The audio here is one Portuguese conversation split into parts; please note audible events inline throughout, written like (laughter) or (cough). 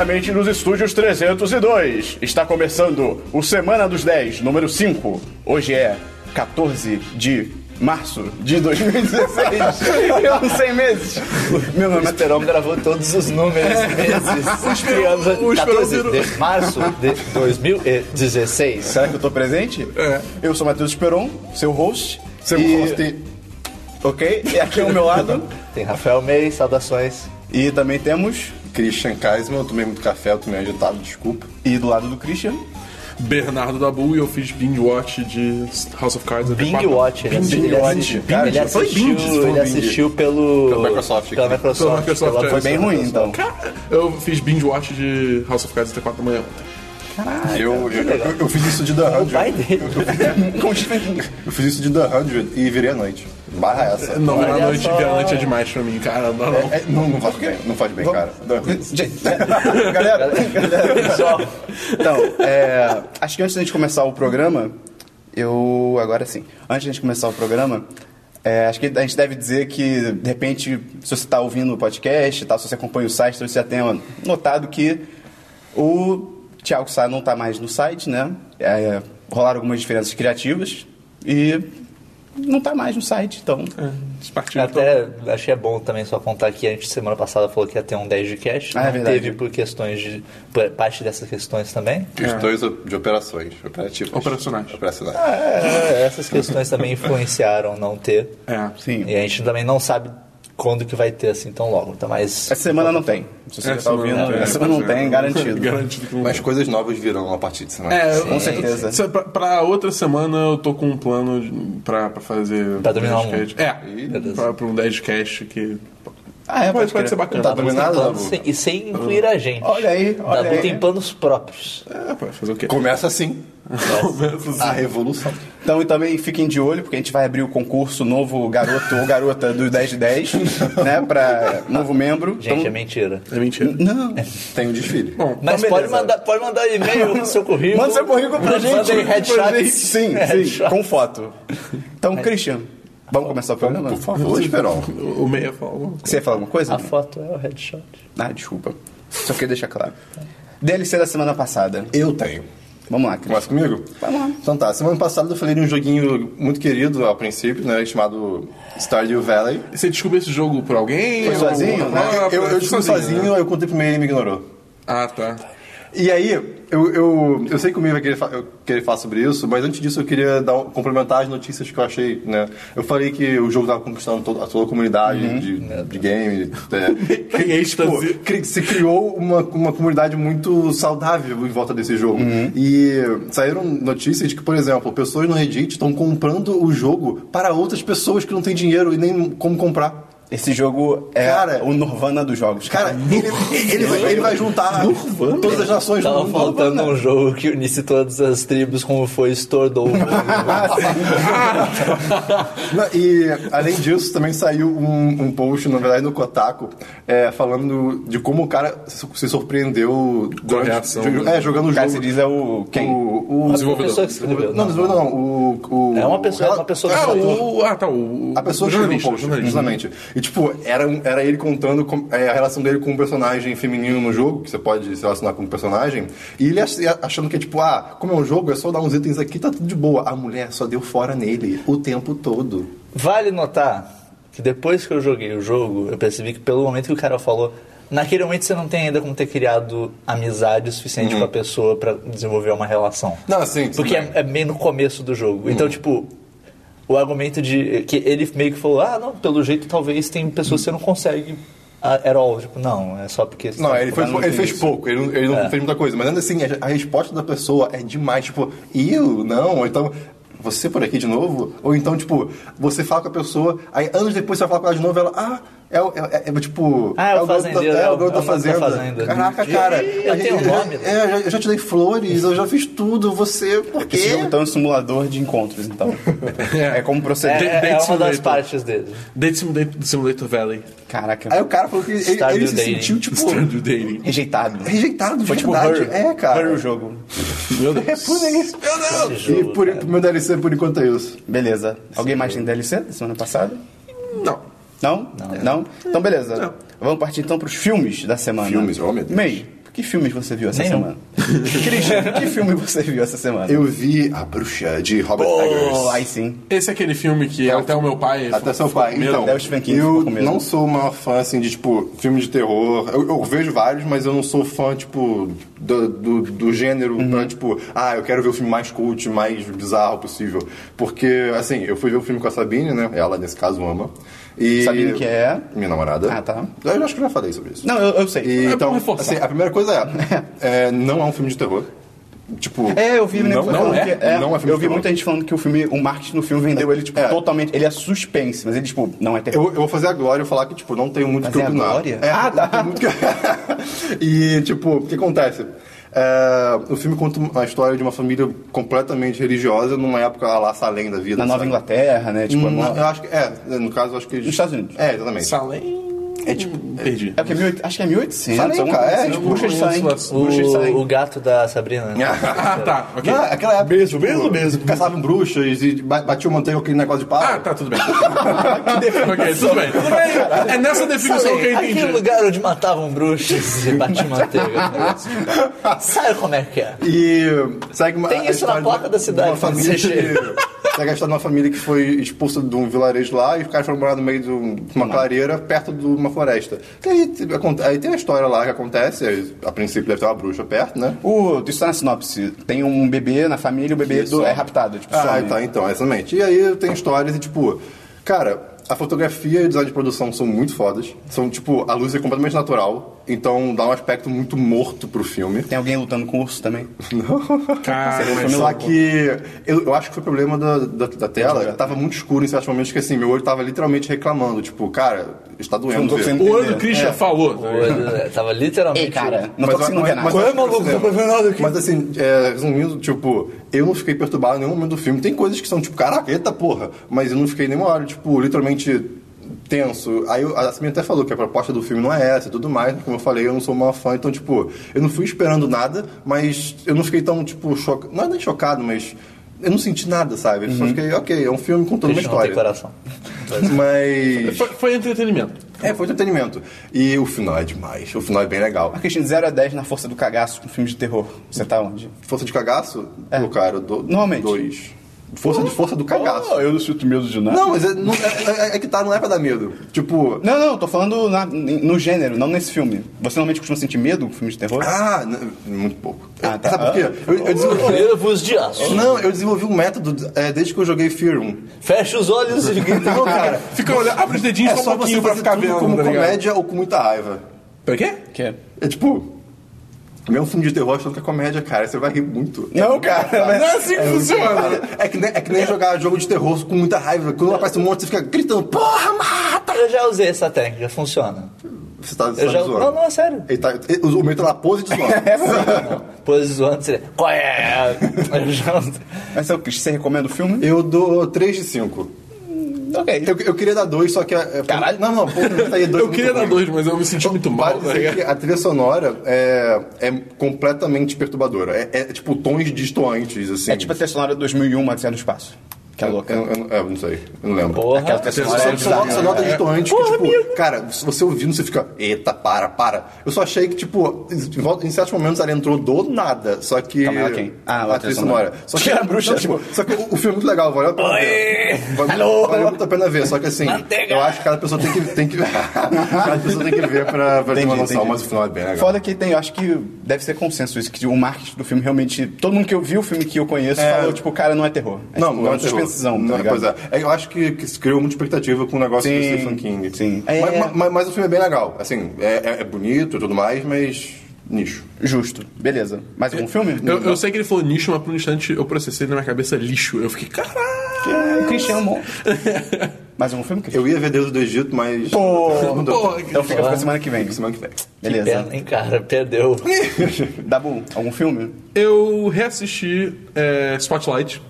diretamente nos estúdios 302. Está começando o Semana dos 10, número 5. Hoje é 14 de março de 2016. Eu não sei meses. Meu nome é Esperão gravou todos os números meses. (laughs) Criando o Esperão 14 virou- de março de 2016. Será que eu tô presente? É. Eu sou Matheus Esperon, seu host. Seu E- host. Ok? E aqui ao meu lado. Tem Rafael May, saudações. E também temos. Christian Kaisman, eu tomei muito café, eu tomei agitado, desculpa. E do lado do Christian. Bernardo Dabu e eu fiz binge watch de House of Cards. até Bing Watch. Ele, Binge ele Watch. Cara, ele assistiu, ele assistiu pelo... Pela Microsoft. Pela Microsoft. Pela Microsoft, pela- é. Foi bem ruim, então. Cara, eu fiz binge watch de House of Cards até 4 da manhã ontem. eu, eu, eu, eu fiz isso de The O pai 100. dele. (laughs) Eu fiz isso de The 100 e virei à noite. Barra essa. Não, Olha na noite, só. noite é demais pra mim, cara. Não, não. É, não, não faz bem, não faz bem, cara. Gente, (laughs) galera, galera, pessoal. Então, é, acho que antes da gente começar o programa, eu. Agora sim. Antes da gente começar o programa, é, acho que a gente deve dizer que, de repente, se você está ouvindo o podcast, e tal, se você acompanha o site, você já tenha notado que o Thiago Sá não está mais no site, né? É, rolaram algumas diferenças criativas e não está mais no site, então. Partido Até achei bom também só contar que a gente semana passada falou que ia ter um 10 de cash. Ah, é não verdade. teve por questões de. por parte dessas questões também. Questões de operações, operativas. Operacionais. Operacionais. É, essas questões também influenciaram não ter. É. Sim. E a gente também não sabe quando que vai ter assim tão logo. Então, mas. Essa semana não tem. Se você Essa está ouvindo, semana não tem, essa semana não tem, garantido. (laughs) Garantido que não Mas coisas novas virão a partir de semana. É, Com certeza. Se- Pra, pra outra semana eu tô com um plano pra, pra fazer. Pra dominar 10 o mundo. cast. É, pra, pra um 10 de cast que. Ah, é, Pode, pode pode ser bacana. Tá dominado, Planos Dabu? sem- e sem incluir a gente. Olha aí, olha Dabu aí. tem planos próprios. É, pode fazer o quê? Começa assim, Começa assim. a revolução. Então, e também fiquem de olho, porque a gente vai abrir o concurso novo garoto ou garota do 10 de 10, (laughs) né, pra novo membro. Gente, então, é mentira. É mentira. Não. Tem um desfile. Bom, Mas Então, pode mandar, pode mandar e-mail seu currículo. Manda seu currículo pra gente. Manda em pra (laughs) headshots. Sim, sim, Headshots. com foto. Então, Christian, vamos começar o programa? Por favor, Esperon. o, meia alguma coisa. Você ia falar alguma coisa? A foto é o headshot. Ah, desculpa. Só queria deixar claro. DLC da semana passada. Eu tenho. Vamos lá, Christian. Começa comigo? Vamos lá. Então tá, semana passada eu falei de um joguinho muito querido ao princípio, né? Chamado Stardew Valley. Você descobriu esse jogo por alguém? Foi sozinho, ou- né? Ah, Eu, eu descobri sozinho, né? eu contei pro meio e ele me ignorou. Ah, tá. E aí, eu, eu, eu sei que o meio vai querer, eu querer falar sobre isso, mas antes disso eu queria dar, um- complementar as notícias que eu achei, né? Eu falei que o jogo estava conquistando todo- a toda a comunidade de, de game. É, (laughs) êxtase. cri- se criou uma, uma comunidade muito saudável em volta desse jogo. E saíram notícias de que, por exemplo, pessoas no Reddit estão comprando o jogo para outras pessoas que não têm dinheiro e nem como comprar. Esse jogo é Cara, o Nirvana dos jogos. Cara, ele, ele, vai, ele vai juntar todas as nações do Tava mundo. faltando um jogo que unisse todas as tribos, como foi Stordover. (laughs) E além disso, também saiu um, um post, na verdade, no Kotaku, é, falando de como o cara se surpreendeu durante- reação, jo- né? é, jogando o O jogo. se diz é o... Quem? O, o, desenvolvedor. que escreveu. Não, desenvolvedor não. O, o, É uma pessoa- uma pessoa Ah, que o, ah, tá. O, A pessoa o que escreveu o post, jornalista. justamente. E, tipo, era, era ele contando com- é, a relação dele com um personagem feminino no jogo, que você pode se relacionar com um personagem, e ele ach- achando que, tipo, ah, como é um jogo, é só dar uns itens aqui, tá tudo de boa. A mulher só deu fora nele o tempo todo. Vale notar que depois que eu joguei o jogo, eu percebi que pelo momento que o cara falou, naquele momento você não tem ainda como ter criado amizade o suficiente com a pessoa pra desenvolver uma relação. Não, tudo Porque é, é bem no começo do jogo. Então, tipo, o argumento de. que ele meio que falou, ah, não, pelo jeito talvez tem pessoas que você não consegue at all. Tipo, não, é só porque. Não, tá ele, foi, ele fez pouco, ele, não- ele não É. fez muita coisa, mas ainda assim, a, a resposta da pessoa é demais, tipo, eu? Não, ou então, você por aqui de novo? Ou então, tipo, você fala com a pessoa, aí anos depois você vai falar com ela de novo, ela, ah, é, o- é, é, é, tipo... Ah, é o da- fazendeiro, É, é o garoto da é fazenda. fazenda. Caraca, cara. Eu tenho gente- nome, É, eu já, eu já te dei flores, eu já fiz tudo, você, por quê? Esse jogo então é um simulador de encontros, então. (laughs) É, como É, proceder. é, é Date uma das partes dele. Date Simulator, Simulator Valley. Caraca. Aí o cara falou que ele, ele, se Dating. sentiu, tipo, Stardew Dating. Rejeitado. rejeitado de Foi tipo verdade. Her. É, cara. Her o jogo. (laughs) Meu Deus. Esse E jogo, por, cara. meu DLC, por enquanto, é isso. Beleza. Alguém mais tem DLC da semana passada? Não. Não? Não? Então, beleza. Vamos partir então pros filmes da semana. Filmes, oh, meu Deus. May, que filmes você viu essa Nenhum. semana? (laughs) Christian, que filme você viu essa semana? Eu vi A Bruxa, de Robert Oh, Eggers. aí sim. Esse é aquele filme que até o meu pai. Até seu pai. Então, Até o Stephen King eu não sou uma fã, assim, de, tipo, filme de terror. Eu, eu vejo vários, mas eu não sou fã, tipo, do, do, do gênero Uhum. pra, tipo, ah, eu quero ver o filme mais cult, mais bizarro possível. Porque, assim, eu fui ver o filme com a Sabine, né? Ela, nesse caso, ama. E... Sabine que é? Minha namorada. Ah, tá. Eu acho que eu já falei sobre isso. Não, eu, eu sei. E, É então, assim, a primeira coisa é, (laughs) é, não é um filme de terror. Tipo, É, eu vi né, não, não é? que é, Não é filme Eu vi muita gente falando que o filme, o marketing do filme vendeu ele, tipo, É. totalmente. Ele é suspense, mas ele, tipo, não é terror. Eu, eu vou fazer a glória e falar que, tipo, não tenho muito Fazer que a opinar. glória? É, (laughs) Ah, tá. muito (laughs) e, tipo, o que acontece? É, o filme conta a história de uma família completamente religiosa numa época lá Salem da vida. Na Nova sabe? Inglaterra, né? Tipo, é Hum, uma- eu acho que, é, no caso, eu acho que... Nos Estados Unidos. É, exatamente. Salem. É tipo... Perdi. É porque é 1800, acho que é 1800. Salem, alguma cara, é, assim, tipo, bruxas de Salem. o- Bruxas de Salem. O, o gato da Sabrina. né? Ah, (laughs) tá. Ok. Não, aquela época, mesmo, mesmo, mesmo. Caçavam bruxas e ba- batiam manteiga com aquele negócio de pau. Ah, tá, tudo bem. (laughs) ok, tudo bem. Tudo bem. É nessa definição que eu Aquele entendi. lugar onde matavam bruxas e batiam manteiga. (laughs) Sabe como é que é? E segue uma, Tem isso na placa da cidade, de Uma família você chega. que, segue a história de uma família que foi expulsa de um vilarejo lá e os caras foram morar no meio de um- uma clareira perto de uma floresta. E aí, aí tem a história lá que acontece, aí, a princípio deve ter uma bruxa perto, né? O, isso tá na sinopse. Tem um bebê na família e o bebê do- é raptado. Tipo, Ah, some. tá, então, exatamente. E aí tem histórias e, tipo, cara, a fotografia e o design de produção são muito fodas. São, tipo, a luz é completamente natural, então dá um aspecto muito morto pro filme. Tem alguém lutando com urso também? Cara, mas Só que eu, eu acho que foi problema da, da, da tela. Tava muito escuro em certos momentos que assim, meu olho tava literalmente reclamando. Tipo, cara, está Não doendo o olho do. Christian falou. O olho- Tava literalmente. Ei, cara, não Mas tô conseguindo não ver é- nada. mas Qual é, maluco? Não tô vendo nada aqui. Mas assim, é, resumindo, tipo, eu não fiquei perturbado em nenhum momento do filme. Tem coisas que são tipo, caraca, eita porra. Mas eu não fiquei nenhuma hora, tipo, literalmente tenso. Aí a Samir até falou que a proposta do filme não é essa e tudo mais. Como eu falei, eu não sou uma fã, então, tipo, eu não fui esperando nada, mas eu não fiquei tão, tipo, chocado. Não é nem chocado, mas. Eu não senti nada, sabe? Eu só fiquei, ok, é um filme contando uma não tem história. coração. Mas. Foi, foi entretenimento. É, foi entretenimento. E o final é demais. O final é bem legal. A Christian, 0 a 10 na força do cagaço com filme de terror. Você tá onde? Força de cagaço? É. Pô, cara, dou Normalmente. dois. Força de força do cagaço. eu não sinto medo de nada. Não, mas é, não- é- é- é que tá, não é pra dar medo. Tipo. Não, não, tô falando na- no gênero, não nesse filme. Você normalmente costuma sentir medo com filme de terror? Ah, muito pouco. Ah, tá. Sabe por quê? Eu, eu desenvolvi. (laughs) Nervos de aço. Não, eu desenvolvi um método é, desde que eu joguei Fear 1. Fecha os olhos e grita. Não, cara. Fica olhando, abre os dedinhos É só um você pouquinho pra ficar tudo vendo, como tá comédia ou com muita raiva. Pra quê? Que? É tipo. Mesmo filme de terror achando que é comédia, cara, você vai rir muito. Não, cara, Não é assim que funciona. É que, nem, é que nem jogar jogo de terror com muita raiva. Quando aparece um monstro, você fica gritando, porra, mata! Eu já usei essa técnica, funciona. Você tá, você Eu tá já... zoando. Não, não, é sério. Ele tá, ele- o meio tá na pose de zoando. (laughs) Não. Pose zoando, seria. Qual é? (laughs) Mas você recomenda o filme? Eu dou 3 de 5. Ok. Eu, eu queria dar 2, só que... É, Caralho. Não, não, pô, dois (laughs) Eu queria dar dois, mas eu me senti muito mal, Vale tá a trilha sonora é, é completamente perturbadora. É, é, tipo tons distoantes, assim. É tipo a trilha sonora de 2001, Odisseia no Espaço. Que é louca. Eu, eu, eu não sei, eu não lembro. Porra. Aquela trilha sonora só nota distoante que, tipo, cara, se você ouvindo, você fica, eita, para, para. Eu só achei que, tipo, em, certos momentos ela entrou do nada, só que. Calma, ela quem? Ah, a a trilha trilha sonora. Só Que era bruxa, não, tipo, só que o, filme é muito legal, valeu a pena ver. Valeu, valeu muito a pena ver, só que assim, Manteiga. eu acho que cada pessoa tem que. Tem que (laughs) cada pessoa tem que ver pra, pra ter uma noção, entendi. mas o final é bem legal. Foda que tem, eu acho que deve ser consenso isso, que o marketing do filme realmente. Todo mundo que eu vi o filme que eu conheço É. falou, tipo, cara, não é terror. É, Não, tipo, não é terror. Tá Não? Pois é. É, Eu acho que, que se criou muita expectativa com o negócio do Sim, Stephen King. sim. Mas, É. mas- mas o filme é bem legal. Assim, é, é- é bonito e tudo mais, mas nicho. Justo. Beleza. Mais algum filme? Eu, eu sei que ele falou nicho, mas por um instante eu processei na minha cabeça lixo. Eu fiquei, caralho! O Christian é um monstro. (laughs) Mais algum filme, Christian? Eu ia ver Deus do Egito, mas. Pô, não deu pô, tempo. Então fica pra semana que vem. Semana que vem. Beleza. Pena, hein, cara? Perdeu. (laughs) Dabu, algum filme? Eu reassisti é, Spotlight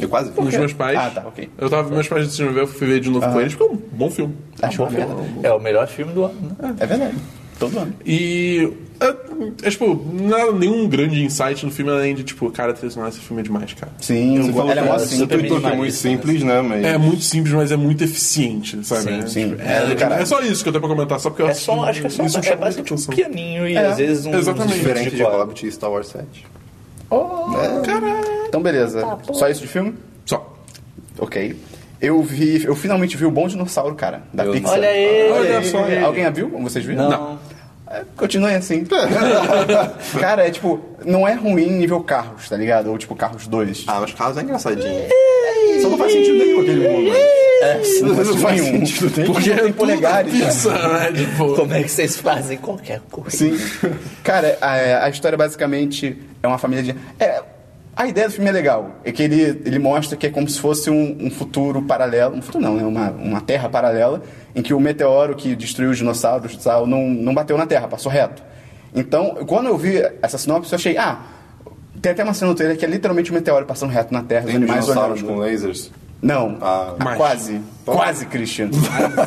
Eu quase com os vi. meus pais. Ah, tá, ok. Eu tava, meus pais decidiram ver, eu fui ver de novo com eles, porque é um bom filme. Acho Bom que filme. É o melhor filme do ano, né? É verdade. Todo ano. E. É, é, tipo, nada, nenhum grande insight no filme além de, tipo, cara, trilha sonora, esse filme é demais, cara. Sim, Você eu- falou ela é que é simples. que é muito minimalista, simples, né? Mas... É muito simples, mas é muito eficiente, sabe? Sim, É, sim. tipo, É, É, caralho. é só isso que eu tenho pra comentar, só porque eu É só, acho que é só isso é chama muita basicamente um atenção. pianinho e É, às vezes um exatamente. Diferente de. Hobbit e Star Wars 7. Então, beleza. Só isso de filme? Só. Ok. Eu vi, eu finalmente vi o Bom Dinossauro, cara, da Pixar. Olha aí! Olha só. Alguém a viu? Vocês viram? Não. É, Continue assim. (laughs) cara, é tipo, não é ruim nível carros, tá ligado? Ou tipo, carros 2. Ah, mas Carlos é engraçadinho. Só não faz sentido nenhum aquele mundo. né? É, sim, não Não faz nenhum. sentido nenhum. Porque não tem polegares. cara. Pizza, né? Tipo, Como é que vocês fazem qualquer coisa? Sim. Cara, a, a história basicamente é uma família de. É, a ideia do filme é legal. É que ele, ele mostra que é como se fosse um, um futuro paralelo. Um futuro não, né? Uma, uma terra paralela em que o meteoro que destruiu os dinossauros e tal não, não bateu na Terra, passou reto. Então, quando eu vi essa sinopse, eu achei, ah, tem até uma cena no trailer que é literalmente um meteoro passando reto na Terra, os Tem animais dinossauros olhando. com lasers. Não, Ah, Mas- quase. Quase, Christian.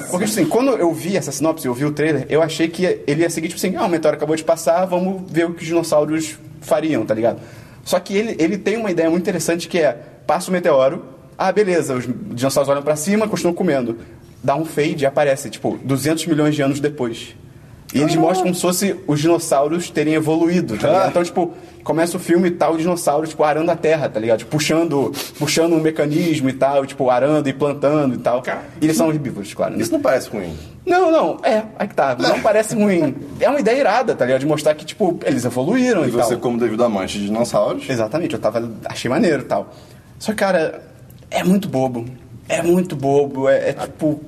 Porque, assim, quando eu vi essa sinopse, eu vi o trailer, eu achei que ele ia seguir, tipo assim, ah, o meteoro acabou de passar, vamos ver o que os dinossauros fariam, tá ligado? Só que ele, ele tem uma ideia muito interessante que é, passa o meteoro, ah, beleza, os dinossauros olham pra cima, continuam comendo. Dá um fade e aparece, tipo, 200 milhões de anos depois. E eles mostram como se fosse os dinossauros terem evoluído, tá ligado? Então, tipo, começa o filme e tal, os dinossauros, tipo, arando a terra, tá ligado? Tipo, puxando, puxando um mecanismo e tal, tipo, arando e plantando e tal. Cara. E eles são herbívoros, claro. né? Isso não parece ruim. Não, não, é, aí que tá. Não parece ruim. É uma ideia irada, tá ligado? De mostrar que, tipo, eles evoluíram e, E você, tal. como devido amante de dinossauros, Exatamente, eu tava. Achei maneiro e tal. Só que, cara, é muito bobo. É muito bobo. É, é tipo.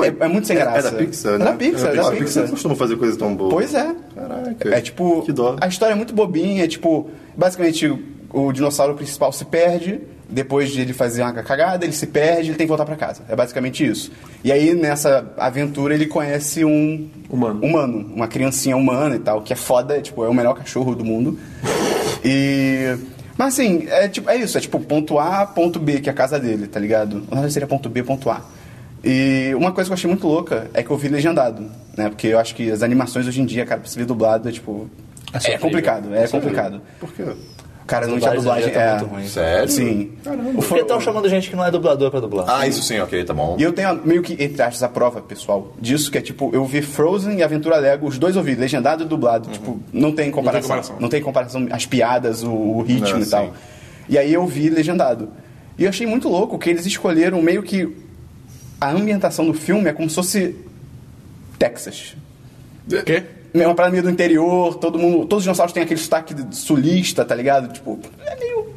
É, é muito sem é, graça. é da Pixar, É né? da Pixar, é da A Pixar Pixar. não costuma fazer coisas tão boas. Pois é. Caraca. É tipo. Que dó. A história é muito bobinha, é tipo. Basicamente, o dinossauro principal se perde. Depois de ele fazer uma cagada, ele se perde, ele tem que voltar pra casa. É basicamente isso. E aí, nessa aventura, ele conhece um Humano. humano, uma criancinha humana e tal, que é foda, é, tipo, é o melhor cachorro do mundo. E. Mas assim, é, tipo, é isso, é tipo ponto A, ponto B, que é a casa dele, tá ligado? Na verdade seria ponto B, ponto A. E uma coisa que eu achei muito louca é que eu vi legendado, né? Porque eu acho que as animações hoje em dia, cara, pra se ver dublado é tipo. É É, complicado, é complicado. Por quê? Cara, não tinha Dublagem tá É, muito ruim. Sério? Sim. O Porque estão chamando gente que não é dublador pra dublar. Ah, isso sim, ok, tá bom. E eu tenho meio que, entre aspas, a prova, pessoal, disso, que é tipo, eu vi Frozen e Aventura Lego, os dois eu vi, legendado e dublado. Tipo, não tem comparação. comparação. Não tem comparação, as piadas, o, o ritmo Não, e tal. sim. E aí eu vi legendado. E eu achei muito louco que eles escolheram meio que. A ambientação do filme é como se fosse Texas. Quê? É uma parada meio do interior, todo mundo. Todos os dinossauros têm aquele sotaque de- sulista, tá ligado? Tipo, é meio.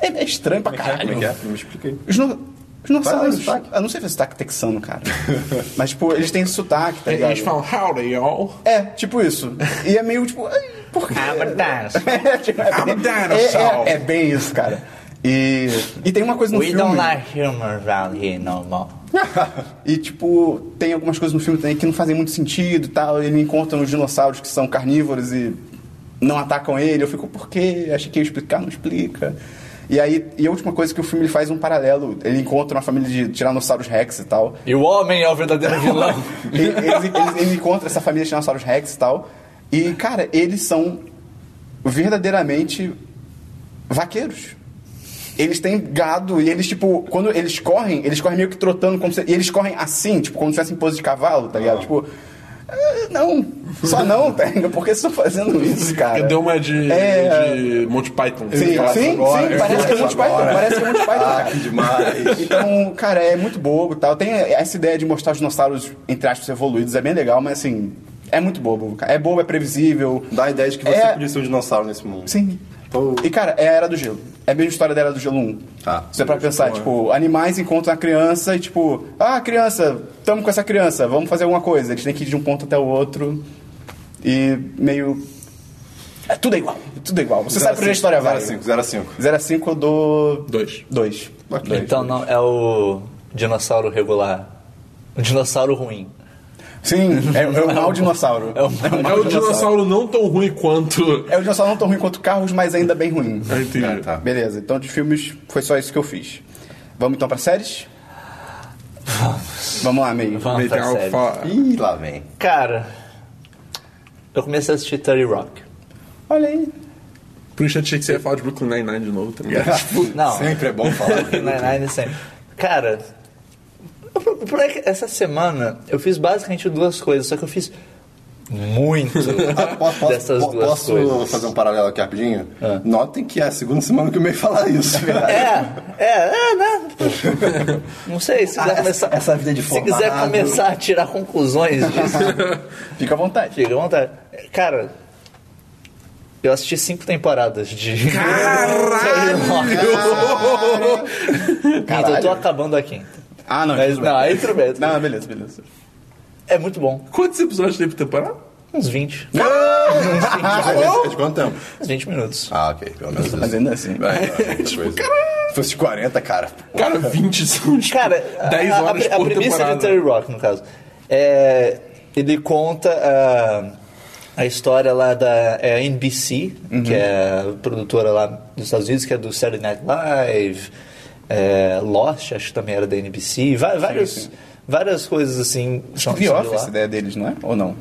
É, é estranho pra caralho. Como é que é? Não me expliquei. Os, no, os dinossauros. Eu não sei se é sotaque texano, cara. (laughs) Mas, tipo, eles têm esse sotaque, tá ligado? Eles falam howdy, y'all. É, tipo isso. E é meio tipo. Por quê? Ah, (laughs) verdade. é, tipo, é, I'm a bem, dinosaur. é, é, é bem isso, cara. E, e tem uma coisa no We filme. don't like humor around here no more. (laughs) E, tipo, tem algumas coisas no filme também que não fazem muito sentido e tal. Ele encontra os dinossauros que são carnívoros e não atacam ele. Eu fico, por quê? Achei que ia explicar, não explica. E aí, e a última coisa que o filme ele faz um paralelo. Ele encontra uma família de tiranossauros rex e tal. E o homem é o verdadeiro (laughs) vilão. ele, eles- ele encontra essa família de dinossauros rex e tal. E, cara, eles são verdadeiramente vaqueiros. Eles têm gado e eles, tipo, quando eles correm, eles correm meio que trotando, como se, e eles correm assim, tipo, como se tivessem pose de cavalo, tá ligado? Tipo, ah, não, só não, (laughs) tá ligado? Por que vocês estão fazendo isso, cara? Deu uma de, É. de Monty Python. Sim, sim, sim, parece que é Monty Python, parece que é Monty Python, Ah, cara. que demais. Então, cara, é muito bobo e tal. Tem essa ideia de mostrar os dinossauros, entre aspas, evoluídos, é bem legal, mas assim, é muito bobo. cara. É bobo, é previsível. Dá a ideia de que você É- podia ser um dinossauro nesse mundo. Sim. Oh. E, cara, é a Era do Gelo. É a mesma história da Era do Gelo 1. Tá. Você é pra pensar, tipo, animais encontram a criança e, tipo, ah, criança, tamo com essa criança, vamos fazer alguma coisa. Eles têm que ir de um ponto até o outro e meio. É tudo é igual, tudo é igual. Você sabe por onde a história vai. 0 a 5, 0 a 5. 0 a 5 eu dou. Dois. 2. Então não é o dinossauro regular. O dinossauro ruim. Sim, é, é o mau dinossauro. É o mau É o dinossauro não tão ruim quanto. É o dinossauro não tão ruim quanto carros, mas ainda bem ruim. Eu entendi. Ah, tá. Beleza, então de filmes foi só isso que eu fiz. Vamos então pra séries? Vamos lá, meio. Vamos pra tem algo série. fa- Ih, lá vem. Cara, eu comecei a assistir 30 Rock. Olha aí. Por isso eu achei que você ia falar de Brooklyn Nine-Nine de novo, tá ligado? (laughs) Não. Sempre é bom falar. (laughs) Nine-Nine sempre. Cara, o pro- o problema é que essa semana eu fiz basicamente duas coisas, só que eu fiz muito (laughs) Ah, posso, posso- dessas po- duas posso coisas. fazer um paralelo aqui rapidinho? Ah. Notem que é a segunda semana que eu meio falar isso. É, é, é, né? Não sei, se quiser Ah, começar. essa- essa vida de Se quiser formado. começar a tirar conclusões disso, (laughs) Fica à vontade. fica à vontade. Cara, eu assisti cinco temporadas de. (laughs) Caralho! então eu tô acabando a quinta. Ah, não. Mas, tudo bem. não, aí tudo bem. Não, beleza, beleza. É muito bom. Quantos episódios tem por temporada? Uns 20. É de quanto tempo? Uns 20 minutos. Ah, ok. Pelo menos isso. Mas ainda assim. É, é, tipo, Se fosse de 40, cara. Cara, 20 são tipo, Cara, 10 a- a, horas a, por premissa temporada. de Terry Rock, no caso, é, ele conta ah, a história lá da é, a NBC, que é a produtora lá dos Estados Unidos, que é do Saturday Night Live, é, Lost, acho que também era da NBC, vários, sim. várias coisas assim. são- The são de Office, lá. a ideia deles, não é? Ou não?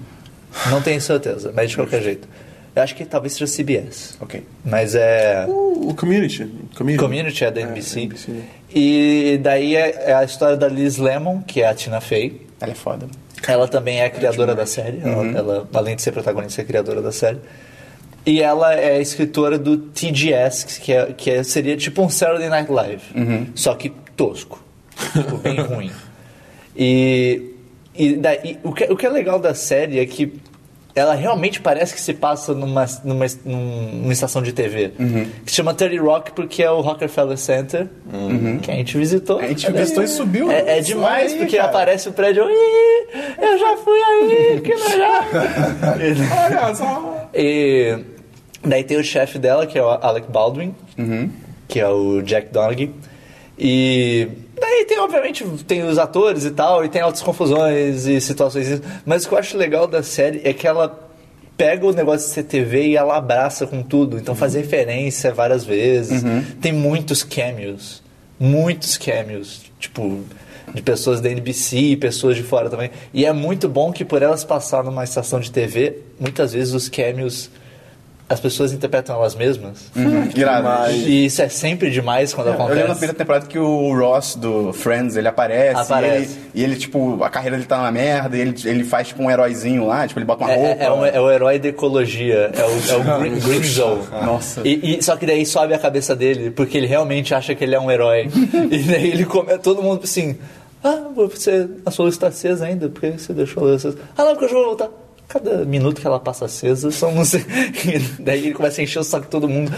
Não tenho certeza, mas de qualquer jeito. Eu acho que talvez seja CBS. Ok. Mas é. O, o Community. Community. Community é da NBC. NBC. E daí é, é a história da Liz Lemon, que é a Tina Fey. Ela é foda. Ela também é a criadora da série. Ela, ela, além de ser protagonista, é criadora da série. E ela é escritora do TGS, que, é, que é- seria tipo um Saturday Night Live. Só que tosco. Tipo, bem (laughs) ruim. E, e daí, o, que, o que é legal da série é que ela realmente parece que se passa numa, numa, numa estação de TV. Que se chama 30 Rock porque é o Rockefeller Center, que a gente visitou. A gente visitou e subiu. É, é demais, aí, porque cara. aparece o prédio. "Ih, Eu já fui aí, que legal. (laughs) (laughs) Olha só. e daí tem o chefe dela, que é o Alec Baldwin, que é o Jack Donaghy. E daí tem, obviamente, tem os atores e tal, e tem altas confusões e situações. Mas o que eu acho legal da série é que ela pega o negócio de ser TV e ela abraça com tudo. Então faz referência várias vezes. Tem muitos cameos. Muitos cameos. Tipo, de pessoas da NBC e pessoas de fora também. E é muito bom que por elas passar numa estação de TV, muitas vezes os cameos. As pessoas interpretam elas mesmas. Uhum. Irado. E isso é sempre demais quando Eu lembro na acontece. primeira temporada que o Ross do Friends, ele aparece, Aparece. E, ele, e ele, tipo, a carreira dele tá na merda, e ele, ele faz, tipo, um heróizinho lá, tipo, ele bota uma É, roupa. é, é o, é o herói da ecologia, é o, é o. Nossa. E, e- só que daí sobe a cabeça dele, porque ele realmente acha que ele é um herói. (laughs) e daí ele come, todo mundo assim, ah, você, a sua luz tá acesa ainda, por que você deixou a luz acesa? Ah, não, porque eu já vou voltar. Cada minuto que ela passa acesa, são não sei. (laughs) Daí ele começa a encher o saco de todo mundo.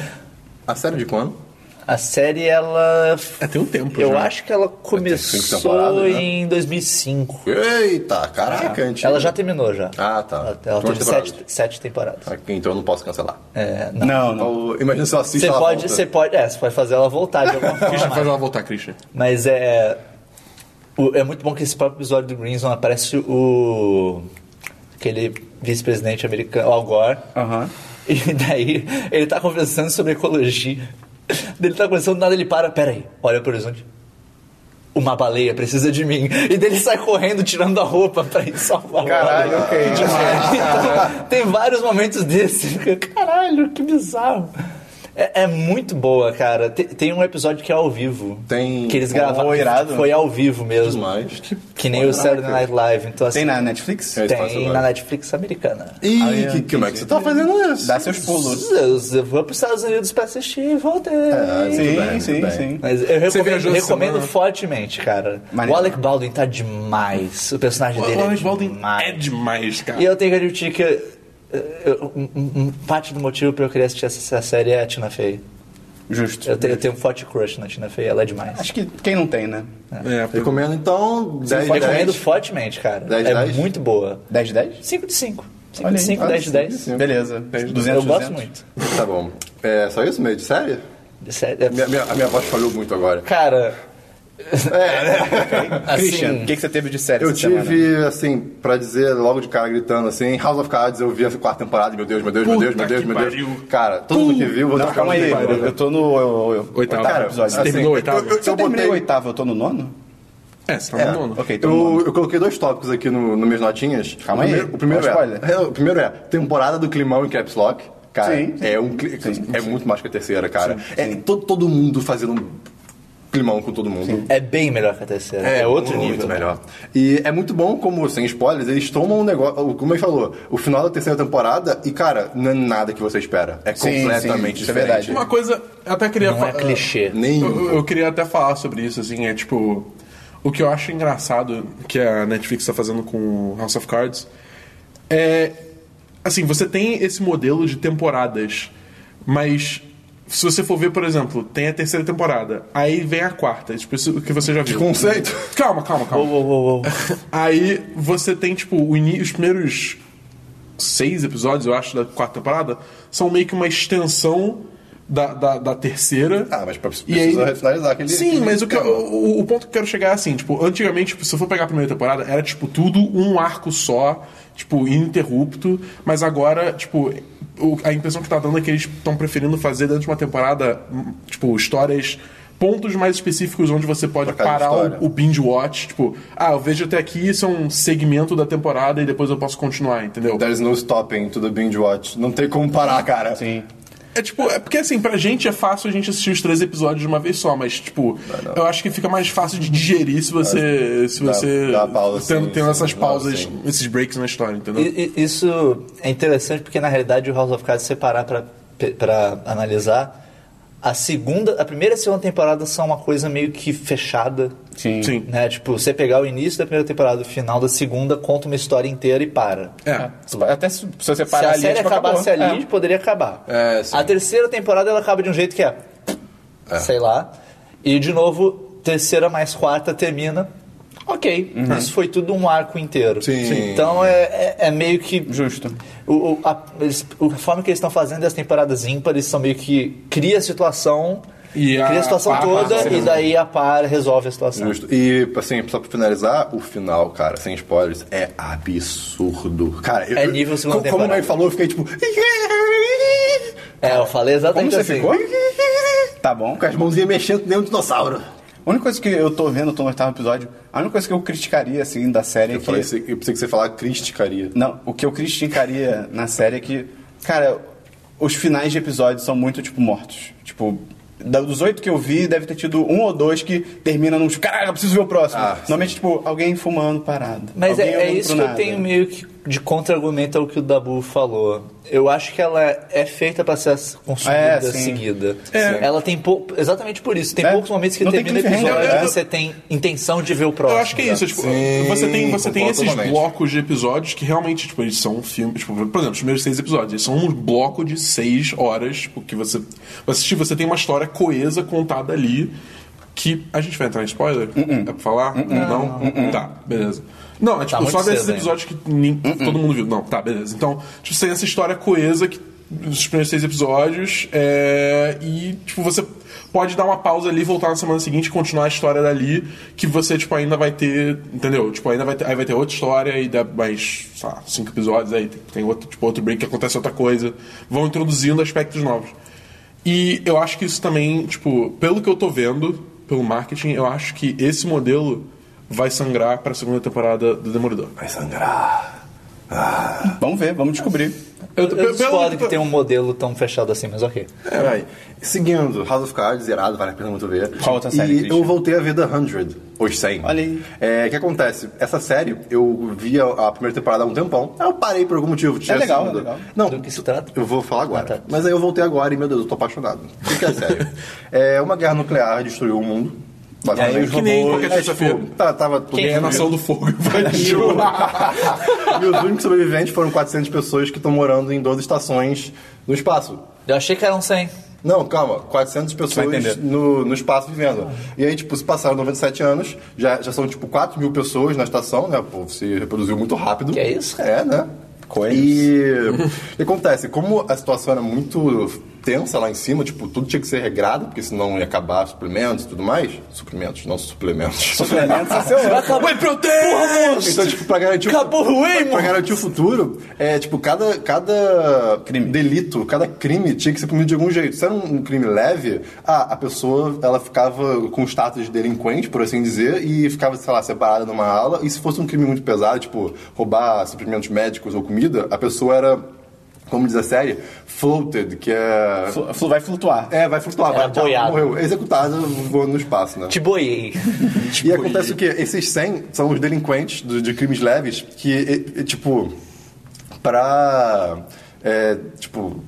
A série de quando? A série, ela. É, tem um tempo Eu já. acho que ela cinco começou né? em 2005. Eita, caraca, antigo. Ela já terminou já. Ah, tá. Ela, ela Quantas teve sete, temporadas? sete temporadas. Ok, Então eu não posso cancelar. É, não. Não, não. Então, imagina se eu assisto Você ela pode, volta. você pode, é, você pode fazer ela voltar de alguma (laughs) Christian, forma. faz ela voltar, Christian. Mas é. o- é muito bom que esse próprio episódio do Greenson aparece o. aquele vice-presidente americano, Al Gore. Aham. E daí ele tá conversando sobre ecologia. Daí Ele tá conversando, nada ele para, pera aí, olha pro horizonte. Uma baleia precisa de mim. E daí ele sai correndo, tirando a roupa pra ir salvar o Caralho, baleia. ok. (laughs) Então, tem vários momentos desses. Caralho, que bizarro. É, é muito boa, cara. Tem, tem um episódio que é ao vivo. Tem- Que eles gravaram. irado. Foi ao vivo mesmo. Demais. Que nem o Saturday Night Live. Então, assim, Tem na Netflix? É. tem espaço na. Netflix americana. Ih, Ah, que, é, como é que você tá fazendo isso? Dá seus pulos. Eu, eu vou para os Estados Unidos pra assistir e voltei. Ah, Sim, bem, sim, sim. Mas eu recomendo, recomendo fortemente, cara. Maneiro. O Alec Baldwin tá demais. O personagem O dele é Alec Baldwin demais. é demais, cara. E eu tenho que admitir que parte do motivo pra eu querer assistir essa, essa série é a Tina Fey. Justo. Eu tenho, eu tenho um forte crush na Tina Fey, ela é demais. Acho que quem não tem, né? É, porque Recomendo então 10 de recomendo 10. fortemente, cara. 10 de é 10? muito boa. 10 de 10? 5 de 5. 5 Olha de aí, 5, olha, 10 de 10. sim. Beleza. 10 de 200, Eu gosto 200. muito. Tá bom. É só isso meio de série? Sério, é- Minha, minha- a minha voz falhou muito agora. Cara, (laughs) assim, Christian, o que, que você teve de série Eu essa semana? tive, assim, pra dizer logo de cara gritando assim, House of Cards, eu vi a quarta temporada, meu Deus, meu Deus, meu Deus, meu Puta Deus, meu Deus. Cara, todo mundo que viu, vou Não, calma aí, eu, eu tô no eu, eu, Oitavo. episódio. Você terminou o oitavo? eu- eu- Se eu terminei o oitavo, eu tô no nono? É, você tá É, no nono. Ok, então eu, eu coloquei dois tópicos aqui no, no minhas notinhas. Calma o aí, primeiro, o primeiro é, spoiler. é, o primeiro é temporada do climão em Caps Lock. Cara, Sim, sim. é um cli- é muito mais que a terceira, cara. é todo, todo mundo fazendo um climão com todo mundo. É bem melhor que a terceira. É, outro muito nível. melhor. E é muito bom, como, sem spoilers, eles tomam um negócio. Como ele falou, o final da terceira temporada, e cara, não é nada que você espera. É Sim, completamente sim, isso é diferente. verdade. Uma coisa, eu até queria Não é clichê. Nem. Eu, eu queria até falar sobre isso, assim, é tipo. O que eu acho engraçado que a Netflix está fazendo com House of Cards é. Assim, você tem esse modelo de temporadas, mas se você for ver, por exemplo, tem a terceira temporada, aí vem a quarta, tipo, isso que você já viu. conceito? Calma, calma, calma. Uou, uou, uou. (laughs) Aí você tem, tipo, os primeiros seis episódios, eu acho, da quarta temporada, são meio que uma extensão da, da, da terceira. Ah, mas pra- E aí- precisa finalizar aquele- Sim, aquele mas o, que o, o ponto que eu quero chegar é assim, tipo, antigamente, tipo, se eu for pegar a primeira temporada, era, tipo, tudo um arco só, tipo, ininterrupto, mas agora, tipo, o- a impressão que tá dando é que eles estão preferindo fazer dentro de uma temporada, hum, tipo, histórias pontos mais específicos onde você pode parar história. o binge watch, tipo, ah, eu vejo até aqui, isso é um segmento da temporada e depois eu posso continuar, entendeu? There's no stopping to the binge watch. Não tem como parar, cara. Sim. É tipo, é porque assim, pra gente é fácil a gente assistir os três episódios de uma vez só, mas tipo, eu acho que fica mais fácil de digerir se você. se Dá- você. dá pausa, tendo, sim, tendo sim. essas pausas, sim. esses breaks na história, entendeu? E- e- Isso é interessante porque na realidade o House of Cards, se você parar pra, pra analisar, a segunda, a primeira e a segunda temporada são uma coisa meio que fechada. Sim. Sim. Né? Tipo, você pegar o início da primeira temporada e o final da segunda, conta uma história inteira e para. É. Até se, se você Se parar a ali, série tipo, acabasse acabou. ali, É. poderia acabar. É, sim. a terceira temporada ela acaba de um jeito que é, sei lá. E de novo, terceira mais quarta termina. Ok, isso foi tudo um arco inteiro. Sim. Então é, é, é meio que. Justo. O, o- a, eles- a forma que eles estão fazendo as temporadas ímpares são meio que cria a situação, E a cria a situação par toda e daí a par resolve a situação. Justo. E, assim, só pra finalizar, o final, cara, sem spoilers, é absurdo. Cara, eu, É nível segunda como, como o temporada. Mike falou, eu fiquei tipo. É, eu falei Como exatamente você assim. ficou? Tá bom. Com as mãozinhas mexendo que nem um dinossauro. A única coisa que eu tô vendo, eu tô no oitavo episódio, a única coisa que eu criticaria, assim, da série é Eu, que... falei, eu pensei que você falar cristicaria. Não, o que eu criticaria na série é que, cara, os finais de episódios são muito, tipo, mortos. Tipo, dos oito que eu vi, deve ter tido um ou dois que terminam num, caralho, eu preciso ver o próximo. Ah, Normalmente, tipo, alguém fumando parado. Mas é, é isso que eu nada. tenho meio que de contra-argumento ao que o Dabu falou. Eu acho que ela é feita pra ser consumida É, seguida. É. Ela tem pou... exatamente por isso. Tem É. poucos momentos que Não tem termina o episódio é. e você tem intenção de ver o próximo. Eu acho que é isso, tipo, Sim, você tem, você tem esses totalmente. blocos de episódios que realmente, tipo, eles são filmes, tipo, por exemplo, os primeiros seis episódios, eles são um bloco de seis horas, tipo, que você vai assistir, você tem uma história coesa contada ali, que a gente vai entrar em spoiler? É pra falar? Não? Tá, beleza. Não, é tipo, muito só desses episódios que nem- todo mundo viu. Não, tá, beleza. Então, tipo, você tem essa história coesa que os primeiros seis episódios é, e, tipo, você pode dar uma pausa ali, voltar na semana seguinte e continuar a história dali, que você, tipo, ainda vai ter, entendeu? Tipo, ainda vai ter, aí vai ter outra história e dá mais, sei lá, cinco episódios, aí tem, tem outro, tipo, outro break que acontece outra coisa. Vão introduzindo aspectos novos. E eu acho que isso também, tipo, pelo que eu tô vendo, pelo marketing, eu acho que esse modelo vai sangrar pra segunda temporada do Demolidor. Vai sangrar. Vamos ver, vamos descobrir. Eu, Pelo- eu discordo que tem um modelo tão fechado assim, mas ok. É, vai. Seguindo, House of Cards, zerado, vale a pena muito ver. Qual outra série, E Christian? eu voltei a ver The 100, os 100. Olha aí. É, o que acontece? Essa série, eu vi a, a primeira temporada há um tempão, aí eu parei por algum motivo. tinha legal, é legal. Não, Do que se trata? Eu vou falar agora. Ah, tá. Mas aí eu voltei agora e, meu Deus, eu tô apaixonado. O que é a série? (laughs) é uma guerra nuclear destruiu o mundo. Basicamente. E aí os Que nem robôs- qualquer É, tipo, terça-feira. tá, tava tudo Quem é a nação do fogo (laughs) invadiu. (laughs) E os únicos sobreviventes foram 400 pessoas que estão morando em 12 estações no espaço. Eu achei que eram 100. Não, calma, 400 vai pessoas no, no espaço vivendo. E aí, tipo, se passaram 97 anos, já, já são, tipo, 4 mil pessoas na estação, né? O povo se reproduziu muito rápido. Que é isso, cara? É, né? Coisas. E (laughs) o que acontece? Como a situação era muito tensa lá em cima, tipo, tudo tinha que ser regrado, porque senão ia acabar suplementos e tudo mais. Suprimentos, não suplementos. Suplementos (laughs) é seu Whey protein! Então, tipo, pra garantir, Acabou o whey, pra garantir o futuro, é, tipo, cada, cada Crime. delito, cada crime tinha que ser punido de algum jeito. Se era um, um crime leve, ah, a pessoa, ela ficava com status de delinquente, por assim dizer, e ficava, sei lá, separada numa ala. E se fosse um crime muito pesado, tipo, roubar suprimentos médicos ou comida, a pessoa era, como diz a série, floated, que é... Flu- Vai flutuar. É, vai flutuar, Era vai, tchau, boiado. morreu. Executada voando no espaço, né? Te boiei. (laughs) E acontece o quê? Esses 100 são os delinquentes do- de crimes leves que, e- e, tipo, pra, é, tipo,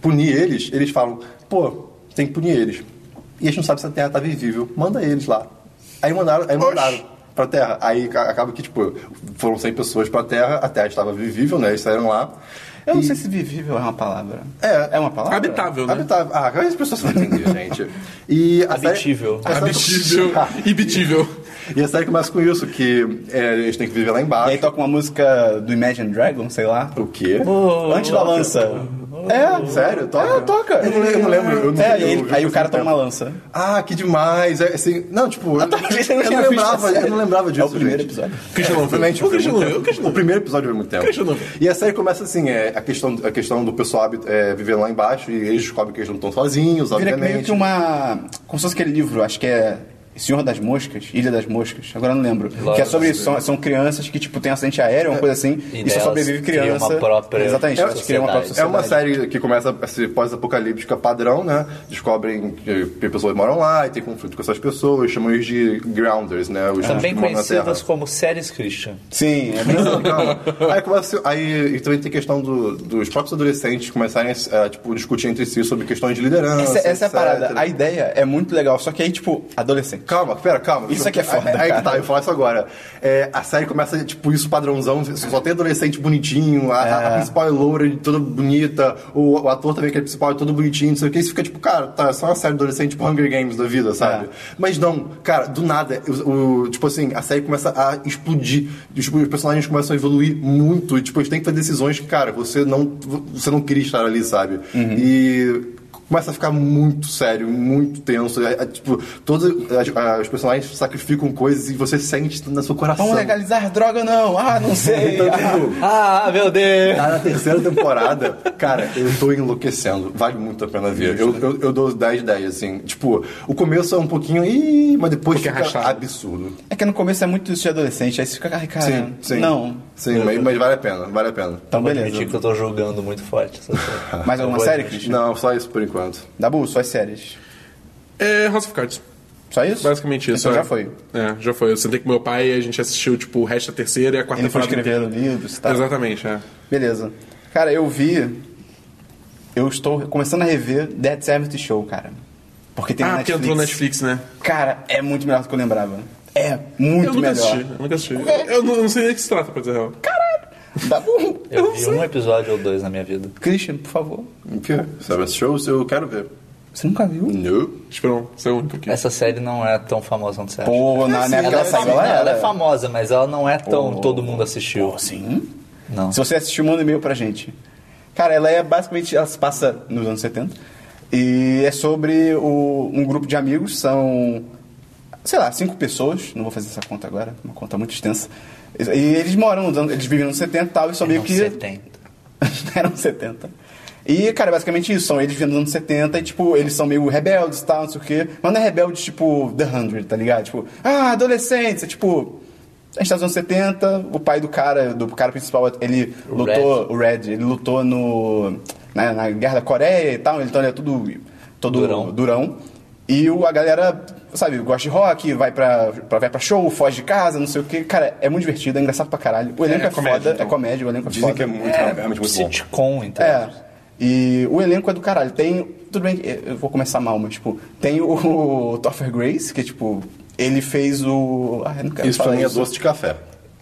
punir eles, eles falam, pô, tem que punir eles. E a gente não sabe se a Terra tá vivível. Manda eles lá. Aí mandaram, aí mandaram pra Terra. Aí ca- acaba que, tipo, foram 100 pessoas pra Terra, a Terra estava vivível, né? Eles saíram lá. Eu não E- sei se vivível é uma palavra. É. É uma palavra? Habitável, né? Habitável. Ah, as pessoas vão entender, gente. (laughs) E série- Habitível. a série- Abitível. (laughs) Ibitível. E a série começa com isso, que é, eles têm que viver lá E embaixo. aí toca uma música do Imagine Dragon, sei lá. O quê? Antes da lança. É, Sério? Toca? É, toca. Eu não lembro. Eu não lembro. Eu não É, eu- e ele- aí o cara toma uma lança. Ah, que demais. É, assim, não, tipo, (laughs) eu, tá, não eu lembrava, eu não lembrava disso. É o primeiro gente. episódio. Christian não viu. O Christian não viu. O primeiro episódio foi muito tempo. Christian não viu. E a série começa assim, é, a, questão, a questão do pessoal é, vivendo lá embaixo e eles descobrem que eles não estão sozinhos, Vira obviamente. meio que uma. Como se fosse aquele livro, acho que é. Senhor das Moscas, Ilha das Moscas, agora eu não lembro. Que é sobre isso, são, são crianças que, tipo, tem acidente aéreo, uma coisa assim, E e, só sobrevive criança. uma própria Exatamente, elas criam uma própria sociedade. É uma série que começa a ser pós-apocalíptica padrão, né? Descobrem que que pessoas moram lá e tem conflito com essas pessoas, chamam eles de grounders, né? Os Também conhecidas como séries Christian. Sim, é bem. Aí, começa, aí também tem questão do- dos próprios adolescentes começarem a tipo, discutir entre si sobre questões de liderança. Essa, essa é a parada. A ideia é muito legal, só que aí, tipo, adolescente. Calma, pera, calma. Isso aqui é foda, Aí, aí que cara. tá, eu vou falar isso agora. É, a série começa, tipo, isso padrãozão, só tem adolescente bonitinho, a, a- a É. principal é loura, toda bonita, o, o ator também que é principal é todo bonitinho, não sei o que, isso fica tipo, cara, tá, é só uma série adolescente, tipo Hunger Games da vida, sabe? É. Mas não, cara, do nada, o, o- tipo assim, a série começa a explodir, tipo, os personagens começam a evoluir muito, e tipo, eles têm que fazer decisões que, cara, você não, você não queria estar ali, sabe? Uhum. E começa a ficar muito sério, muito tenso. É, é, tipo, todos as- as- os personagens sacrificam coisas e você sente no seu coração. Vamos legalizar droga não? Ah, não sei. (laughs) Então, Ah. tipo, (laughs) Ah, meu Deus! tá na terceira temporada, cara, eu tô enlouquecendo. Vale muito a pena ver. Eu, eu, eu dou 10 10, assim. Tipo, o começo é um pouquinho, ih, mas depois Porque fica arrastado. absurdo. É que no começo é muito isso de adolescente, aí você fica, ai, cara, Sim, sim. não. Sim, mas, mas vale a pena, vale a pena. Então, Vou beleza. admitir que eu tô julgando muito forte essa série. (laughs) Mais alguma série, admitir. Christian? Não, só isso por enquanto. Dabu, só as séries. É House of Cards. Só isso? Basicamente isso. Então é. já foi. É, já foi. Eu sentei com meu pai e a gente assistiu, tipo, o resto da terceira e a quarta Ele foi temporada. escrevendo livros e tal. Exatamente, é. Beleza. Cara, eu vi. Eu estou começando a rever Dead Seventh Show, cara. Porque tem ah, na porque Netflix. entrou no Netflix, né? Cara, é muito melhor do que eu lembrava. É muito eu nunca melhor. assisti, eu nunca assisti. Eu não, não sei nem do que se trata, pra dizer a real. Dabu, Eu não vi sei. um episódio ou dois na minha vida. Christian, por favor. O quê? Sabe esse shows? Eu quero ver. Você nunca viu? No. Esperão, você é o único aqui. Essa série não é tão famosa quanto você acha. Pô, na, na época ela, ela é saiu, ela ela é famosa, mas ela não é tão Pô. todo mundo assistiu. Pô, sim. Não. Se você assistiu, manda um e-mail pra gente. Cara, ela é basicamente, ela se passa nos anos 70. E é sobre o- um grupo de amigos, são, sei lá, cinco pessoas. Não vou fazer essa conta agora, uma conta muito extensa. E eles moram, eles vivem nos 70 e tal, e são meio que... 70. (laughs) Eram 70. E, cara, basicamente isso. São eles vivendo nos anos 70 e, tipo, eles são meio rebeldes e tal, não sei o quê. Mas não é rebelde, tipo, The Hundred, tá ligado? Tipo, ah, adolescentes. É tipo, a gente tá nos anos 70, o pai do cara, do cara principal, ele O lutou, o Red, ele lutou no, na, na Guerra da Coreia e tal, então ele é tudo, todo Durão. durão. E o, a galera, sabe, gosta de rock, vai pra, pra, vai pra show, foge de casa, não sei o quê. Cara, é muito divertido, é engraçado pra caralho. O elenco é, É comédia, foda, então. é comédia, o elenco é Dizem foda. que é muito, é, realmente muito bom. Sitcom, então. É. E o elenco é do caralho. Tem. Tudo bem, que eu vou começar mal, mas, tipo, tem o, o Topher Grace, que, tipo, ele fez o. Ah, eu não quero Isso pra mim é doce de café.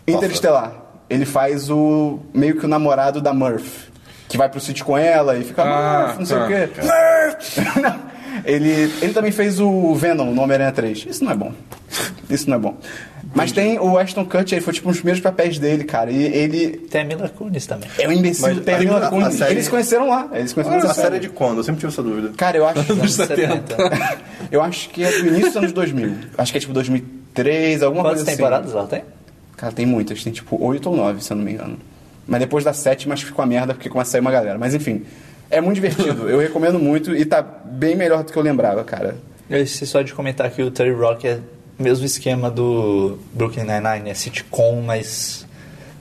Interestelar. Ele faz o. meio que o namorado da Murph. Que vai pro sítio com ela e fica. Ah, Murph, não sei tá. o quê. Murph! (laughs) Ele, ele também fez o Venom no Homem-Aranha 3. Isso não é bom. Isso não é bom. Mas tem o Ashton Kutcher, ele foi tipo um dos primeiros papéis dele, cara. E ele Tem a Mila Kunis também. é um imbecil Mas do Terry a- a Kunis. série- Eles se conheceram lá. Eles conheceram A na série é de quando? Eu sempre tive essa dúvida. Cara, eu acho. Anos 70. (laughs) eu acho que é do início dos anos 2000. Acho que é tipo 2003, alguma Quantas coisa assim. temporadas ela tem? Cara, tem muitas. Tem tipo 8 ou 9, se eu não me engano. Mas depois da sétima acho que ficou a merda porque começa a sair uma galera. Mas enfim, é muito divertido. eu recomendo muito e tá bem melhor do que eu lembrava, cara. Eu esqueci só de comentar que o 30 Rock é o mesmo esquema do Brooklyn Nine-Nine, é sitcom, mas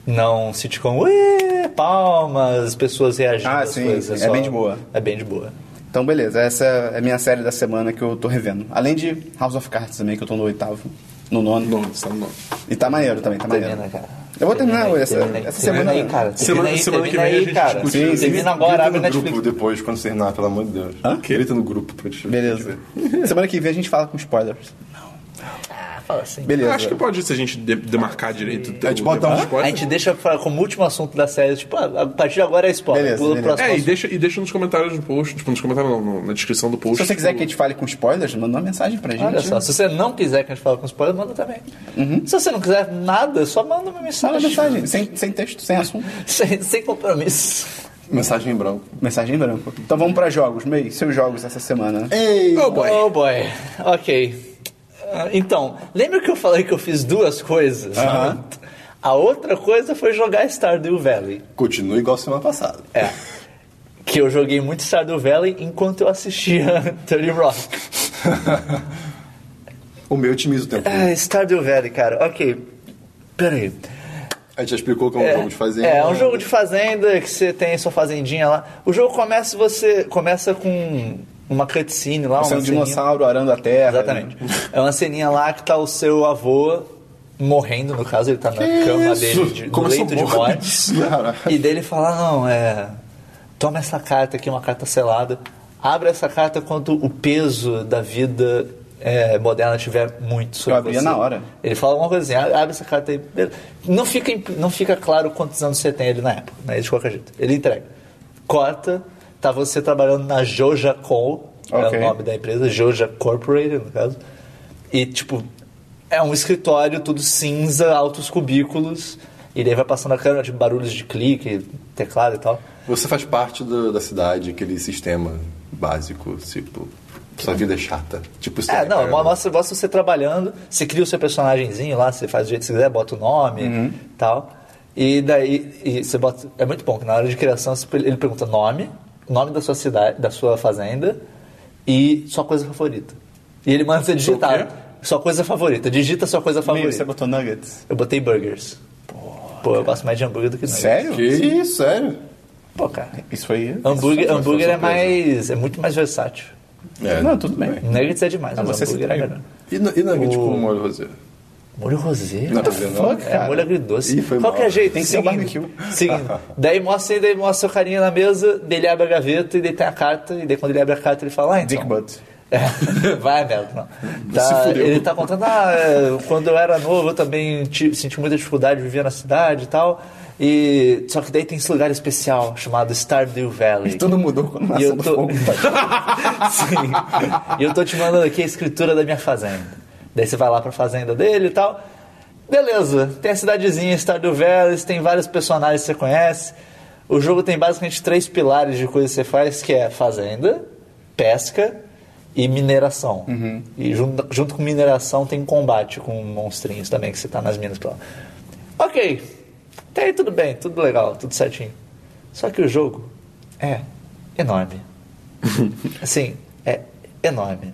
não sitcom, ué, palmas, pessoas reagindo Ah, às sim, coisas. sim, é bem de boa. É bem de boa. Então, beleza. Essa é a minha série da semana que eu tô revendo. Além de House of Cards também, que eu tô no oitavo. No nono. Não, está no nome. E tá maneiro também, tá maneiro. Termina, cara. Eu vou terminar Termina aí, essa- termina essa termina semana- aí, cara. Semana- Termina aí, semana que vem a aí, gente cara. discute. Sim, sim. Termina agora, abre no Netflix. grupo depois, quando você terminar, pelo amor de Deus. Hã? Grita no grupo pra te Beleza. Semana que vem a gente fala com spoilers. Ah, fala assim. Beleza. Acho que pode, se a gente de- demarcar direito. A gente bota um A spoiler. gente deixa como último assunto da série, tipo, ah, a partir de agora é spoiler. Beleza, Pula beleza. É, e deixa, e deixa nos comentários do post, tipo, nos comentários não, no- na descrição do post. Se você quiser tipo, que a gente fale com spoilers, manda uma mensagem pra gente. Olha só, se você não quiser que a gente fale com spoiler, manda também. Se você não quiser nada, só manda uma mensagem. Manda mensagem, sem, sem texto, sem assunto. (laughs) Sem, sem compromisso. Mensagem em branco. Mensagem em branco. Então vamos pra jogos. Mei, seus jogos essa semana. Ei! Oh boy. Oh boy. Ok. Ah, Então, lembra que eu falei que eu fiz duas coisas? Aham. (laughs) A outra coisa foi jogar Stardew Valley. Continua igual semana passada. É. Que eu joguei muito Stardew Valley enquanto eu assistia (laughs) 30 Rock. O meu otimiza o tempo. Ah, Stardew Valley, cara. Ok. Peraí. A gente já explicou que é um jogo de fazenda. É, é um jogo de fazenda que você tem sua fazendinha lá. O jogo começa você começa com uma cutscene lá, Você é um ceninha- dinossauro arando a terra. Exatamente. É uma ceninha lá que tá o seu avô morrendo, no caso, ele tá na cama isso? dele, de, no leito de morte. (laughs) E dele fala, não, é. Toma essa carta aqui, uma carta selada. Abre essa carta quando o peso da vida é, moderna tiver muito sobre Eu abria você. na hora. Ele fala uma coisa assim, "Ah, abre essa carta aí. Não fica, não fica claro quantos anos você tem ali na época, né? De qualquer jeito. Ele entrega. Corta, tá você trabalhando na Joja Co, é Ok. o nome da empresa, Joja Corporated, no caso. E, tipo, é um escritório tudo cinza, altos cubículos, e daí vai passando a câmera, tipo, barulhos de clique, teclado e tal. Você faz parte do- da cidade, aquele sistema básico, tipo. Sua vida é chata. Tipo, É, não, cara, mostra, mostra você trabalhando, você cria o seu personagemzinho lá, você faz do jeito que você quiser, bota o nome Uhum. e tal. E daí e você bota. É muito bom que na hora de criação ele pergunta nome, nome da sua cidade, da sua fazenda e sua coisa favorita. E ele manda você quê? digitar. Sua coisa favorita. Digita sua coisa favorita. você botou nuggets. Eu botei burgers. Pô, eu gosto mais de hambúrguer do que nuggets. Sério? Que isso, sério? Pô, cara. Isso foi. Hambúrguer, Isso foi hambúrguer é mais. é muito mais versátil. É. Não, tudo bem. Nuggets é demais, Ah, mas você hambúrguer é. E, e nugget com molho rosé? Molho rosé? Não, não, fuck, cara. É molho agridoce. Ih, foi Qualquer mal. jeito, Tem que ser barbecue. (laughs) Seguindo. daí mostra, daí mostra o carinha na mesa, daí ele abre a gaveta e daí tem a carta, e daí quando ele abre a carta ele fala, ah, então... Dick Butt. (laughs) É, vai, não. Tá, ele tá contando, ah, é, quando eu era novo eu também ti- senti muita dificuldade, vivia na cidade e tal. E, só que daí tem esse lugar especial chamado Stardew Valley. Tudo mudou quando E nasceu tô... fogo. (laughs) Sim. E eu tô te mandando aqui a escritura da minha fazenda. Daí você vai lá pra fazenda dele e tal. Beleza, tem a cidadezinha Stardew Valley, tem vários personagens que você conhece. O jogo tem basicamente três pilares de coisas que você faz, que é fazenda, pesca e mineração. E junto, junto com mineração tem combate com monstrinhos também, que você tá nas minas pra lá. Ok, até aí tudo bem, tudo legal, tudo certinho. Só que o jogo é enorme. (laughs) Assim, é enorme.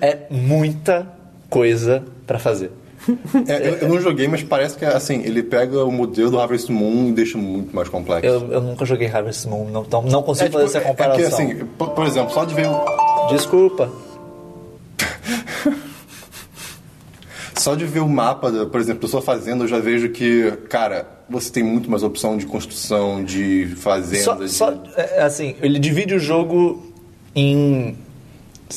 é muita coisa pra fazer. É, eu, eu não joguei, mas parece que assim, ele pega o modelo do Harvest Moon e deixa muito mais complexo. Eu, eu nunca joguei Harvest Moon, não, não, não consigo É, tipo, fazer essa é- comparação. É que, assim, por, por exemplo, só de ver o, Desculpa. (laughs) só de ver o mapa, da- por exemplo, da sua fazenda, eu já vejo que, cara, você tem muito mais opção de construção, de fazenda. Só, de... só, é, assim, ele divide o jogo em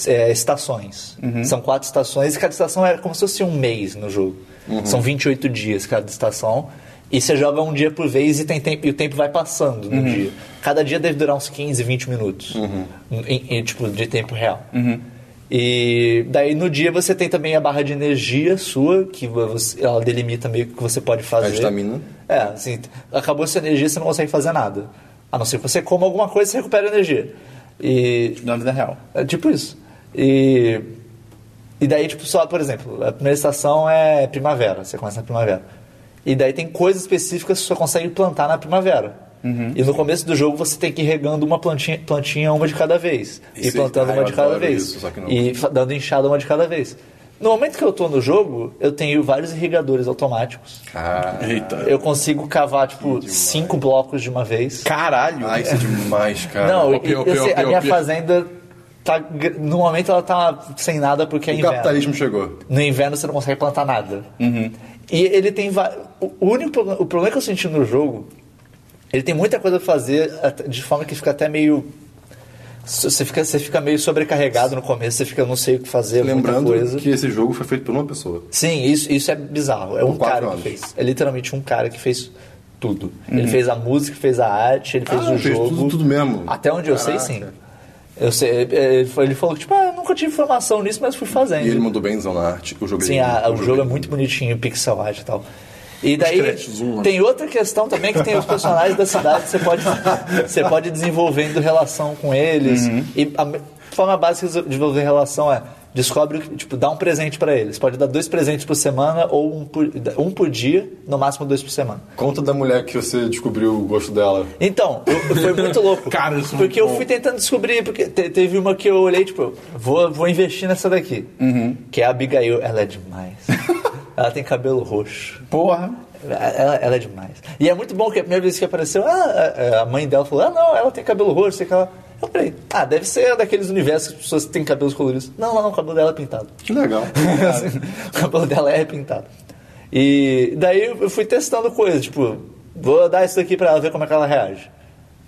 é, estações. São quatro estações e cada estação é como se fosse um mês no jogo. São 28 dias cada estação. E você joga um dia por vez e, tem tempo, e o tempo vai passando no dia. Cada dia deve durar uns 15, 20 minutos. Em, em, tipo, de tempo real. E daí no dia você tem também a barra de energia sua, que você- ela delimita meio que o que você pode fazer. A estamina. É, assim, acabou sua energia, você não consegue fazer nada. A não ser que você coma alguma coisa, você recupera energia. E Na vida real. é tipo isso. E, e daí, tipo, só, por exemplo, a primeira estação é primavera, você começa na primavera. E daí tem coisas específicas que você só consegue plantar na primavera. E no começo do jogo você tem que ir regando uma plantinha, plantinha uma de cada vez. e Isso, plantando ah, uma eu de cada vez. isso. E dando enxada uma de cada vez. No momento que eu tô no jogo, eu tenho vários irrigadores automáticos. Ah, Eita. Eu consigo cavar, tipo, cinco blocos de uma vez. Caralho! ah, isso é demais, cara. Não, eu- eu opi, a minha fazenda tá, no momento ela tá sem nada porque é o inverno. capitalismo chegou. No inverno você não consegue plantar nada. E ele tem o o único o problema que eu senti no jogo, ele tem muita coisa pra fazer de forma que fica até meio você fica, você fica meio sobrecarregado no começo, você fica, eu não sei o que fazer, Lembrando coisa. que esse jogo foi feito por uma pessoa. Sim, isso, isso é bizarro. É um quatro cara anos. que fez. É literalmente um cara que fez tudo. Ele fez a música, fez a arte, ele fez Ah, o fez jogo. tudo- tudo mesmo? Até onde eu sei, Caraca. sim. Eu sei, ele foi- ele falou que, tipo, ah, eu nunca tive informação nisso, mas fui fazendo. E ele mandou benzão na arte. O jogo Sim, é a- o jogo é muito bonitinho, pixel art e tal. E daí um, tem outra questão também que tem os personagens da cidade, você pode, (laughs) você pode ir desenvolvendo relação com eles. E a forma básica de desenvolver relação é descobre, tipo, dá um presente pra eles. Pode dar dois presentes por semana ou um por, um por dia, no máximo dois por semana. Conta da mulher que você descobriu o gosto dela. Então, eu- foi muito louco. (laughs) Cara, isso é Porque muito eu bom. fui tentando descobrir, porque te- teve uma que eu olhei, tipo, vou, vou investir nessa daqui. Que é a Abigail. Ela é demais. (laughs) ela tem cabelo roxo. Porra! Ela, ela é demais. E é muito bom que a primeira vez que apareceu, ah, a- a mãe dela falou: ah, não, ela tem cabelo roxo, sei que ela. Eu falei, ah, deve ser daqueles universos que as pessoas têm cabelos coloridos. Não, não, não, o cabelo dela é pintado. Que legal. (laughs) o cabelo dela é pintado. E daí eu fui testando coisas, tipo, vou dar isso daqui pra ela ver como é que ela reage.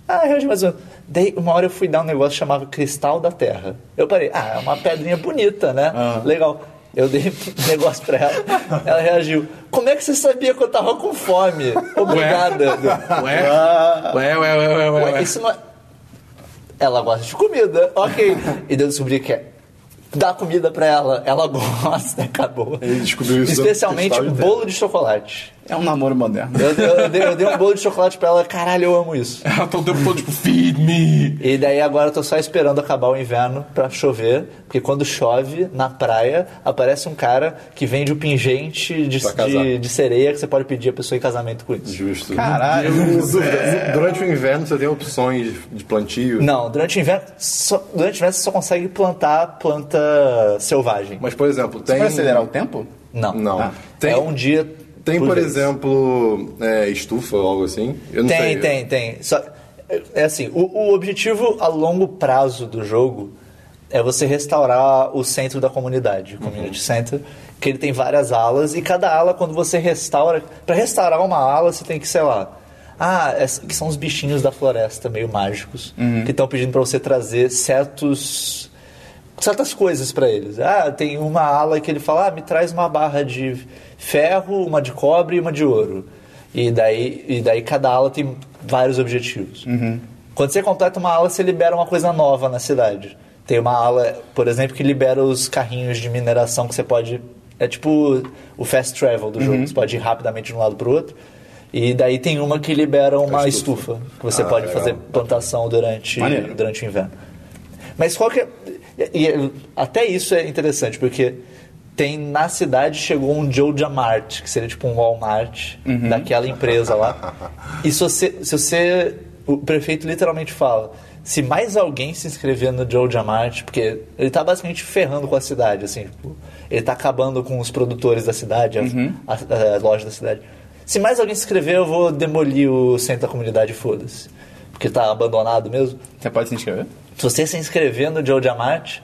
Ah, reage mais ou menos. Daí uma hora eu fui dar um negócio que chamava Cristal da Terra. Eu parei, ah, é uma pedrinha bonita, né? Legal. Eu dei um (laughs) negócio pra ela, ela reagiu. Como é que você sabia que eu tava com fome? Obrigada. Ué? Ué, ué, ué, ué, ué, Ué, ué. isso não é... Ela gosta de comida, ok. E eu descobri que é dar comida pra ela, ela (laughs) gosta, acabou. Ele descobriu isso Especialmente de bolo de chocolate. É um namoro moderno. Eu, eu- eu dei, eu dei um bolo de chocolate pra ela, caralho, eu amo isso. (laughs) Ela tá o tempo todo tipo, feed me. E daí agora eu tô só esperando acabar o inverno pra chover, porque quando chove na praia aparece um cara que vende o pingente de, de, de sereia que você pode pedir a pessoa em casamento com isso. Justo. Caralho! Dúvida, (laughs) Durante o inverno você tem opções de plantio. Não, durante o inverno, só, durante o inverno você só consegue plantar planta selvagem. Mas, por exemplo, Você tem. vai acelerar o tempo? Não. Não. Ah, Tem, é um dia. Tem por vez. exemplo, é, estufa ou algo assim? Eu não Tem, sei. tem, tem. Só, é assim, o, o objetivo a longo prazo do jogo é você restaurar o centro da comunidade, o community center, que ele tem várias alas e cada ala quando você restaura, para restaurar uma ala você tem que, sei lá, ah, essa- que são os bichinhos da floresta meio mágicos que estão pedindo para você trazer certos certas coisas para eles. Ah, tem uma ala que ele fala, ah, me traz uma barra de ferro, uma de cobre e uma de ouro. E daí, e daí cada ala tem vários objetivos. Quando você completa uma ala, você libera uma coisa nova na cidade. Tem uma ala, por exemplo, que libera os carrinhos de mineração que você pode... É tipo o fast travel do jogo. Você pode ir rapidamente de um lado para o outro. E daí tem uma que libera uma estufa. estufa. que você Ah, pode legal. fazer plantação durante, Maneiro. durante o inverno. Mas qual que é... E até isso é interessante, porque tem na cidade chegou um Joe Mart, que seria tipo um Walmart daquela empresa lá. E se você, se você... O prefeito literalmente fala, se mais alguém se inscrever no Joe Mart, porque ele tá basicamente ferrando com a cidade, assim, tipo, ele tá acabando com os produtores da cidade, a, a- a loja da cidade. Se mais alguém se inscrever, eu vou demolir o centro da comunidade, foda-se. Porque tá abandonado mesmo. Você pode se inscrever? Se você se inscrever no Joe Diamante,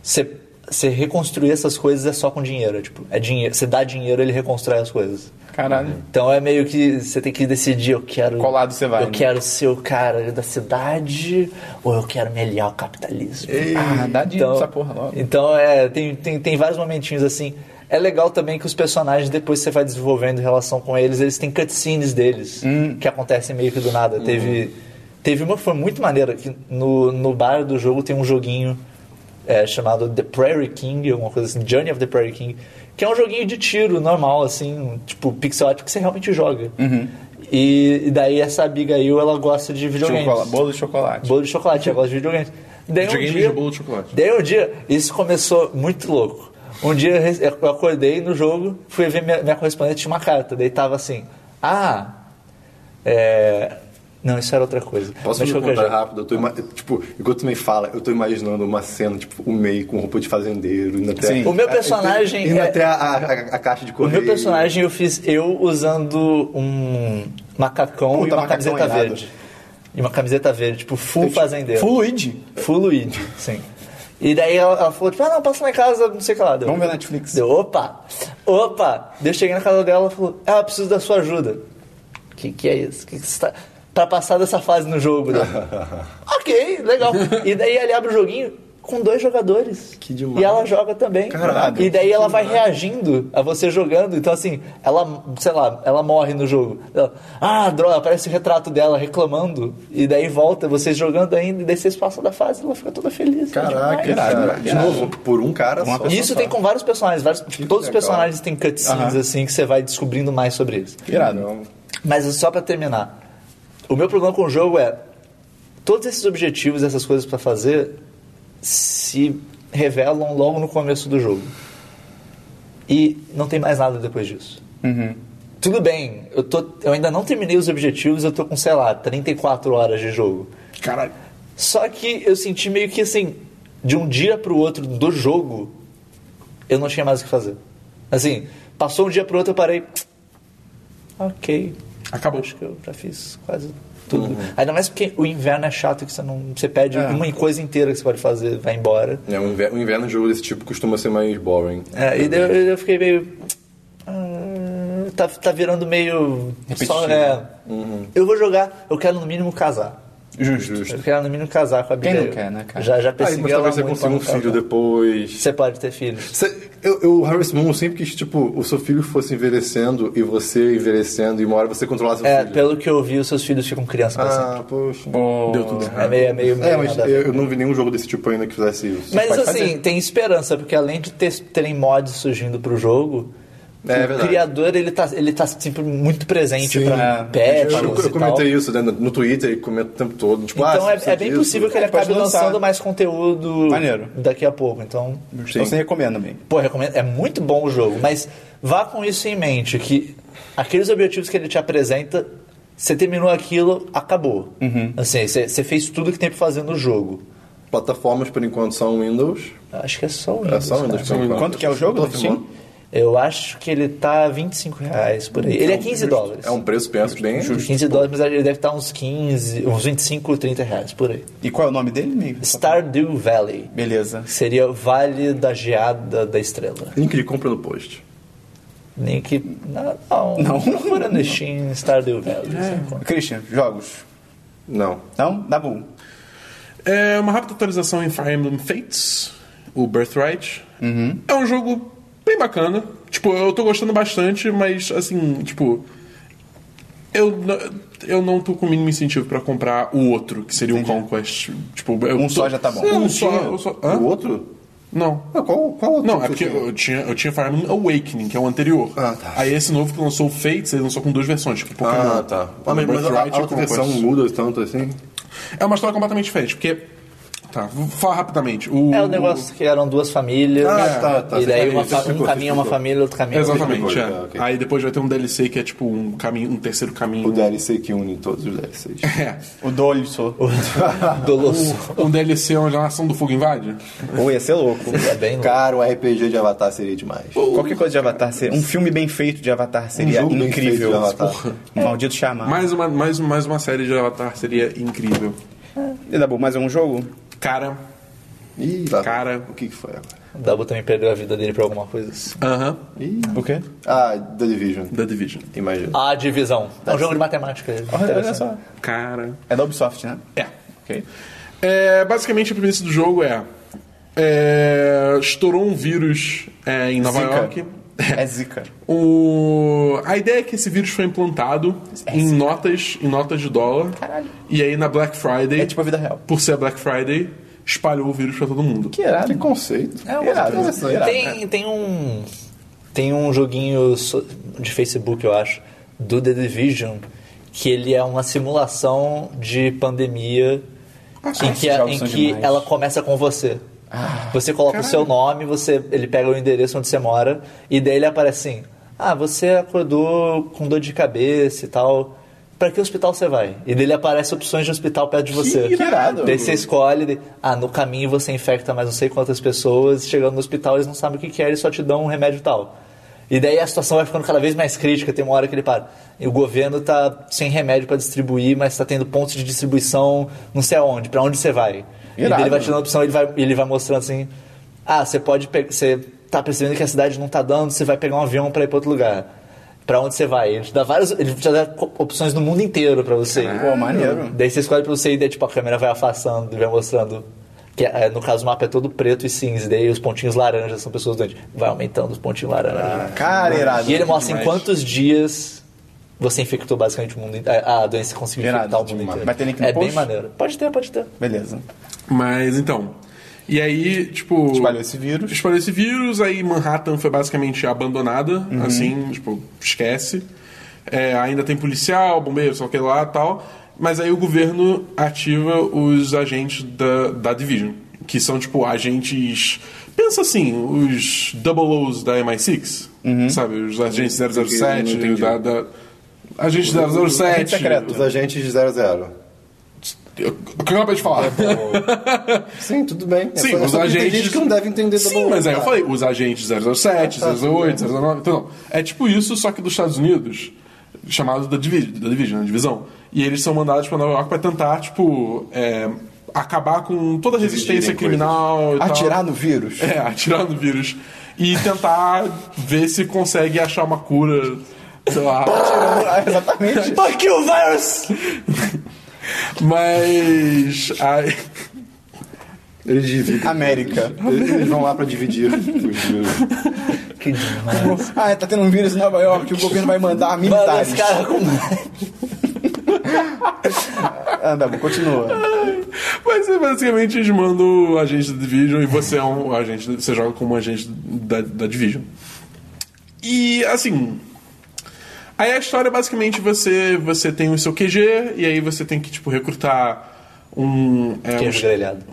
você, você reconstruir essas coisas é só com dinheiro. é Tipo, é dinheiro. Você dá dinheiro, ele reconstrói as coisas. Caralho. Então é meio que você tem que decidir, eu quero. Qual lado você vai, Eu né? quero ser o cara da cidade ou eu quero me aliar ao capitalismo. Ah, dá dinheiro essa porra logo. Então é, tem, tem, tem vários momentinhos assim. É legal também que os personagens, depois que você vai desenvolvendo em relação com eles, eles têm cutscenes deles, Hum. que acontecem meio que do nada. Teve, teve uma que foi muito maneira, que no, no bar do jogo tem um joguinho é, chamado The Prairie King, alguma coisa assim, Journey of the Prairie King, que é um joguinho de tiro normal, assim, tipo pixel art que você realmente joga. E, e daí essa Abigail, ela gosta de videogames. Bolo de chocolate. Bolo de chocolate, ela gosta de videogames. Daí um Videogame dia, de bolo de chocolate. Daí um dia, isso começou muito louco. Um dia eu acordei no jogo, fui ver minha, minha correspondente, tinha uma carta. Daí tava assim, ah, é... Não, isso era outra coisa. Posso Mas um qualquer comentário jeito. rápido? Eu tô ima- Tipo, enquanto tu me fala, eu tô imaginando uma cena, tipo, o Mei com roupa de fazendeiro, indo até... Sim. O meu personagem Indo é- até a, a- a caixa de O correio. meu personagem eu fiz eu usando um macacão Puta, e uma macacão camiseta verde. E uma camiseta verde, tipo, full fazendeiro. Full Luigi. Full Luigi, sim. E daí ela, ela falou, tipo, ah, não, passa em casa, não sei o que lá. Deu, Vamos ver Netflix. Deu, opa, opa. Daí eu cheguei na casa dela e falou, ah, eu preciso da sua ajuda. Que que é isso? Que que você tá... Pra passar dessa fase no jogo. Daí, (laughs) ok, legal. E daí ele abre o joguinho com dois jogadores. Que demais. E ela joga também. Caraca, e daí ela vai demais. reagindo a você jogando. Então, assim, ela, sei lá, ela morre no jogo. Ela, ah, droga, aparece o retrato dela reclamando. E daí volta, vocês jogando ainda, e daí vocês passam da fase e ela fica toda feliz. Caraca, Irado, cara. De novo, por um cara Uma só. E isso tem com vários personagens. Vários, todos os legal. personagens têm cutscenes, Aham. assim, que você vai descobrindo mais sobre eles. Irado. Mas só pra terminar, o meu problema com o jogo é todos esses objetivos, essas coisas pra fazer, se revelam logo no começo do jogo. E não tem mais nada depois disso. Uhum. Tudo bem, eu, tô, eu ainda não terminei os objetivos, eu tô com, sei lá, 34 horas de jogo. Caralho. Só que eu senti meio que assim, de um dia pro outro do jogo, eu não tinha mais o que fazer. Assim, passou um dia pro outro eu parei. Ok. Acabou. Acho que eu já fiz quase tudo. Ainda mais porque o inverno é chato que você não. Você perde É. uma coisa inteira que você pode fazer, vai embora. É, o inverno, o inverno de jogo desse tipo costuma ser mais boring. É, e eu, eu fiquei meio. ah, tá, tá virando meio. Repetitivo. Só, é, Eu vou jogar, eu quero no mínimo casar. Justo. Eu quero no mínimo casar com a Quem Abigail. não quer, né, cara? Já, já persegui mas ela talvez você consiga um filho casar. depois. Você pode ter filhos. Cê- eu, eu, o Harvest Moon sempre quis, tipo, o seu filho fosse envelhecendo e você envelhecendo e uma hora você controlar seu É, filho. pelo que eu vi, os seus filhos ficam crianças pra sempre. Ah, poxa. Deu tudo errado. É meio, é meio, meio É, mas eu, eu não vi nenhum jogo desse tipo ainda que fizesse isso. Mas assim, fazer. tem esperança, porque além de ter, terem mods surgindo pro jogo, É, o criador ele tá, ele tá sempre muito presente Sim. pra É, patches Eu, eu comentei isso né, no Twitter e comento o tempo todo. Tipo, Então ah, é, é bem disso. possível que ele É, acabe lançar. lançando mais conteúdo Maneiro. daqui a pouco. Então, Então você recomenda mesmo. pô, recomendo, é muito bom o jogo, mas vá com isso em mente, que aqueles objetivos que ele te apresenta, você terminou aquilo, acabou. Uhum. Assim, você, você fez tudo que tem pra fazer no jogo. Plataformas, por enquanto, são Windows. Acho que é só o É Windows, só cara. Windows. por enquanto. Quanto que é o jogo Steam? Eu acho que ele tá 25 reais por aí. Ele é 15 dólares. É um preço, penso, bem... 15 dólares, mas ele deve estar uns 15, uns 25, 30 reais por aí. E qual é o nome dele, meio? Stardew Valley. Beleza. Seria o Vale da Geada da Estrela. Link de compra no post. Nem que. Não, (laughs) não. Não. Procura no Steam Stardew Valley. você encontra. Christian, jogos. Não. Não? Dá bom. É uma rápida atualização em Fire Emblem Fates, o Birthright. É um jogo bem bacana. Tipo, eu tô gostando bastante, mas assim, tipo. Eu, eu não tô com o mínimo incentivo pra comprar o outro, que seria o Conquest. Tipo, eu Um tô- só já tá bom. Um Não só. só- hã? O outro? Não. Ah, qual, qual outro? Não, é porque tinha? eu tinha, eu tinha Fire Emblem Awakening, que é o anterior. Ah, tá. Aí esse novo que lançou o Fates, ele lançou com duas versões, tipo Pokémon. Ah, tá. Ah, mas, mas a, a outra versão muda tanto assim? É uma história completamente diferente, porque. Tá, vou falar rapidamente. O, É o negócio que eram duas famílias. Ah, tá, tá. E daí uma um caminho é uma família, outro caminho é outra Exatamente, é. ok. Aí depois vai ter um DLC que é tipo um caminho, um terceiro caminho. O DLC que une todos os DLCs. (laughs) É. O Dolso. Doloso. Um DLC onde a nação do fogo invade? Ou ia ser louco. (laughs) É bem louco. Cara, um RPG de Avatar seria demais. Qualquer coisa de Avatar seria. Um filme bem feito de Avatar seria jogo bem incrível. feito de Avatar. Porra. Maldito chamar. Mais uma, mais, mais uma série de Avatar seria incrível. E dá bom, mais um jogo? Cara, Ih, lá. Cara. O que que foi agora? O Dabu também perdeu a vida dele pra alguma coisa assim. aham, Ih. O quê? Ah, The Division. The Division. Imagina. A divisão. É um jogo de matemática. Olha, olha só. Cara. É da Ubisoft, né? É. Ok. É, basicamente, a premissa do jogo é, é, Estourou um vírus é, em Nova Zica. York. (laughs) É zica. O... A ideia é que esse vírus foi implantado em notas, em notas de dólar. Caralho. E aí na Black Friday. É tipo a vida real. Por ser a Black Friday, espalhou o vírus pra todo mundo. Que irado. Que conceito. É uma Irado, coisa- irado. tem, tem um. Tem um joguinho de Facebook, eu acho, do The Division, que ele é uma simulação de pandemia em que, em que demais. ela começa com você. Você coloca o seu nome, você, ele pega o endereço onde você mora, e daí ele aparece assim: Ah, você acordou com dor de cabeça e tal. Pra que hospital você vai? E daí ele aparece opções de hospital perto de você. Que irado. Daí você escolhe, de- ah, no caminho você infecta mais não sei quantas pessoas, chegando no hospital eles não sabem o que que é, eles só te dão um remédio tal. E daí a situação vai ficando cada vez mais crítica, tem uma hora que ele para. E o governo tá sem remédio para distribuir, mas tá tendo pontos de distribuição não sei aonde, para onde você vai. E Irado. ele vai te dando opção, ele vai, ele vai mostrando assim, ah, você pode você tá percebendo que a cidade não tá dando, você vai pegar um avião para ir para outro lugar. Pra onde você vai? Ele te dá várias, ele te dá opções no mundo inteiro pra você. ir. Pô, maneiro. Daí você escolhe pra você ir, daí tipo, a câmera vai afastando e vai mostrando. Que é, no caso o mapa é todo preto e cinza, daí os pontinhos laranjas são pessoas doentes. Vai aumentando os pontinhos laranjas. Cara, irado. e ele mostra em demais. quantos dias você infectou basicamente o mundo inteiro. A a doença conseguiu Irado, infectar o mundo inteiro. Vai ter link no é bem post? maneiro. Pode ter, pode ter. Beleza. Mas então. E aí, tipo. Espalhou esse vírus. Espalhou esse vírus, aí Manhattan foi basicamente abandonada, Uhum. assim, tipo, esquece. É, ainda tem policial, bombeiro, sei lá o que lá e tal. Mas aí o governo ativa os agentes da, da Division, que são, tipo, agentes. Pensa assim, os double O's da MI6, Uhum. sabe? Os agentes Eu não 007, entendi. da. da agente 007. Agente secreto. Os agentes de 00. Eu- O que eu acabei de falar? (laughs) Sim, tudo bem. É Sim, só- é os agentes. Tem gente que não deve entender Sim, double mas aí eu O. falei, os agentes 007, Ah, tá, 008, tudo 009. Então, não. É tipo isso, só que dos Estados Unidos, chamado da, Divi da Division, né, divisão. E eles são mandados pra Nova York pra tentar, tipo, é, acabar com toda a resistência criminal e tal. Atirar no vírus. É, atirar no vírus. E tentar ver se consegue achar uma cura, sei lá. Ah, exatamente. (laughs) Fuck you, virus! Mas. Aí, Eles dividem. América. Eles eles vão lá pra dividir os. Que demais. Ah, tá tendo um vírus em Nova York, o governo vai mandar militares. esse cara com... Anda, continua. Mas é, basicamente eles mandam o agente da Division e você é um agente, você joga como agente da, da Division. E assim. Aí a história basicamente você você tem o seu QG e aí você tem que tipo recrutar um é, uns,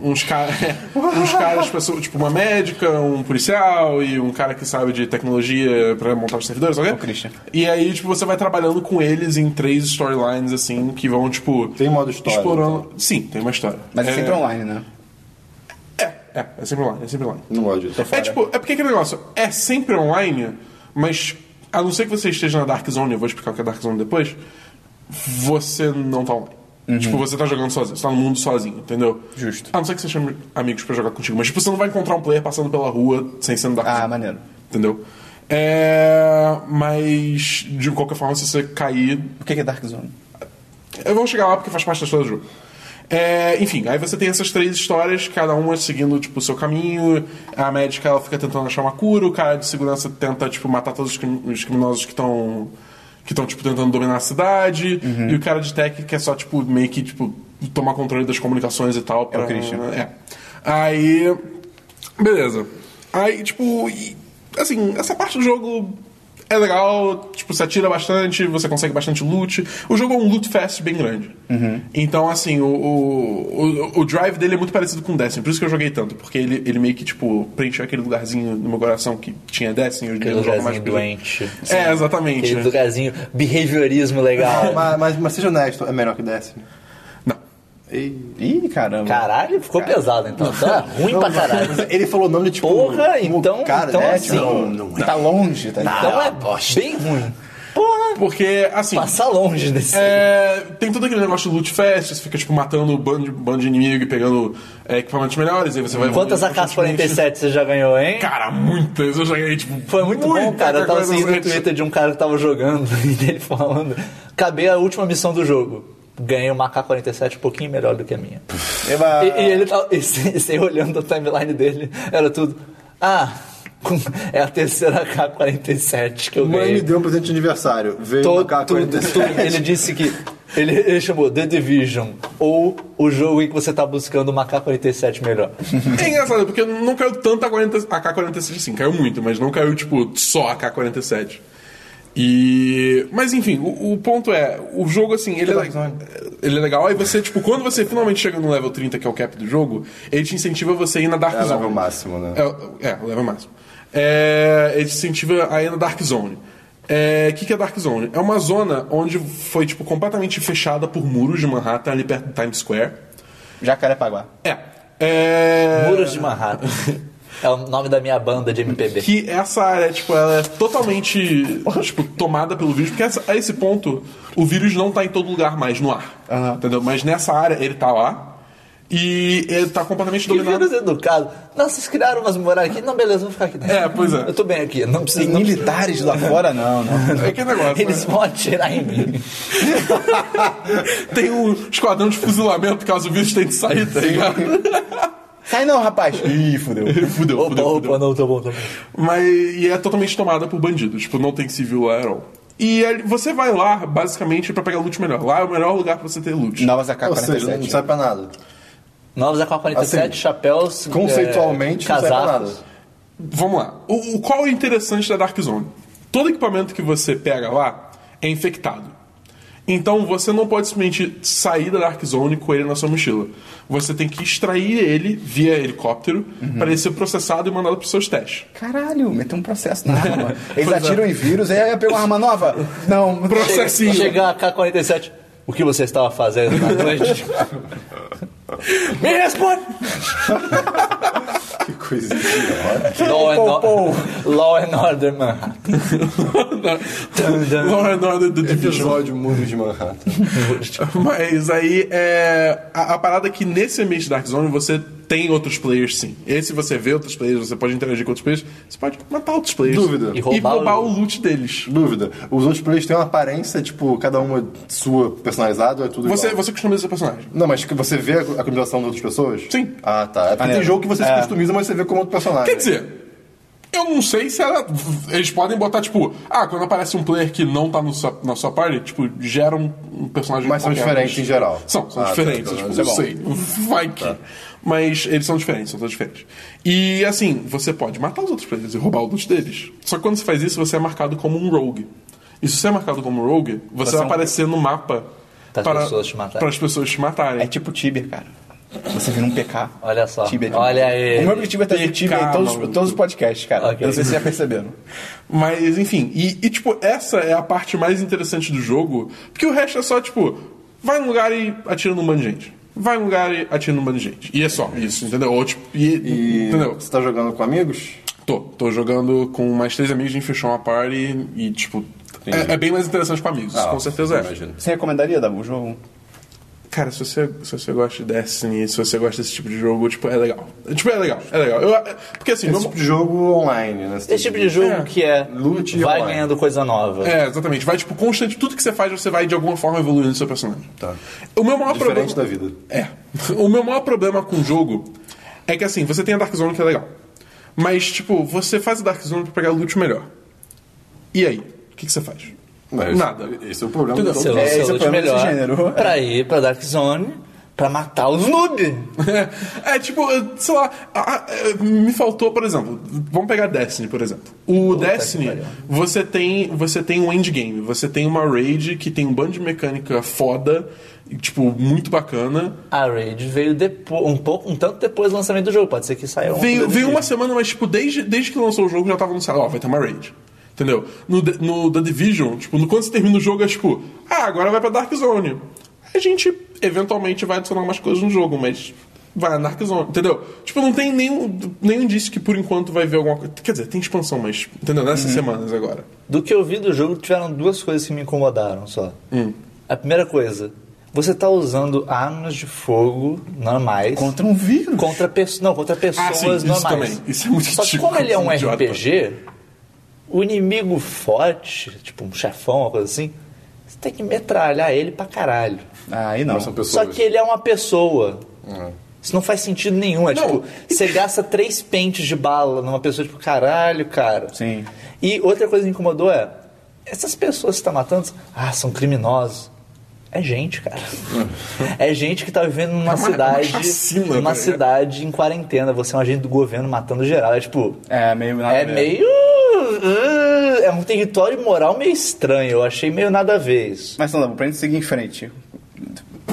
uns, cara, (laughs) uns caras pessoas, tipo uma médica, um policial e um cara que sabe de tecnologia pra montar os servidores, ok? O Christian. E aí tipo você vai trabalhando com eles em três storylines assim que vão tipo Tem modo história, explorando. Sim, tem uma história. Mas é sempre online, né? É, é, é sempre online, é sempre online. Não gosto disso. É tipo, é porque aquele negócio é sempre online, mas a não ser que você esteja na Dark Zone, eu vou explicar o que é Dark Zone depois, você não tá online. Tipo, você tá jogando sozinho, você tá no mundo sozinho, entendeu? Justo. A não ser que você chame amigos pra jogar contigo, mas tipo, você não vai encontrar um player passando pela rua sem ser no Dark Ah, Zone. maneiro. Entendeu? É. Mas, de qualquer forma, se você cair, O que que é Dark Zone? eu vou chegar lá porque faz parte da história do jogo. É, enfim, aí você tem essas três histórias, cada uma seguindo tipo, o seu caminho. A médica ela fica tentando achar uma cura, o cara de segurança tenta tipo, matar todos os crim- os criminosos que estão que estão tipo, tentando dominar a cidade. E o cara de tech quer só tipo, meio que tipo, tomar controle das comunicações e tal. Pra, Christian. É. Aí. Beleza. Aí, tipo, e, assim, essa parte do jogo é legal, tipo, você atira bastante, você consegue bastante loot. O jogo é um loot fest bem grande. Então, assim, o, o, o, o drive dele é muito parecido com o Destiny, por isso que eu joguei tanto, porque ele, ele meio que, tipo, preencheu aquele lugarzinho no meu coração que tinha Destiny, hoje Aquele eu jogo mais doente. É, exatamente. Aquele lugarzinho behaviorismo legal. (laughs) Mas, mas, mas seja honesto, é melhor que Destiny. Não. Ih, caramba. Caralho, ficou pesado então. Então é ruim pra caralho. Ele falou o nome de tipo. Porra, então- cara, então né? assim- Não, não é. Tá longe, tá ligado? Então é bem ruim. Porra, Porque, assim. passa longe desse. É, tem todo aquele negócio de loot fest, você fica tipo matando bando de, bando de inimigo e pegando é, equipamentos melhores, aí você vai. Quantas AK-47 você já ganhou, hein? Cara, muitas. Eu já ganhei, tipo. Foi muito bom, cara. Eu tava AK-47. seguindo o Twitter de um cara que tava jogando (laughs) e dele falando. Acabei a última missão do jogo. Ganhei uma AK-47 um pouquinho melhor do que a minha. Eba. E, e ele tava. E você você olhando a timeline dele, era tudo. Ah, é a terceira AK-47 que eu Mãe me ganhei. deu um presente de aniversário. Veio um K-47. tudo, tudo. Ele disse que Ele, ele chamou The Division, ou o jogo em que você tá buscando uma K-47 melhor. É engraçado, porque não caiu tanto a, 40, a K-47 assim, caiu muito, mas não caiu, tipo, só a K-47. E. Mas enfim, o, o ponto é, o jogo assim, ele é, Zone. ele é legal, aí você, tipo, quando você finalmente chega no level 30, que é o cap do jogo, ele te incentiva você a ir na Dark É o Zone. level máximo, né? É, é, o level máximo. É, ele te incentiva a ir na Dark Zone. É, O que, que é Dark Zone? É uma zona onde foi, tipo, completamente fechada por muros de Manhattan, ali perto do Times Square. Jacarepaguá. É. é... Muros de Manhattan. (laughs) É o nome da minha banda de MPB. que essa área, tipo, ela é totalmente, tipo, tomada pelo vírus, porque essa- a esse ponto, o vírus não tá em todo lugar mais no ar, Aham. entendeu? Mas nessa área, ele tá lá, e ele tá completamente Que dominado. vírus educado. Não, vocês criaram umas morais aqui. Não, beleza, vou ficar aqui. dentro. É, pois é. Eu tô bem aqui. Não preciso. Tem Não militares lá fora? Não, não. (laughs) É que negócio, Eles né? vão atirar em mim. (laughs) Tem um esquadrão de fuzilamento caso o vírus tente sair, tá ligado? (laughs) Sai não, rapaz. (laughs) Ih, (laughs) fudeu. fudeu, Opa, fudeu, opa, fudeu. não, tá bom, tá bom. Mas e é totalmente tomada por bandidos, tipo, não tem civil lá at all. E ali- você vai lá, basicamente, pra pegar loot melhor. Lá é o melhor lugar pra você ter loot. Novas Ou seja, não AK-47. serve pra nada. Novos AK-47, Assim, chapéus. Conceitualmente, é, não serve pra nada. Vamos lá. O, o- qual é o interessante da Dark Zone? Todo equipamento que você pega lá é infectado. Então você não pode simplesmente sair da Dark Zone com ele na sua mochila. Você tem que extrair ele via helicóptero para ele ser processado e mandado para os seus testes. Caralho, meteu um processo na arma. (laughs) Eles é. atiram em vírus, aí pegou uma arma nova. Não, Processinho. Chega a AK-47. O que você estava fazendo na noite? (laughs) Me responde! (laughs) Que coisa idiota. Law and, Or- Law and Order, Manhattan. Law and Order The Division. Episódio Muros de Manhattan. Mas aí é. A, a parada é que nesse ambiente Dark Zone você tem outros players sim. Esse você vê outros players, você pode interagir com outros players, você pode matar outros players. Dúvida. E roubar o... o- loot deles. Dúvida. Os outros players têm uma aparência, tipo, cada uma sua personalizada é tudo Você, igual? você customiza seu personagem. Não, mas que você vê a customização de outras pessoas? Sim. Ah, tá. É porque Maneiro. tem jogo que você se É. customiza, mas você vê como outro personagem. Quer dizer, eu não sei se ela. Eles podem botar, tipo, ah, quando aparece um player que não tá no sua- na sua party, tipo, gera um, um personagem Mas são diferentes em geral. São, são Ah, tá, diferentes. tá, tipo, é não sei. Vai que. Mas eles são diferentes, são todos diferentes. E assim, você pode matar os outros players e roubar o loot deles. Só que quando você faz isso, você é marcado como um rogue. E se você é marcado como um rogue, você, Você vai é um- aparecer no mapa Para as pessoas te matarem. para as pessoas te matarem. É tipo Tibia, cara. Você vira um PK. Olha só. Tibia Olha aí. O meu objetivo é trazer PK, Tibia em todos, todos os podcasts, cara. Ok. Eu não sei se vocês já perceberam. Mas, enfim, e, e, tipo, essa é a parte mais interessante do jogo, porque o resto é só, tipo, vai num lugar e atira num bando de gente. Vai num lugar e atira num bando de gente. E é só isso, entendeu? Ou, tipo, e, E entendeu? você tá jogando com amigos? Tô, tô jogando com mais três amigos, a gente fechou uma party e, tipo, é, é bem mais interessante com amigos, Ah, com certeza é. Imagino. Você recomendaria, Dabu, o jogo? Cara, se você, se você gosta de Destiny, se você gosta desse tipo de jogo, tipo, é legal. Tipo, é legal, é legal. Eu, é- porque assim, Esse meu- tipo de jogo online, né? Esse tipo de jogo É. que é. Loot e vai online. ganhando coisa nova. É, exatamente. Vai, tipo, constante. Tudo que você faz, você vai de alguma forma evoluindo seu personagem. Tá. O meu maior Diferente problema. da vida. É. O meu maior problema com o jogo é que assim, você tem a Dark Zone que é legal. Mas, tipo, você faz a Dark Zone pra pegar loot melhor. E aí? O que, que você faz? Mas Nada. Esse é o problema Entendeu? do Seu. É, esse é o desse melhor gênero. (laughs) pra ir pra Dark Zone pra matar os noob. É, tipo, sei lá, a- a- me faltou, por exemplo, vamos pegar Destiny, por exemplo. O Puta Destiny, você tem, você tem um endgame, você tem uma raid que tem um bando de mecânica foda, e, tipo, muito bacana. A Raid veio depois, um pouco, um tanto depois do lançamento do jogo. Pode ser que saia um Veio, veio uma semana, mas, tipo, desde, desde que lançou o jogo já tava anunciado, ó, vai ter uma raid. Entendeu? No, The- no The Division, tipo, no, quando você termina o jogo, é tipo, ah, agora vai pra Dark Zone. A gente, eventualmente, vai adicionar umas coisas no jogo, mas vai na Dark Zone, entendeu? Tipo, não tem nenhum, nenhum indício que por enquanto vai ver alguma coisa. Quer dizer, tem expansão, mas, entendeu? Nessas semanas agora. Do que eu vi do jogo, tiveram duas coisas que me incomodaram só. Hum. A primeira coisa, você tá usando armas de fogo normais Contra um vírus. contra pessoas, não, contra pessoas Ah, sim, isso normais. também. Isso é muito Só que como ele é um idiota. RPG, o inimigo forte, tipo um chefão, uma coisa assim, você tem que metralhar ele pra caralho. Ah, aí não. Não são pessoas. Só que ele é uma pessoa. Uhum. Isso não faz sentido nenhum. É Não. tipo, você gasta três pentes de bala numa pessoa, tipo, caralho, cara. Sim. E outra coisa que me incomodou é, essas pessoas que você tá matando, ah, são criminosos. É gente, cara. (laughs) É gente que tá vivendo numa É uma- é uma cidade. (laughs) chacina, numa tá ligado? cidade em quarentena. Você é um agente do governo matando geral. É tipo. É, meio nada a É meio. Uh, é um território moral meio estranho. Eu achei meio nada a ver isso. Mas não, pra gente seguir em frente.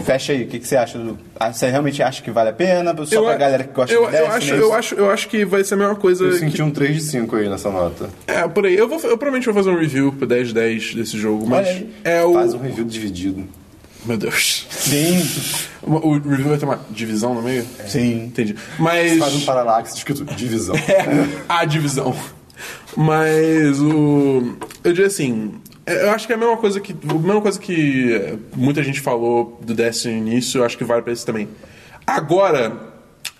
Fecha aí, o que, que você acha do. ah, Você realmente acha que vale a pena? Só pra a- galera que gosta eu, de eu acho, é eu acho, eu acho que vai ser a mesma coisa. Eu que- senti um 3 de 5 aí nessa nota. É, por aí. Eu, vou, eu provavelmente vou fazer um review pro 10-10 desse jogo, mas Olha é o. Faz um review dividido. Meu Deus. Sim, (laughs) O review vai ter uma divisão no meio? sim. Entendi. Mas. Faz um paralaxe escrito divisão. (laughs) a divisão. Mas o. Eu diria assim. Eu acho que é a mesma coisa que. A mesma coisa que eh, muita gente falou do Destiny no início, eu acho que vale pra esse também. Agora,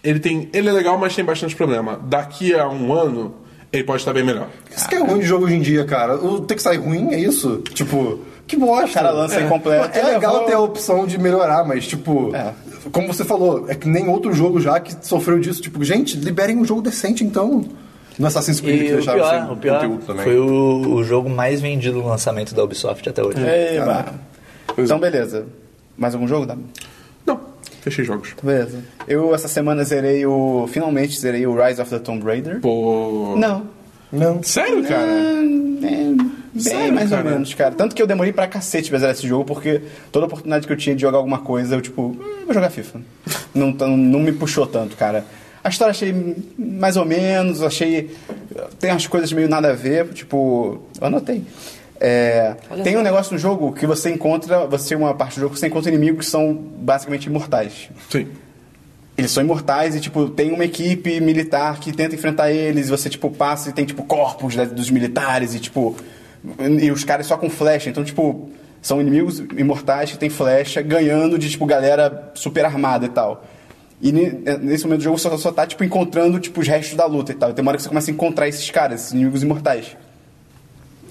ele tem. Ele é legal, mas tem bastante problema. Daqui a um ano, ele pode estar bem melhor. Isso que é ruim de jogo hoje em dia, cara. O ter que sair ruim é isso? Tipo, que bosta. O cara lança incompleto. É legal levou- ter a opção de melhorar, mas, tipo, É. como você falou, é que nem outro jogo já que sofreu disso. Tipo, gente, liberem um jogo decente então. No Assassin's Creed que E deixaram pior, sem o pior conteúdo também. foi o, o jogo mais vendido no lançamento da Ubisoft até hoje. Ei, bah. Então, beleza. Mais algum jogo, Dami? Não, fechei jogos. Beleza. Eu, essa semana, zerei o... Finalmente, zerei o Rise of the Tomb Raider. Pô. Não. Não. Sério, cara? É, bem Sério, mais ou cara? menos, cara. Tanto que eu demorei pra cacete pra zerar esse jogo, porque toda oportunidade que eu tinha de jogar alguma coisa, eu, tipo, "Hum, vou jogar FIFA. não, não me puxou tanto, cara. A história achei mais ou menos, achei. Tem umas coisas meio nada a ver, tipo. Eu anotei. É, tem um negócio no jogo que você encontra, você tem uma parte do jogo que você encontra inimigos que são basicamente imortais. Sim. Eles são imortais e, tipo, tem uma equipe militar que tenta enfrentar eles, e você, tipo, passa e tem, tipo, corpos da- dos militares e, tipo... E os caras só com flecha, então, tipo... São inimigos imortais que tem flecha, ganhando de, tipo, galera super armada e tal. E ne- nesse momento do jogo você só, só tá, tipo, encontrando, tipo, os restos da luta e tal. E tem uma hora que você começa a encontrar esses caras, esses inimigos imortais.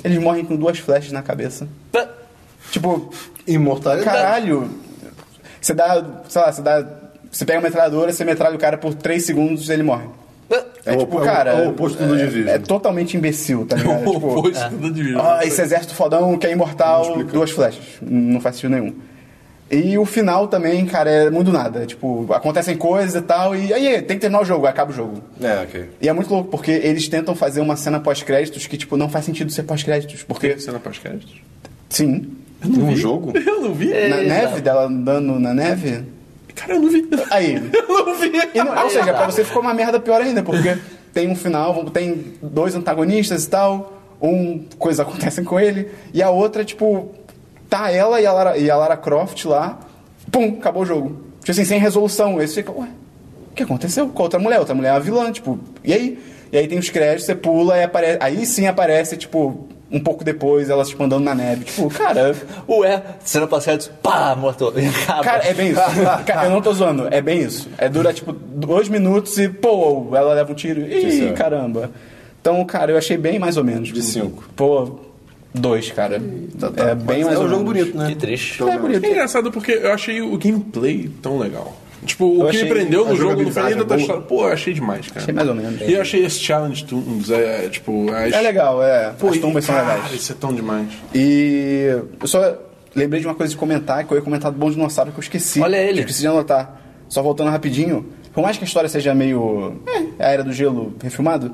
Eles morrem com duas flechas na cabeça. Tipo, Imortalidade. Caralho! Você dá, sei lá, você dá. Você pega uma metralhadora, você metralha o cara por 3 segundos e ele morre. É, É o- tipo, é o- cara. é o oposto do Division. É, totalmente imbecil, tá (laughs) ligado? É, O tipo, oposto do Division. ah, esse exército fodão que é imortal, duas flechas. Não faz sentido nenhum. E o final também, cara, é muito nada. É, Tipo, acontecem coisas e tal, e aí tem que terminar o jogo, acaba o jogo. É, ok. E é muito louco, porque eles tentam fazer uma cena pós-créditos que, tipo, não faz sentido ser pós-créditos. Porque, Cena pós-créditos? sim, Num jogo? (laughs) Eu não vi. na Exato. neve, dela andando na neve, Cara, eu não vi. Aí. (laughs) Eu não vi. E não- ou seja, pra você ficou uma merda pior ainda, porque tem um final, tem dois antagonistas e tal, um coisa acontecem com ele, e a outra, tipo, tá ela e a Lara, e a Lara Croft lá, pum, acabou o jogo. Tipo assim, sem resolução. Aí você fica, ué, o que aconteceu com a outra mulher? A outra mulher é uma vilã, tipo, e aí? E aí tem os créditos, você pula e aparece. Aí sim aparece, tipo, um pouco depois, elas tipo, andando na neve. Tipo, cara. Ué, cena pós-créditos, pá, morto. E. (laughs) Cara, é bem isso. (laughs) Cara, eu não tô zoando, é bem isso. É dura tipo dois minutos e, pô, ela leva um tiro. Ih, Sim, sim. caramba. Então, cara, eu achei bem mais ou menos. De cinco. Pô, dois, cara. Tá, tá. É bem Mas mais é um jogo menos. bonito, né? Que triste. É bonito. É engraçado porque eu achei o gameplay tão legal. Tipo, o Eu que me prendeu no jogo jogabilidade ainda da história. Pô, eu achei demais, cara. Achei mais ou menos. E eu achei esse Challenge Toons, é, tipo... As... É legal, é. Pô, As tumbas e, são cara, legais. isso é tão demais. E eu só lembrei de uma coisa de comentar, que eu ia comentar do Bom Dinossauro que eu esqueci. Olha ele. Eu esqueci de anotar. Só voltando rapidinho. Por mais que a história seja meio. É, a Era do Gelo refilmado.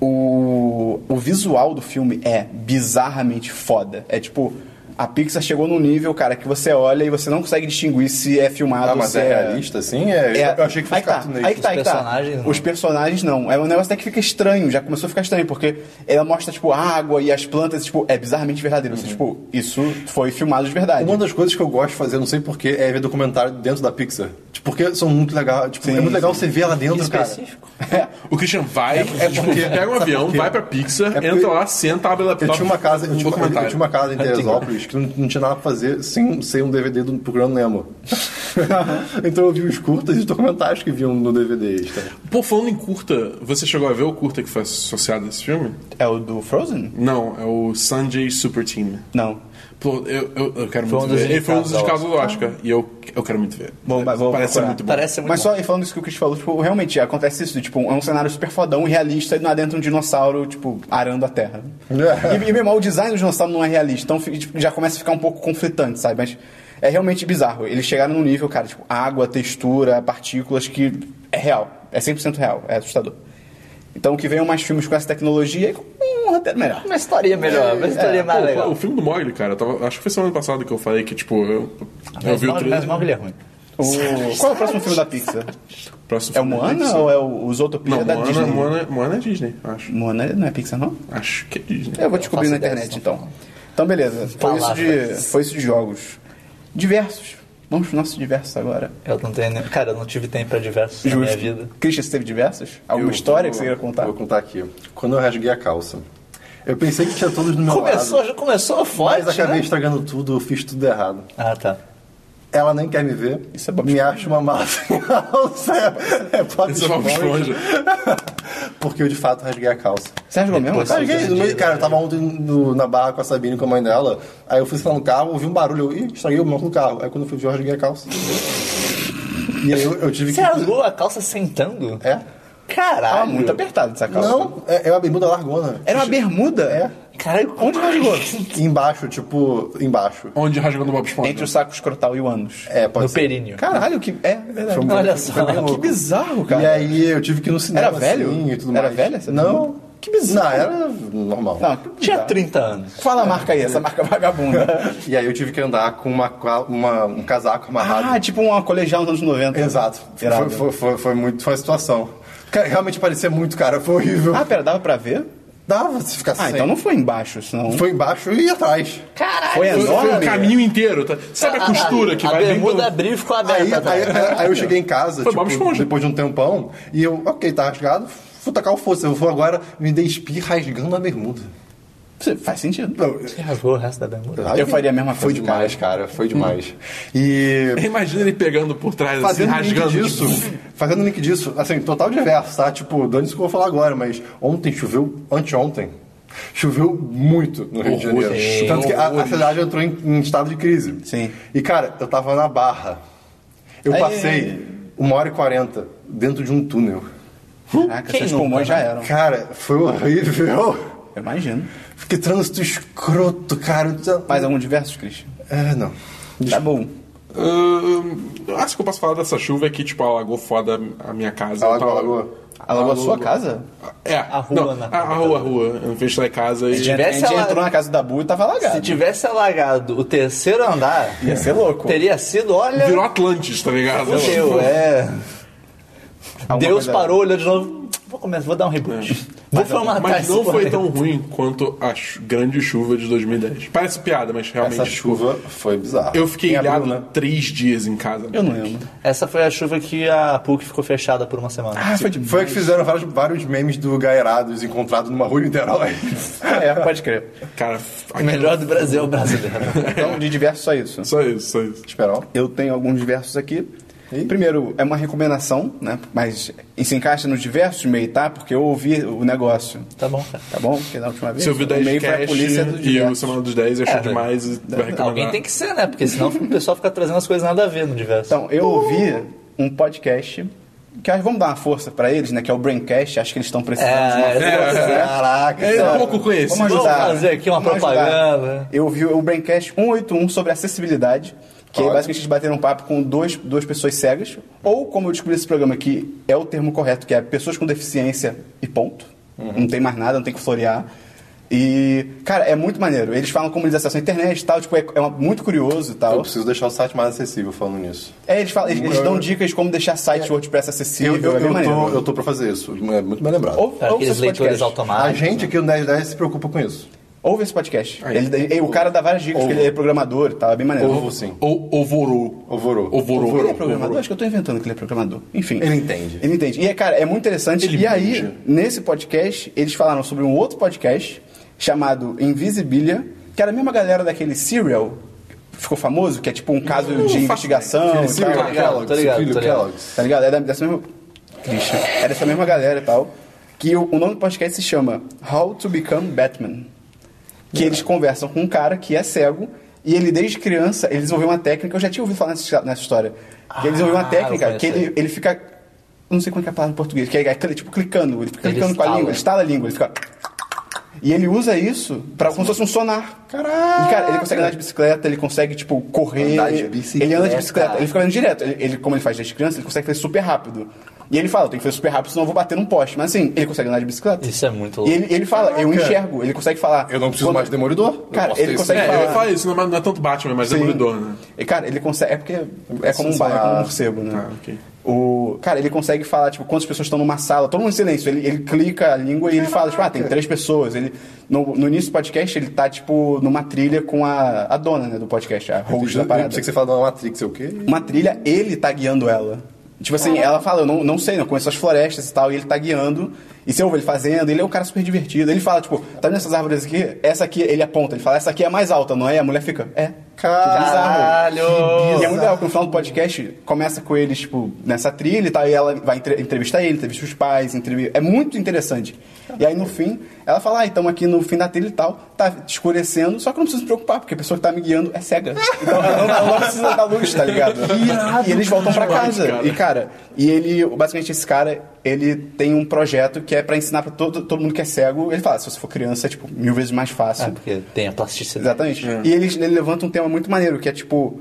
O, o visual do filme é bizarramente foda. É tipo. A Pixar chegou num nível, cara, que você olha e você não consegue distinguir se é filmado Ah, mas se é realista, assim? É, é, eu achei que fosse aí que tá, cartunesco. aí que tá, aí que tá. Os personagens, não. Os personagens não. É um negócio até que fica estranho, já começou a ficar estranho, porque ela mostra, tipo, a água e as plantas, tipo, é bizarramente verdadeiro. Você, tipo, isso foi filmado de verdade. Uma das coisas que eu gosto de fazer, não sei porquê, é ver documentário dentro da Pixar. Tipo, porque são muito legais. Tipo, Sim, é muito legal sim. você ver lá dentro, cara. Específico. O Christian vai, é tipo, porque- pega um avião, vai pra Pixar, É entra lá, senta, abre o laptop. Eu tinha uma casa, eu um tinha, eu documentário. tinha uma casa em (laughs) Teresópolis que não, não tinha nada pra fazer sem ser um DVD do Procurando Nemo. (laughs) então eu vi os curtas e os documentários que viam no DVD extra. Pô, falando em curta, você chegou a ver o curta que foi associado a esse filme? É o do Frozen? Não, é o Sanjay Super Team. Não. Pô, eu, eu, eu quero Foi muito um dos ver. Ele foi um dos indicados indicados do Oscar. E eu, eu quero muito ver. Vou- vou Parece ser muito bom. Parece ser muito Mas bom. só e falando isso que o Chris falou, tipo, realmente acontece isso, tipo, é um cenário super fodão e realista e não há dentro um dinossauro, tipo, arando a terra. e, e mesmo o design do dinossauro não é realista, então tipo, já começa a ficar um pouco conflitante, sabe? Mas É realmente bizarro. Eles chegaram num nível, cara, tipo, água, textura, partículas, que é real. É 100% real. É assustador. Então que venham mais filmes com essa tecnologia e um roteiro melhor. Uma história melhor, uma história mais Pô, legal. o filme do Mogli, cara, eu tava- acho que foi semana passada que eu falei que, tipo, eu, eu Mas vi o Mogli- trailer. mas Mogli é ruim. O... Qual é o próximo filme da Pixar? Próximo É o Moana ou é o o Zootopia Não, da Moana, Disney? Moana, Moana é Disney, acho. Moana não é Pixar, não? Acho que é Disney. Eu vou descobrir na internet, então. Então, beleza. Foi isso, de, foi isso de jogos. Diversos. Vamos pro nosso diversos agora. Eu não tenho nem... Cara, eu não tive tempo pra diversos na minha vida. Christian, você teve diversos? Alguma Eu história vou- que você queria contar? Vou contar aqui. Quando eu rasguei a calça, eu pensei que tinha todos no meu Começou, lado. já começou forte, Mas acabei né? estragando tudo, fiz tudo errado. Ah, tá. Ela nem quer me ver. Isso é Bob Me Esponja. acha uma mala sem calça. É Bob Isso é Bob Esponja. Porque eu de fato rasguei a calça. Você rasgou mesmo? Rasguei, no meio, cara, eu tava ontem no- na barra com a Sabine com a mãe dela. Aí eu fui sentar no carro, ouvi um barulho, eu, ih, estraguei o banco do carro. Aí quando eu fui ver, eu rasguei a calça. E aí eu, eu tive Você que. rasgou a calça sentando? É? Caralho. Tava muito apertado essa calça. Não, é, é uma bermuda largona. Era uma bermuda? É. Caralho, Onde rasgou? (laughs) Embaixo, tipo, embaixo. Onde rasgando o Bob Esponja? Entre o saco escrotal e o ânus. É, pode No ser. períneo. Caralho, que. É, verdade. Foi muito- Olha foi só. Que bizarro, cara. E aí eu tive que ir no cinema. Era velho? assim, e tudo Era mais. velha essa Não. bermuda? Que bizarro. Não, era normal. Não, que Tinha bizarro. 30 anos. Fala a marca aí, essa marca vagabunda. (laughs) E aí eu tive que andar com uma, uma- um casaco amarrado. ah, tipo uma colegial nos anos 90. Exato. Irado. Foi, foi, foi, foi muito, foi uma situação. Cara, realmente parecia muito, cara. Foi horrível. Ah, pera, dava pra ver? Dava se ficar Ah, sem. então não foi embaixo, senão. Foi embaixo e atrás. Caralho. Foi enorme. foi o caminho inteiro. Tá? Sabe a costura que a vai bem bermuda pelo- abriu e ficou aberta. Aí, atrás. aí, aí eu cheguei em casa, Foi Bob tipo, Esponja. depois de um tempão, e eu, ok, tá rasgado, vou tacar o fosse. Eu vou agora me despir rasgando a bermuda. Você- Faz sentido. Não, Você rasgou o resto da bermuda? Eu faria a mesma Foi coisa, demais, cara. Foi demais. (laughs) E (laughs) Imagina ele pegando por trás, assim, fazendo link rasgando. disso, tipo, fazendo link disso, assim, total diverso, tá? Tipo, dane-se o que eu vou falar agora, mas ontem choveu, anteontem, choveu muito no Rio de Janeiro. Horrores. Tanto que a, a cidade entrou em, em estado de crise. Sim. E, cara, eu tava na Barra. Eu Aí- passei uma hora e quarenta dentro de um túnel. Caraca, Quem seus pulmões já né? eram. Cara, foi horrível. Eu imagino. Que trânsito escroto, cara. Mais algum diversos, Christian? É, não. Tá bom. Ahn, acho que eu posso falar dessa chuva é que, tipo, alagou foda a minha casa. Alagou, tava- alagou. Alagou a sua casa? É. A rua, não, né? A, a rua, a rua. Eu fechei a casa A e... gente, tivesse a gente ala- entrou na casa da Bu e tava alagado. Se tivesse alagado o terceiro andar, Ia ser louco. teria sido, olha. Virou Atlantis, tá ligado? Fudeu, é. Alguma Deus coisa- parou, olhou de novo. Vou começar, vou dar um reboot. Vou formatar Mas não foi tão ruim quanto a chu- grande chuva de 2010. Parece piada, mas realmente... Essa tipo, chuva foi bizarra. Eu fiquei Em abril, ilhado né? três dias em casa. Eu não lembro. Essa foi a chuva que a PUC ficou fechada por uma semana. Ah, foi de Foi a que fizeram vários, vários memes do Gaerados encontrado numa rua em Niterói. É, pode crer. Cara, O melhor do Brasil é o brasileiro. Então, de diversos, só isso. Só isso, só isso. Esperão. Eu tenho alguns diversos aqui. Ih. Primeiro, é uma recomendação, né? Mas se encaixa nos diversos meio, tá? Porque eu ouvi o negócio. tá bom, cara. Tá bom? Porque da última vez. Se eu vi o 10 meio foi a cast polícia do e o. Semana dos 10 achou É, demais e vai recomendar. Alguém tem que ser, né? Porque senão o pessoal fica trazendo as coisas nada a ver no diverso. Então, eu ouvi um podcast que acho- vamos dar uma força pra eles, né? Que é o Braincast. Acho que eles estão precisando de uma É, força. né? Caraca, É cara. um pouco conhecido. Vamos ajudar. Vamos fazer aqui uma Vamos ajudar. propaganda. Eu vi o Braincast 181 sobre acessibilidade, que Ótimo. basicamente eles bateram um papo com dois, duas pessoas cegas, ou como eu descobri esse programa que é o termo correto, que é pessoas com deficiência e ponto. Não tem mais nada, não tem que florear. E, cara, é muito maneiro. Eles falam como eles acessam a internet e tal, tipo, é, é uma- muito curioso e Eu tal. preciso deixar o site mais acessível falando nisso. É, eles, falam, eles, eles dão dicas de como deixar site WordPress acessível, Eu, eu, é eu, maneiro. tô, eu tô pra fazer isso. É muito bem lembrado. Ouve, ouve Aqueles esse leitores podcast. A automáticos. gente aqui no 1010 se preocupa com isso. Ouve esse podcast. Ele, ele- o cara dá várias dicas, porque ele é programador e tal, é bem maneiro. Ovo sim. Ou Ovorô. Ovorô. Ovorô. Ele é programador? Acho que eu tô inventando que ele é programador. Enfim. Ele entende. Ele entende. E, é, cara, é muito interessante. Ele e aí, nesse podcast, eles falaram sobre um outro podcast chamado Invisibilia, que era a mesma galera daquele Serial, que ficou famoso, que é tipo um caso de faço investigação Cyril tal. Tô ligado, tô ligado, filho tô ligado. Tá ligado? É da- dessa mesma... Christian. É dessa mesma galera e tal. Que o, o nome do podcast se chama How to Become Batman. Que eles conversam com um cara que é cego e ele, desde criança, ele desenvolveu uma técnica. Eu já tinha ouvido falar nessa, nessa história. Que ele desenvolveu uma Ah, técnica que ele, ele fica. eu Não sei como é que é a palavra em português, que é, é tipo clicando, ele fica Ele clicando com a estala. língua, ele estala a língua, ele fica. E ele usa isso pra, como se fosse um sonar. Caraca! E, cara, ele consegue andar de bicicleta, ele consegue, tipo, correr. Andar de bicicleta. Ele anda de bicicleta, ele fica andando direto. Ele, ele, como ele faz desde criança, ele consegue fazer super rápido. E ele fala, eu tenho que fazer super rápido, senão eu vou bater num poste. Mas assim, ele consegue andar de bicicleta. Isso é muito E louco. ele, ele fala, eu Caraca. enxergo, ele consegue falar. Eu não preciso Quando- mais de Demolidor. Eu Cara, ele consegue É, eu falar. ia falar isso, não é, não é tanto Batman, mas Sim. Demolidor, né? E, cara, ele consegue. É porque é como um bairro, é como um morcego, né? Ah, ok. O, cara, ele consegue falar, tipo, quantas pessoas estão numa sala, todo mundo em silêncio. Ele, ele clica a língua e ele fala, tipo, ah, tem três pessoas. Ele, no, no início do podcast, ele tá, tipo, numa trilha com a, a dona, né, do podcast, a host da Eu parada. pensei que você fala da Matrix, é o quê? Uma trilha, ele tá guiando ela. Tipo assim, ela fala, eu não, não sei, não conheço as florestas e tal, e ele tá guiando. E você ouve ele fazendo, ele é um cara super divertido. Ele fala, tipo, tá vendo essas árvores aqui? Essa aqui, ele aponta, ele fala, essa aqui é a mais alta, não é? E a mulher fica, é. Caralho! E é muito legal que no final do podcast começa com eles, tipo, nessa trilha e tal, e ela vai entre- entrevistar ele, entrevista os pais, entrevista... é muito interessante. E aí no fim, ela fala, ah, estamos aqui no fim da trilha e tal, tá escurecendo, só que eu não preciso me preocupar, porque a pessoa que tá me guiando é cega. (laughs) Então eu não, eu não preciso da luz, tá ligado? e eles voltam pra demais, casa. cara. E cara, e ele, basicamente esse cara, ele tem um projeto que é pra ensinar pra todo, todo mundo que é cego. Ele fala, se você for criança é tipo mil vezes mais fácil. Ah, porque tem a plasticidade. Exatamente. E ele, ele levanta um tema muito maneiro, que é tipo.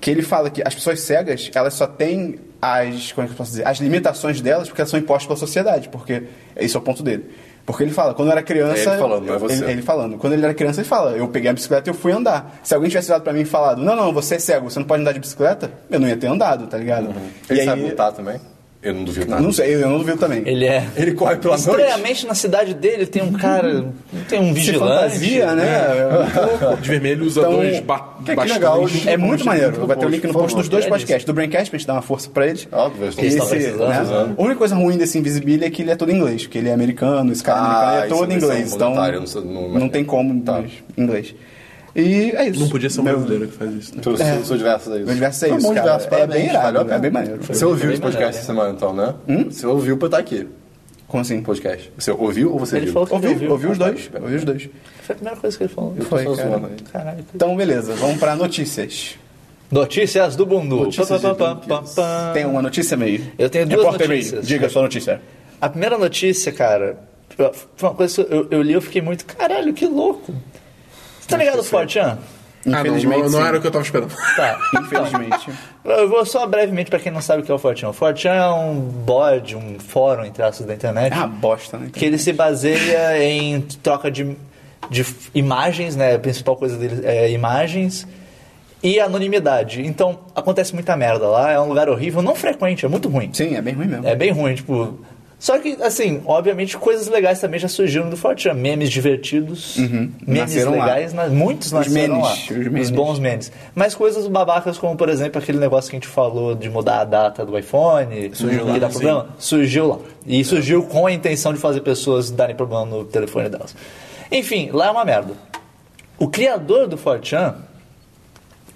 Que ele fala que as pessoas cegas, elas só têm as. Como é que eu posso dizer? As limitações delas porque elas são impostas pela sociedade. Porque esse é o ponto dele. Porque ele fala, quando eu era criança. É ele falando, não é você. Ele, ele falando. Quando ele era criança, ele fala, eu peguei a bicicleta e eu fui andar. Se alguém tivesse virado pra mim e falado, não, não, você é cego, você não pode andar de bicicleta, eu não ia ter andado, tá ligado? Uhum. Ele E sabe aí, lutar também? Eu não duvido nada. Não sei, eu não duvido também. Ele é. Ele corre pela noite? Estranhamente, na cidade dele tem um cara. Tem um Se vigilante. fantasia, né? De vermelho usa Então, dois ba que bastões. legal, É muito maneiro. Vai ter o link no post dos dois É podcasts. Do Braincast, pra gente dar uma força pra eles. Óbvio, eles estão esse, precisando, né? precisando. A única coisa ruim desse Invisibility é que ele é todo em inglês, porque ele é americano, esse cara Ah, americano é todo em inglês. Então, não sei- não- não tem como Tá. inglês. E é isso. Não podia ser um Meu- brasileiro que faz isso. Né? Sou, sou, sou diverso daí. Meu diverso é Tá isso, bom, cara. diverso, É parabéns, bem irado, valeu a é bem maneiro. Você ouviu esse podcast essa semana, então, né? Você ouviu pra estar aqui. Como assim? Podcast. Você ouviu ou você Ele viu? falou que Ouvi, ouviu. ouvi os Ah, dois. tá. Ouvi os dois. Foi a primeira coisa que ele falou. Eu Foi, cara. zoando. Caralho. Então, beleza. Vamos pra notícias. Notícias do Bundu. Notícias Pá, pá, pá, pá. Tem uma notícia meio. Eu tenho duas Repórter meio. notícias. Diga a sua notícia. A primeira notícia, cara, foi uma coisa que eu, eu li e eu fiquei muito. Caralho, que louco. Você tá ligado, Fortran? Ah, não, Infelizmente, não, não era o que eu tava esperando. (laughs) Tá. Infelizmente. Eu vou só brevemente pra quem não sabe o que é o Fortran. O Fortran é um board, um fórum, entre aspas, da internet. É uma bosta, né? que ele se baseia em troca de, de imagens, né? A principal coisa dele é imagens e anonimidade. Então, acontece muita merda lá, é um lugar horrível, não frequente, é muito ruim. Sim, é bem ruim mesmo. É bem ruim, tipo. Só que, assim, obviamente, coisas legais também já surgiram do Fortran. Memes divertidos, memes Nasceram legais, na- muitos Os nasceram memes, lá. os memes. bons memes. Mas coisas babacas como, por exemplo, aquele negócio que a gente falou de mudar a data do iPhone, Surgiu lá, dá sim. problema, surgiu lá. E surgiu com a intenção de fazer pessoas darem problema no telefone delas. Enfim, lá é uma merda. O criador do Fortran,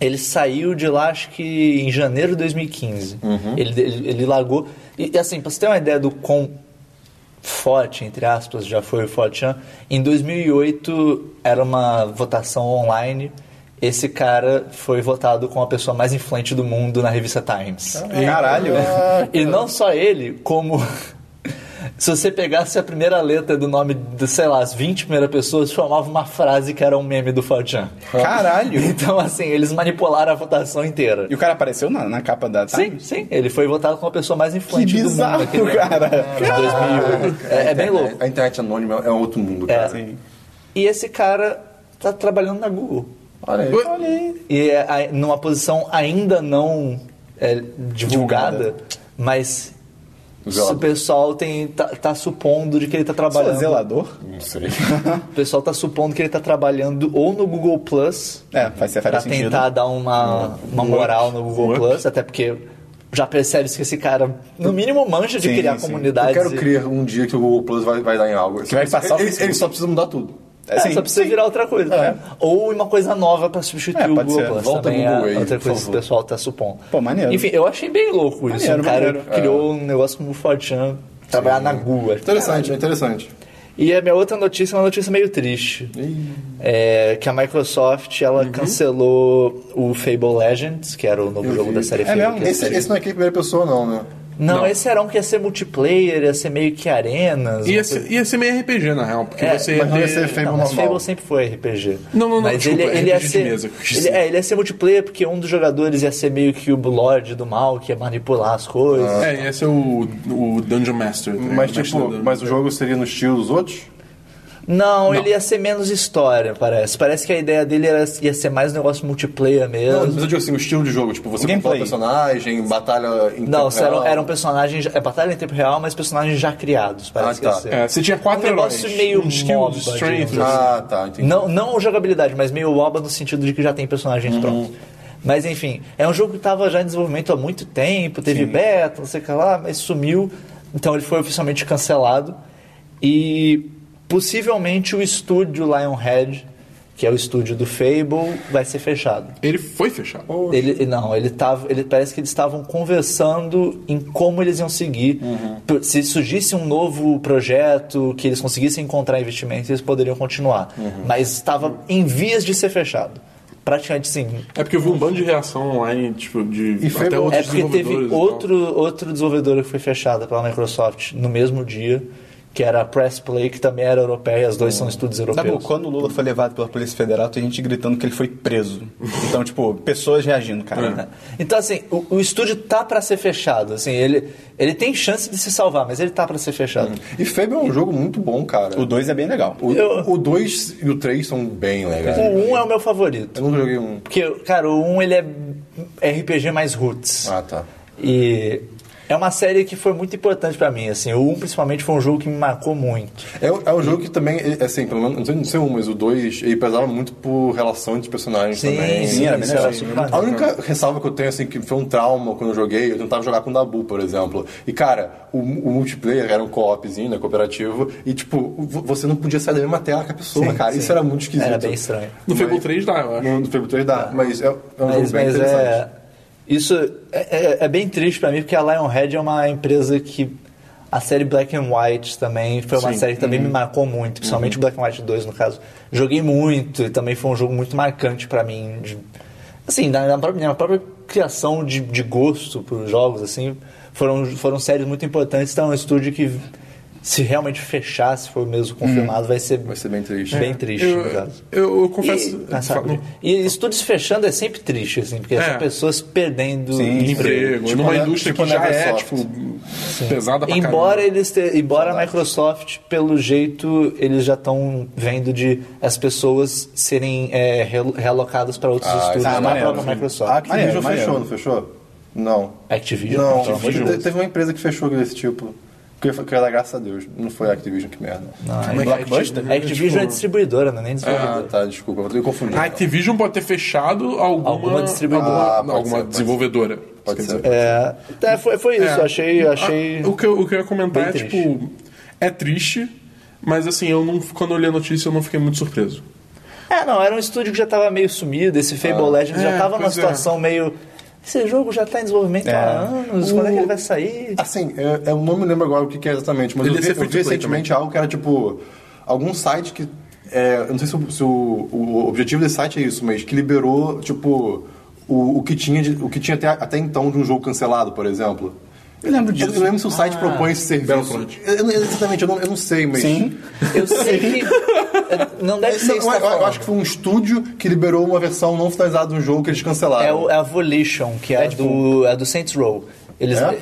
ele saiu de lá, acho que em janeiro de 2015. Ele, ele, ele largou. E e, assim, pra você ter uma ideia do quão forte, entre aspas, já foi o Fortran, em 2008 era uma votação online. Esse cara foi votado como a pessoa mais influente do mundo na revista Times. Caralho. E não só ele, como. Se você pegasse a primeira letra do nome de, sei lá, as 20 primeiras pessoas, formava uma frase que era um meme do Fortran. Caralho. (laughs) Então, assim, eles manipularam a votação inteira. E o cara apareceu na, na capa da Sim, Times? sim. Ele foi votado como a pessoa mais influente Que do bizarro, mundo. naquele- cara. De 2008. É, é bem louco. A internet anônima é outro mundo, É. cara. Sim. E esse cara tá trabalhando na Google. Olha aí. Olha aí. E é numa posição ainda não é, divulgada, Divulgada. mas. O pessoal tem, tá, tá supondo de que ele tá trabalhando. zelador? Não sei. (laughs) O pessoal tá supondo que ele tá trabalhando ou no Google Plus É, faz, faz pra sentido. tentar dar uma, uma moral no Google up. Plus, até porque já percebe-se que esse cara, no mínimo, manja de Sim, criar sim. comunidades. Eu quero e- crer um dia que o Google Plus vai, vai dar em algo. Que vai passar ele, ele só precisa mudar tudo. É, sim, só precisa sim. virar outra coisa. É. Ou uma coisa nova pra substituir É, o Google ser. Plus. Volta também Google é outra coisa que o pessoal tá supondo. Pô, maneiro. Enfim, eu achei bem louco isso. Maneiro, um cara maneiro. criou um negócio como o Fortran, trabalhar na Google. Interessante, é interessante. E a minha outra notícia é uma notícia meio triste. É que a Microsoft ela Uhum. cancelou o Fable Legends, que era o novo jogo da série É Fable. mesmo? é Esse, esse não é aqui em primeira pessoa, não, né? Não, Não. esse era um que ia ser multiplayer, ia ser meio que arenas. Ia ser, coisa- ia ser meio RPG, na real, porque É, você mas não ia ter- ser Fable Não, mas normal. Fable sempre foi RPG. Não, não, não, Mas desculpa, ele, ele ia RPG de ser. mesa ele, é, ele ia ser multiplayer porque um dos jogadores ia ser meio que o Lorde do mal, que ia manipular as coisas. É, ia ser o, o Dungeon Master. né? Mas, O tipo, mas o jogo seria no estilo dos outros? Não, ele ia ser menos história, parece. Parece que a ideia dele era, ia ser mais um negócio multiplayer mesmo. Não, mas eu digo assim, o estilo de jogo, tipo, você controla o personagem, batalha em Não, tempo eram, eram personagens. É batalha em tempo real, mas personagens já criados, parece Ah, que ia tá. ser. É, você tinha quatro Um negócio heróis. meio um skill, MOBA, strength. assim. Ah, tá, entendi. Não, não jogabilidade, mas meio MOBA no sentido de que já tem personagens prontos. Mas enfim, é um jogo que estava já em desenvolvimento há muito tempo, teve beta, não sei o que lá, mas sumiu. Então ele foi oficialmente cancelado. E possivelmente o estúdio Lionhead, que é o estúdio do Fable, vai ser fechado. Ele foi fechado. Ele, não, ele tava, ele, parece que eles estavam conversando em como eles iam seguir. Por- Se surgisse um novo projeto, que eles conseguissem encontrar investimentos, eles poderiam continuar. Mas estava em vias de ser fechado. Praticamente sim. É porque eu vi um bando de reação online, tipo, de E até outros É porque teve outro desenvolvedor que foi fechado pela Microsoft no mesmo dia, que era a Press Play, que também era europeia, as duas são estúdios Tá bom, europeus. quando o Lula foi levado pela Polícia Federal, tem gente gritando que ele foi preso. Então, tipo, pessoas reagindo, cara. Então, assim, o, o estúdio tá pra ser fechado. Assim, ele, ele tem chance de se salvar, mas ele tá pra ser fechado. E Fable é um jogo muito bom, cara. O 2 é bem legal. Eu- O 2 e o 3 são bem legais. O 1 é o meu favorito. Eu não joguei um. Porque, cara, o 1 ele é RPG mais roots. Ah, tá. E é uma série que foi muito importante pra mim, assim. O 1 principalmente foi um jogo que me marcou muito. É, é um jogo que também, é, assim, pelo menos, não sei, não sei um, mas o 2, ele pesava muito por relação entre os personagens Sim, também. sim, era bem isso legal. era A única ressalva que eu tenho, assim, que foi um trauma quando eu joguei, eu tentava jogar com o Dabu, por exemplo. E, cara, o, o multiplayer era um co-opzinho, né, cooperativo, e, tipo, vo- você não podia sair da mesma tela que a pessoa, Sim, cara. sim. Isso era muito esquisito. Era bem estranho. No Fable Mas- 3 dá, eu acho. No, no Fable 3 dá, mas é, é um Mas, jogo bem mas interessante. é. Isso é, é- é bem triste pra mim, porque a Lionhead é uma empresa que. A série Black and White também foi uma Sim. série que também me marcou muito, principalmente Black and White 2, no caso. Joguei muito e também foi um jogo muito marcante pra mim. de- assim, na, na própria, minha própria criação de, de gosto por jogos, assim, foram, foram séries muito importantes. Então é um estúdio que, se realmente fechar, se for mesmo confirmado, vai ser, Vai ser bem triste. bem triste, Eu, no caso. eu, eu confesso. E, ah, sabe, e estúdios fechando é sempre triste, assim, porque É. são pessoas perdendo Sim, emprego. emprego, Tipo numa ne- indústria tipo que já é, tipo, pesada pra Embora caramba. eles te, embora a Microsoft, pelo jeito, eles já estão vendo de as pessoas serem é, realocadas para outros Ah, estúdios isso é na maneiro, própria sim. Microsoft. A Activision maneiro. fechou, não fechou? Não. Activision? Não, Deus. teve uma empresa que fechou desse tipo. Que eu que eu ia dar graças a Deus. Não foi a Activision, que merda. Não, é Blockbuster? Activision- a Activision é distribuidora, não é nem Ah, desenvolvedora. tá, desculpa, eu confundi. A Activision pode ter fechado alguma, Alguma distribuidora. alguma, Ah, pode alguma ser, pode desenvolvedora. Pode ser. dizer, É, é, foi, foi isso, É. achei, achei... Ah, o, que eu, o que eu ia comentar é, triste. tipo, é triste, mas assim, eu não, quando eu li a notícia eu não fiquei muito surpreso. É, não, era um estúdio que já tava meio sumido, esse Fable Legends já é, tava numa é. situação meio... Esse jogo já tá em desenvolvimento É. há anos, quando é que ele vai sair? Assim, eu, eu não me lembro agora o que, que é exatamente, mas Ele eu ia vi, eu vi recentemente algo que era tipo. Algum site que. é, eu não sei se, o, se o- o objetivo desse site é isso, mas que liberou, tipo, o, o que tinha, de- o que tinha até, até então de um jogo cancelado, por exemplo. Eu lembro Eu disso. não lembro se o site propõe esse serviço. Eu, eu, exatamente, eu não, eu não sei, mas. Sim. Eu sei que... é, Não deve ser Não, isso eu, tá eu acho que foi um estúdio que liberou uma versão não finalizada de um jogo que eles cancelaram. É, o, é a Volition, que é, do, é do Saints Row. Eles, É?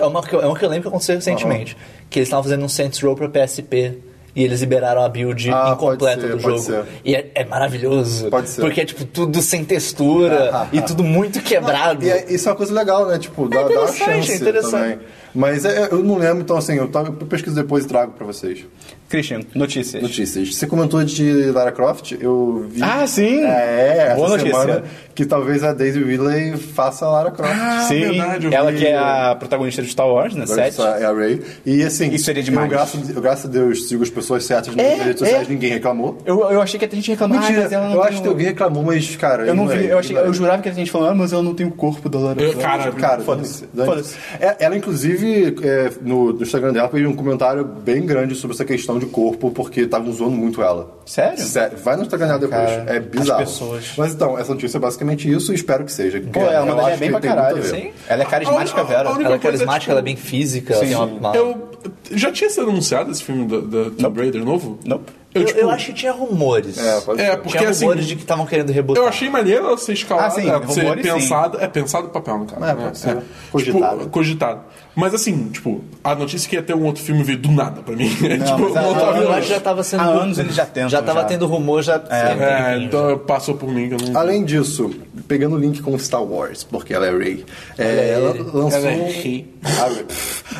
é, uma, que eu- é uma que eu lembro que aconteceu recentemente. Que eles estavam fazendo um Saints Row pra PSP. E eles liberaram a build Ah, incompleta ser, do pode jogo. ser. E é, é maravilhoso. Pode ser. Porque é tipo tudo sem textura e tudo muito quebrado. E é- isso é uma coisa legal, né? Tipo, dá, dá uma interessante, chance é interessante. também. Mas é, eu não lembro, então assim, eu, tava- eu pesquiso depois e trago pra vocês. Christian, notícias. Notícias. Você comentou de Lara Croft, eu vi... Ah, sim! É, Boa essa notícia. semana que talvez a Daisy Ridley faça a Lara Croft. Ah, Sim, verdade, eu ela vi. que é a protagonista de Star Wars, né? Sete. é a Ray. E assim, Isso seria demais. Eu, graças, eu, graças a Deus, sigo as pessoas certas nas É, redes sociais, é. ninguém reclamou. Eu, eu achei que a gente reclamava, Mentira, mas ela não eu acho que alguém reclamou, mas, cara... Eu não vi, ignorei, eu, achei, eu ignorei. jurava que a gente falou, ah, mas ela não tem o corpo da Lara Eu- Croft. cara, Cara, Foda-se, dane-se. É, ela, inclusive, é, no, no Instagram dela, fez um comentário bem grande sobre essa questão de corpo porque estavam zoando muito ela. Sério? Vai no Instagram dela depois. Cara, é bizarro. as pessoas. Mas então, essa notícia é basicamente isso e espero que seja. Pô, ela mandaria acho bem pra caralho. Sim. Ela é carismática, A- a- Vera. a única Ela é é, carismática, tipo, ela é bem física, ela Sim. tem uma, uma- Eu já tinha sido anunciado esse filme da, da Tomb Raider novo? Nope. Eu, tipo, eu acho que tinha rumores. É, pode É, ser. porque tinha assim, rumores de que estavam querendo rebotar. eu achei maneiro ser escalada, Ah, sim, ela ser rumores, sim. É pensado no papel, no caso. É, né? pode ser. Tipo, Cogitado. cogitado. Mas assim, tipo, a notícia que ia ter um outro filme veio do nada pra mim. (laughs) tipo, mas não Eu acho que já tava sendo. Há anos eles já tentam, Já tava já. tendo rumor, já. É, então passou por mim que eu não. Além disso, pegando o link com Star Wars, porque ela é Rey, é, ela lançou, ela é Rey. Ah,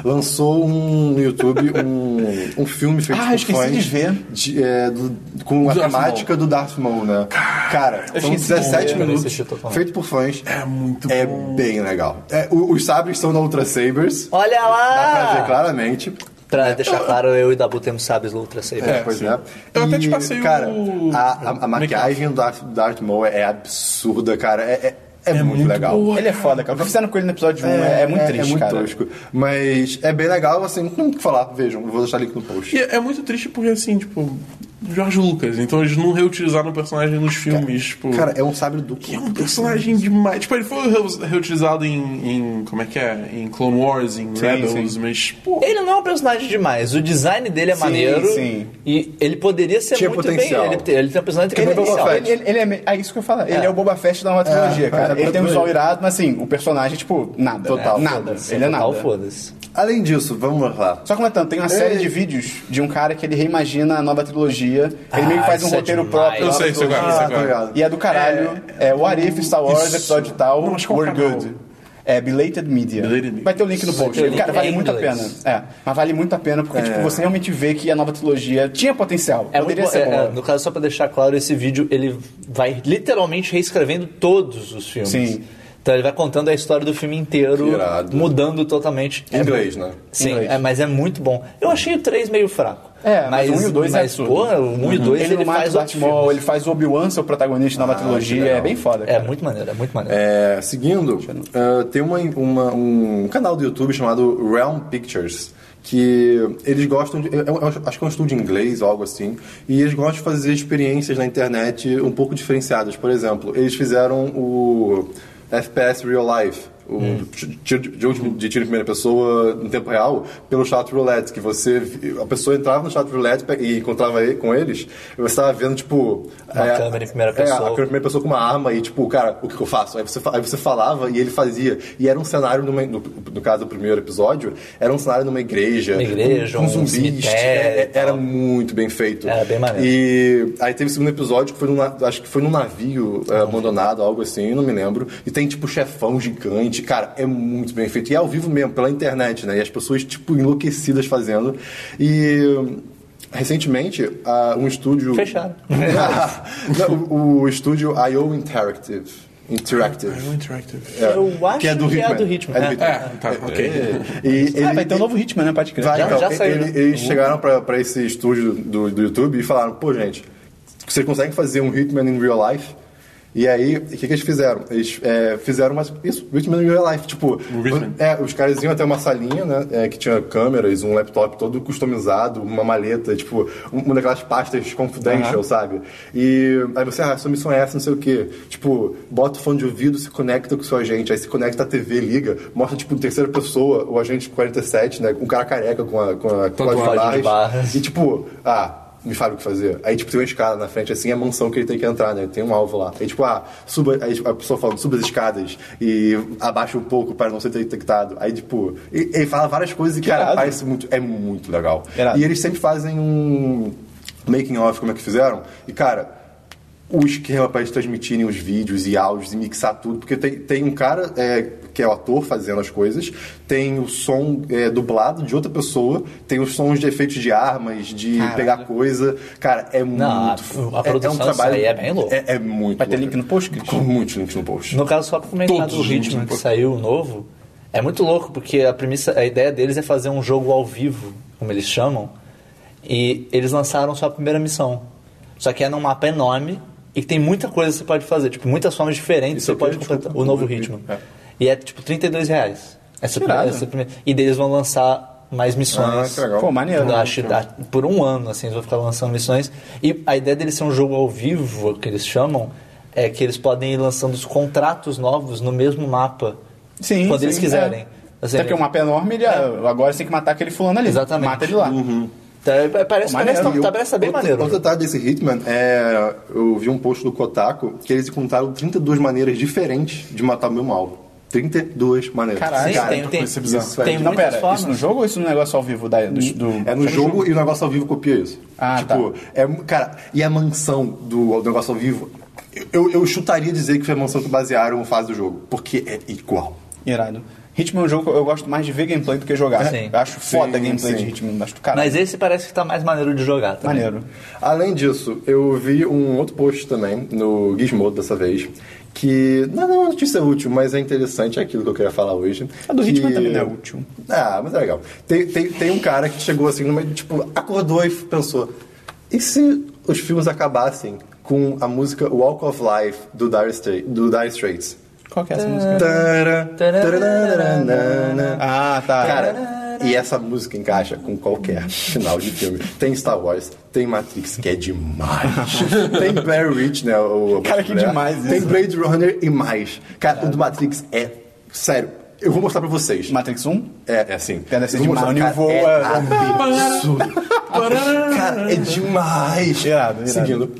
lançou um, no YouTube um, um filme feito Ah, por esqueci fãs de ver. de, é, do- com a Darth temática do Darth Maul, né? Cara, são esqueci de 17 ver, eu minutos, feito por fãs. É muito É bom. bem legal. É, o- os sabres são da Ultra Sabers. Olha Dá pra ver lá! claramente. Pra deixar claro, eu e Dabu temos sabres Ultra Saber. É, pois sim. é. Eu até E, te passei cara, o- a, a, a maquiagem do Darth, Darth Maul é absurda, cara. É, é, é muito, legal. boa. Ele é foda, cara. O que fizeram com ele no episódio 1 é, é muito triste, é muito cara. tosco. Mas é bem legal, assim, não tem o que falar. Vejam, eu vou deixar link no post. E é é muito triste porque, assim, tipo, George Lucas, então eles não reutilizaram o personagem nos filmes, tipo. Cara, é um sabre duplo. que é um personagem demais. Tipo, ele foi reu- reutilizado em, em- Como é que é? Em Clone Wars, em Rebels, sim. mas. Pô, Ele não é um personagem demais. O design dele é Sim, maneiro. sim. E ele poderia ser Tinha muito potencial. bem. Ele, tem- ele tem um personagem que tem Ele, potencial. ele, ele, ele é, é isso que eu falo. Ele é o Boba Fett da nova trilogia, cara. é, ele tem um é. visual irado, mas assim, o personagem, tipo, nada. Total, Nada. Ele é total nada. Foda-se. Além disso, vamos lá. Só comentando, tem uma série Ei. de vídeos de um cara que ele reimagina a nova trilogia. Ele meio que faz um é roteiro demais. próprio. Eu sei, qual é, Ah, qual é. ligado. E é do caralho. É, What If, Star Wars, Isso. episódio tal, We're? Good. É Belated Media. Belated Media. Vai ter o link no post. o link Cara, vale em muito a pena. inglês. É, mas vale muito a pena porque, tipo, você realmente vê que a nova trilogia tinha potencial. É Poderia muito, ser bom, é, boa. é, no caso, só pra deixar claro, esse vídeo ele vai literalmente reescrevendo todos os filmes. Sim. Então ele vai contando a história do filme inteiro, irado. mudando totalmente. Em inglês, né? Sim, Inglês. é, mas é muito bom. Eu achei o 3 meio fraco. É, mas o um e o dois é mas, absurdo. porra, o 1 e o 2 ele, ele, mata faz o filmes. ele faz o Obi-Wan ser o protagonista da nova trilogia. legal. É bem foda, É cara. muito maneiro, é muito maneiro. É, seguindo, eh, tem uma, uma- um canal do YouTube chamado Realm Pictures. Que eles gostam de. eu- eu acho que é um estúdio inglês ou algo assim. E eles gostam de fazer experiências na internet um pouco diferenciadas. Por exemplo, eles fizeram o FPS Real Life. O tiro de- jogo de tiro em primeira pessoa em tempo real pelo chat roulette, que você a pessoa entrava no chat roulette e encontrava ele- com eles, e você estava vendo tipo Uma câmera em primeira é, pessoa. a câmera em primeira pessoa com uma arma e tipo, cara, o que, que eu faço? Aí você, aí você falava e ele fazia. E era um cenário, numa, no, no caso do primeiro episódio, era um cenário numa igreja. Uma igreja, um zumbis. cemitério É, é, era muito bem feito. Era bem maneiro. E aí teve o segundo episódio que foi num, acho que foi num navio é, abandonado, algo assim, não me lembro. E tem tipo chefão gigante. Cara, é muito bem feito. E é ao vivo mesmo, pela internet, né? E as pessoas, tipo, enlouquecidas fazendo. E. Recentemente, ah, um estúdio. Fecharam. (laughs) Não, o, o estúdio I.O. Interactive. Interactive. É interactive. É, Eu acho que é do que é Hitman. do Hitman. É do É, Hitman. É, tá, ok. E ele, Ah, vai ter um novo ritmo, né? Pode crer. Vai, Já- então, já saiu, ele- né? Eles chegaram pra, pra esse estúdio do, do YouTube e falaram, pô, gente, vocês conseguem fazer um Hitman in real life? E aí, o que, que eles fizeram? Eles é, fizeram uma, isso, in real life. Tipo, é, os caras iam até uma salinha, né? é, que tinha câmeras, um laptop todo customizado, uma maleta, tipo, um- uma daquelas pastas confidential, sabe? E aí você, ah, sua missão é essa, não sei o quê. Tipo, bota o fone de ouvido, se conecta com o seu agente, aí se conecta à TV, liga, mostra, tipo, em terceira pessoa, o agente 47, né? Um cara careca com a, com a, com as barras. barras. E tipo, ah, me fala o que fazer. Aí, tipo, tem uma escada na frente, assim, é a mansão que ele tem que entrar, né? Tem um alvo lá. Aí, tipo, ah, suba. Aí a pessoa fala, suba as escadas e abaixa um pouco para não ser detectado. Aí, tipo, ele, ele fala várias coisas e, cara, parece muito. É muito legal. Irado. E eles sempre fazem um making of, como é que fizeram. E, cara, o esquema para eles transmitirem os vídeos e áudios e mixar tudo, porque tem, tem um cara é, que é o ator fazendo as coisas, tem o som é, dublado de outra pessoa, tem os sons de efeitos de armas, de pegar coisa. Cara, é muito. a é- produção é, um disso trabalho. aí é bem louco. É, é muito. Vai ter louco. link no post, Cris? Com muitos links no post. No caso, só pra comentar Todos do no que saiu novo, é muito louco, porque a premissa, a ideia deles é fazer um jogo ao vivo, como eles chamam, e eles lançaram sua primeira missão. Só que é num mapa enorme e que tem muita coisa que você pode fazer, tipo, muitas formas diferentes Isso é você pode que? completar Desculpa, o novo desculpa. Hitman. É. E é tipo 32 reais. Essa, Irado. essa primeira, e daí eles vão lançar mais missões. Ah, que legal. Pô, maneiro. Eu acho que por um ano, assim, eles vão ficar lançando missões. E a ideia dele ser um jogo ao vivo, que eles chamam, é que eles podem ir lançando os contratos novos no mesmo mapa. Sim, Quando sim, eles quiserem. É. Assim, Até porque o mapa é enorme, ele, agora você tem que matar aquele fulano ali. Exatamente. Mata ele lá. Tá, parece, Pô, parece, tá, tá, parece tá bem outro, maneiro. Outro detalhe desse Hitman é. Eu vi um post do Kotaku que eles encontraram 32 maneiras diferentes de matar o mesmo alvo. 32 maneiras. Caralho. Cara, tem, tem, isso é bizarro. tem Não, pera, formas. isso no jogo ou isso no negócio ao vivo da, do, do- É no jogo e o negócio ao vivo copia isso. Ah, tipo, é, cara, e a mansão do negócio ao vivo, eu, eu chutaria dizer que foi a mansão que basearam a fase do jogo, porque é igual. Irado. Hitman é um jogo que eu gosto mais de ver gameplay do que jogar. Sim. Eu acho foda a Sim, gameplay sim. de Hitman. Acho do caralho. Mas esse parece que tá mais maneiro de jogar também. Maneiro. Além disso, eu vi um outro post também no Gizmodo dessa vez, que não é uma notícia útil, mas é interessante, é aquilo que eu queria falar hoje. A do que- Hitman também não é útil. Ah, mas é legal. Tem, tem, tem um cara que chegou assim, numa, tipo, acordou e pensou: e se os filmes acabassem com a música Walk of Life do Dire, Stra- do dire Straits? Qual que é essa música? Ah, tá. Cara, e essa música encaixa com qualquer final de filme. Tem Star Wars, tem Matrix, que é demais. tem Barry Rich, né? O, Cara, que né? demais Tem isso. Blade Runner e mais. Cara, o do Matrix é. Sério, eu vou mostrar pra vocês. Matrix 1? É, é assim. Deve ser demais. O nível cara, é- absurdo. Cara, é demais. Irado, irado. Seguindo.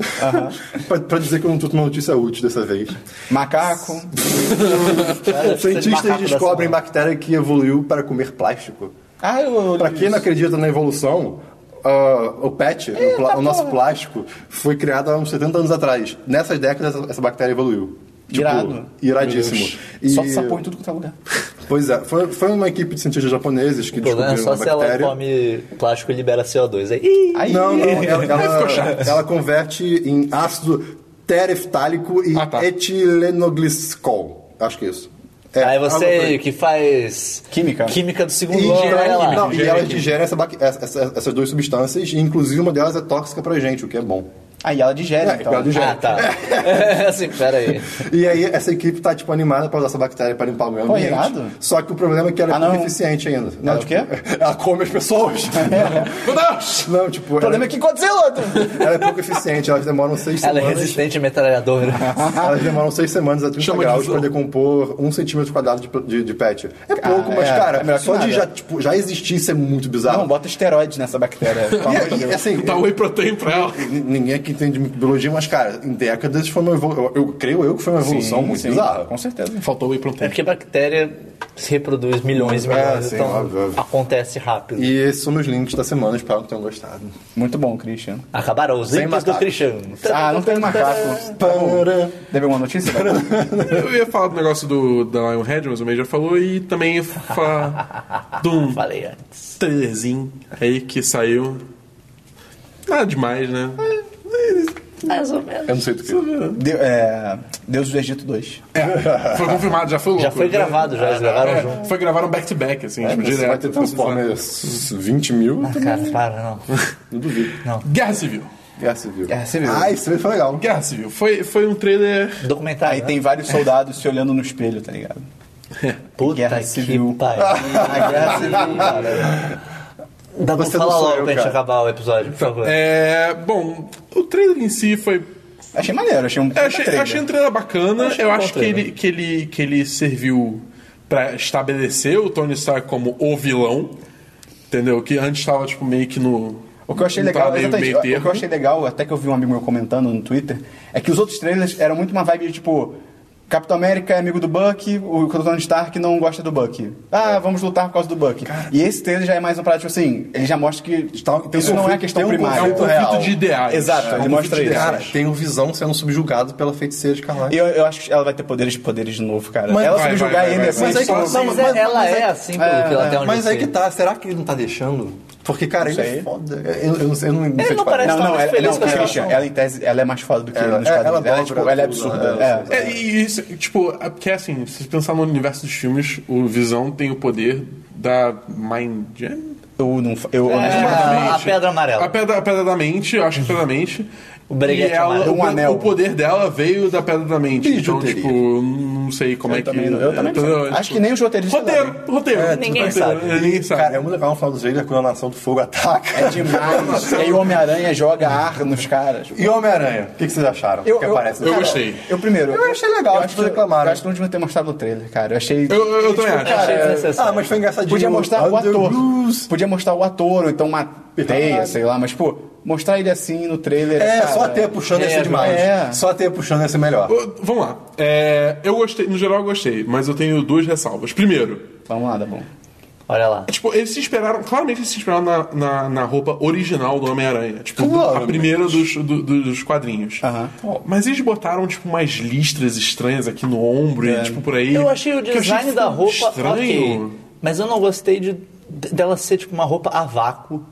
pra, pra dizer que eu não tô com uma notícia útil dessa vez. Macaco. (laughs) Cientistas da descobrem bactéria que evoluiu para comer plástico. Ah, eu... Pra quem não acredita na evolução, ah, o PET, o, pla- o nosso plástico, foi criado há uns 70 anos atrás. Nessas décadas, essa, bactéria evoluiu. Tipo, Irado. Iradíssimo. E- Só sapão em tudo quanto é lugar. (laughs) Pois é, foi, foi uma equipe de cientistas japoneses que O problema é só a se ela bactéria. come plástico e libera CO2. Aí, Não, não, (laughs) ela, ela, ela converte em ácido tereftálico e Ah, tá. etilenoglicol. Acho que é isso. É, aí você que faz Química. química do segundo E, ano, digere- lá. não, e digere elas química. digerem essa bac- essa- essa- essas duas substâncias, e inclusive uma delas é tóxica pra gente, o que é bom. Aí ela digere, É, então. ela digere. Ah, tá. (laughs) assim, pera aí. E aí, essa equipe tá, tipo, animada pra usar essa bactéria para limpar o meio Pô, ambiente. irado. Só que o problema é que ela é Ah, pouco não. eficiente ainda. Não, Ela o tipo, (laughs) Ela come as pessoas. (laughs) Meu Deus! Não, tipo, O problema é ela, que Godzilla... ela é pouco eficiente. Elas demoram seis Ela é semanas. resistente à metralhadora. Elas demoram seis semanas a 30 Chama de graus visão. pra decompor um centímetro quadrado de, de, de pet. É pouco, mas, é, cara, é só de já, tipo, já existir isso é muito bizarro. Não, bota esteroides nessa bactéria. De E, e, assim, Dá whey protein pra ela. Ninguém aqui entende muito biologia, mas, cara, em décadas foi uma evolução. Eu, eu creio eu que foi uma evolução Sim, muito sim, bizarra. Com certeza. Faltou whey É porque bactéria se reproduz milhões e É, milhões, sim, então óbvio, óbvio. acontece rápido. E esses são meus links da semana, espero que tenham gostado. Muito bom, Christian. Acabaram os Sem links do macaco. Cristiano. Ah, não tem macaco. Para... Deve alguma notícia? Eu ia falar do negócio do, da Lionhead, mas o May já falou, e também ia falar (laughs) de um Falei antes. trailerzinho aí que saiu. Nada demais, né? Mais ou menos. Eu não sei do que. De- é, Deus do Egito 2. Foi confirmado, já foi louco. Já foi gravado, já, eles gravaram É, junto. Foi gravado back-to-back, assim, tipo, Você vai direto. ter Transformers 20 mil? Ah, cara, para, não. Não duvido. Guerra Civil. Guerra Civil. Guerra Civil. Ah, isso aí foi legal. Guerra Civil. Foi, foi um trailer... Documentário. Aí né? tem vários soldados se olhando no espelho, tá ligado? (laughs) Puta Guerra que Civil. pariu. (laughs) A Guerra Civil, cara. Dá pra Você falar logo eu, pra gente acabar o episódio, por favor. É, bom, o trailer em si foi Achei maneiro, achei um Eu achei, eu achei um trailer bacana. Achei Eu um acho que trailer. ele, que, ele, que ele serviu pra estabelecer o Tony Stark como o vilão. Entendeu? Que antes estava tipo, meio que no. O que eu achei não legal, meio, meio o que eu achei legal, até que eu vi um amigo meu comentando no Twitter, é que os outros trailers eram muito uma vibe de tipo, Capitão América é amigo do Buck, o Tony Stark não gosta do Buck. Ah, vamos lutar por causa do Buck. E esse trailer já é mais um parada, tipo assim, ele já mostra que tem isso um não é conflito- questão tem um primária. É um conflito conflito real. de ideais. Exato, É um ele conflito mostra de isso. Cara, tem o Visão sendo subjugado pela feiticeira escarlate. E eu, eu acho que ela vai ter poderes poderes de novo, cara. Mas ela vai, subjugar vai, vai, ele vai, assim. Mas aí que- tipo, Mas, Não, mas- ela mas é é- assim, pelo que ela tem onde Mas aí que ser. tá, será que ele não tá deixando? Porque, cara, ele é foda. Eu, eu não sei, eu não, não sei não falar. parece Não, tão não, ela, feliz não, Christian, ela em tese, ela é mais foda do que ele Ela- nos ela quadrinhos. Ela, é, dobra tipo, ela é absurda. né? é. É, e isso, tipo, é porque assim, se você pensar no universo dos filmes, o Visão tem o poder da Mind Gem. Eu não. Eu, É, a pedra amarela. A pedra, a pedra da mente, eu acho que a pedra da mente. O breguete e ela, amarelo. o, Um anel. o poder dela veio da pedra da mente. Então, tipo, não sei como eu é que. também, não- eu também não sei. Acho que nem os roteiristas Roteiro, sabem. roteiro. É, ninguém roteiro, sabe. Ninguém sabe. Cara, é muito legal no final do trailer quando a Nação do Fogo ataca. É demais. e (laughs) aí o Homem-Aranha joga ar nos caras. E o Homem-Aranha? O que, que vocês acharam? que aparece no eu gostei. Eu primeiro. Eu achei legal, Eu acho, pessoas que, reclamaram. eu acho que não devia ter mostrado no trailer, cara. Eu achei. Eu, eu, eu também acho. Achei desnecessário. Ah, mas foi engraçadinho. Podia mostrar o ator. Podia mostrar o ator, ou então uma teia, sei lá, mas, pô, mostrar ele assim no trailer. É, cara, só a teia puxando ia é, ser demais. é. Só a teia puxando ia ser melhor. Ô, Vamos lá. É, eu gostei, no geral eu gostei, mas eu tenho duas ressalvas. Primeiro, Vamos lá, tá bom. Olha lá. tipo, eles se esperaram, claramente eles se esperaram na, na, na roupa original do Homem-Aranha. Tipo, a primeira dos, do- do- dos quadrinhos. Aham. Mas eles botaram, tipo, umas listras estranhas aqui no ombro e, tipo, por aí. Eu achei o design que da roupa estranho. ok. Mas eu não gostei de, dela ser tipo uma roupa a vácuo.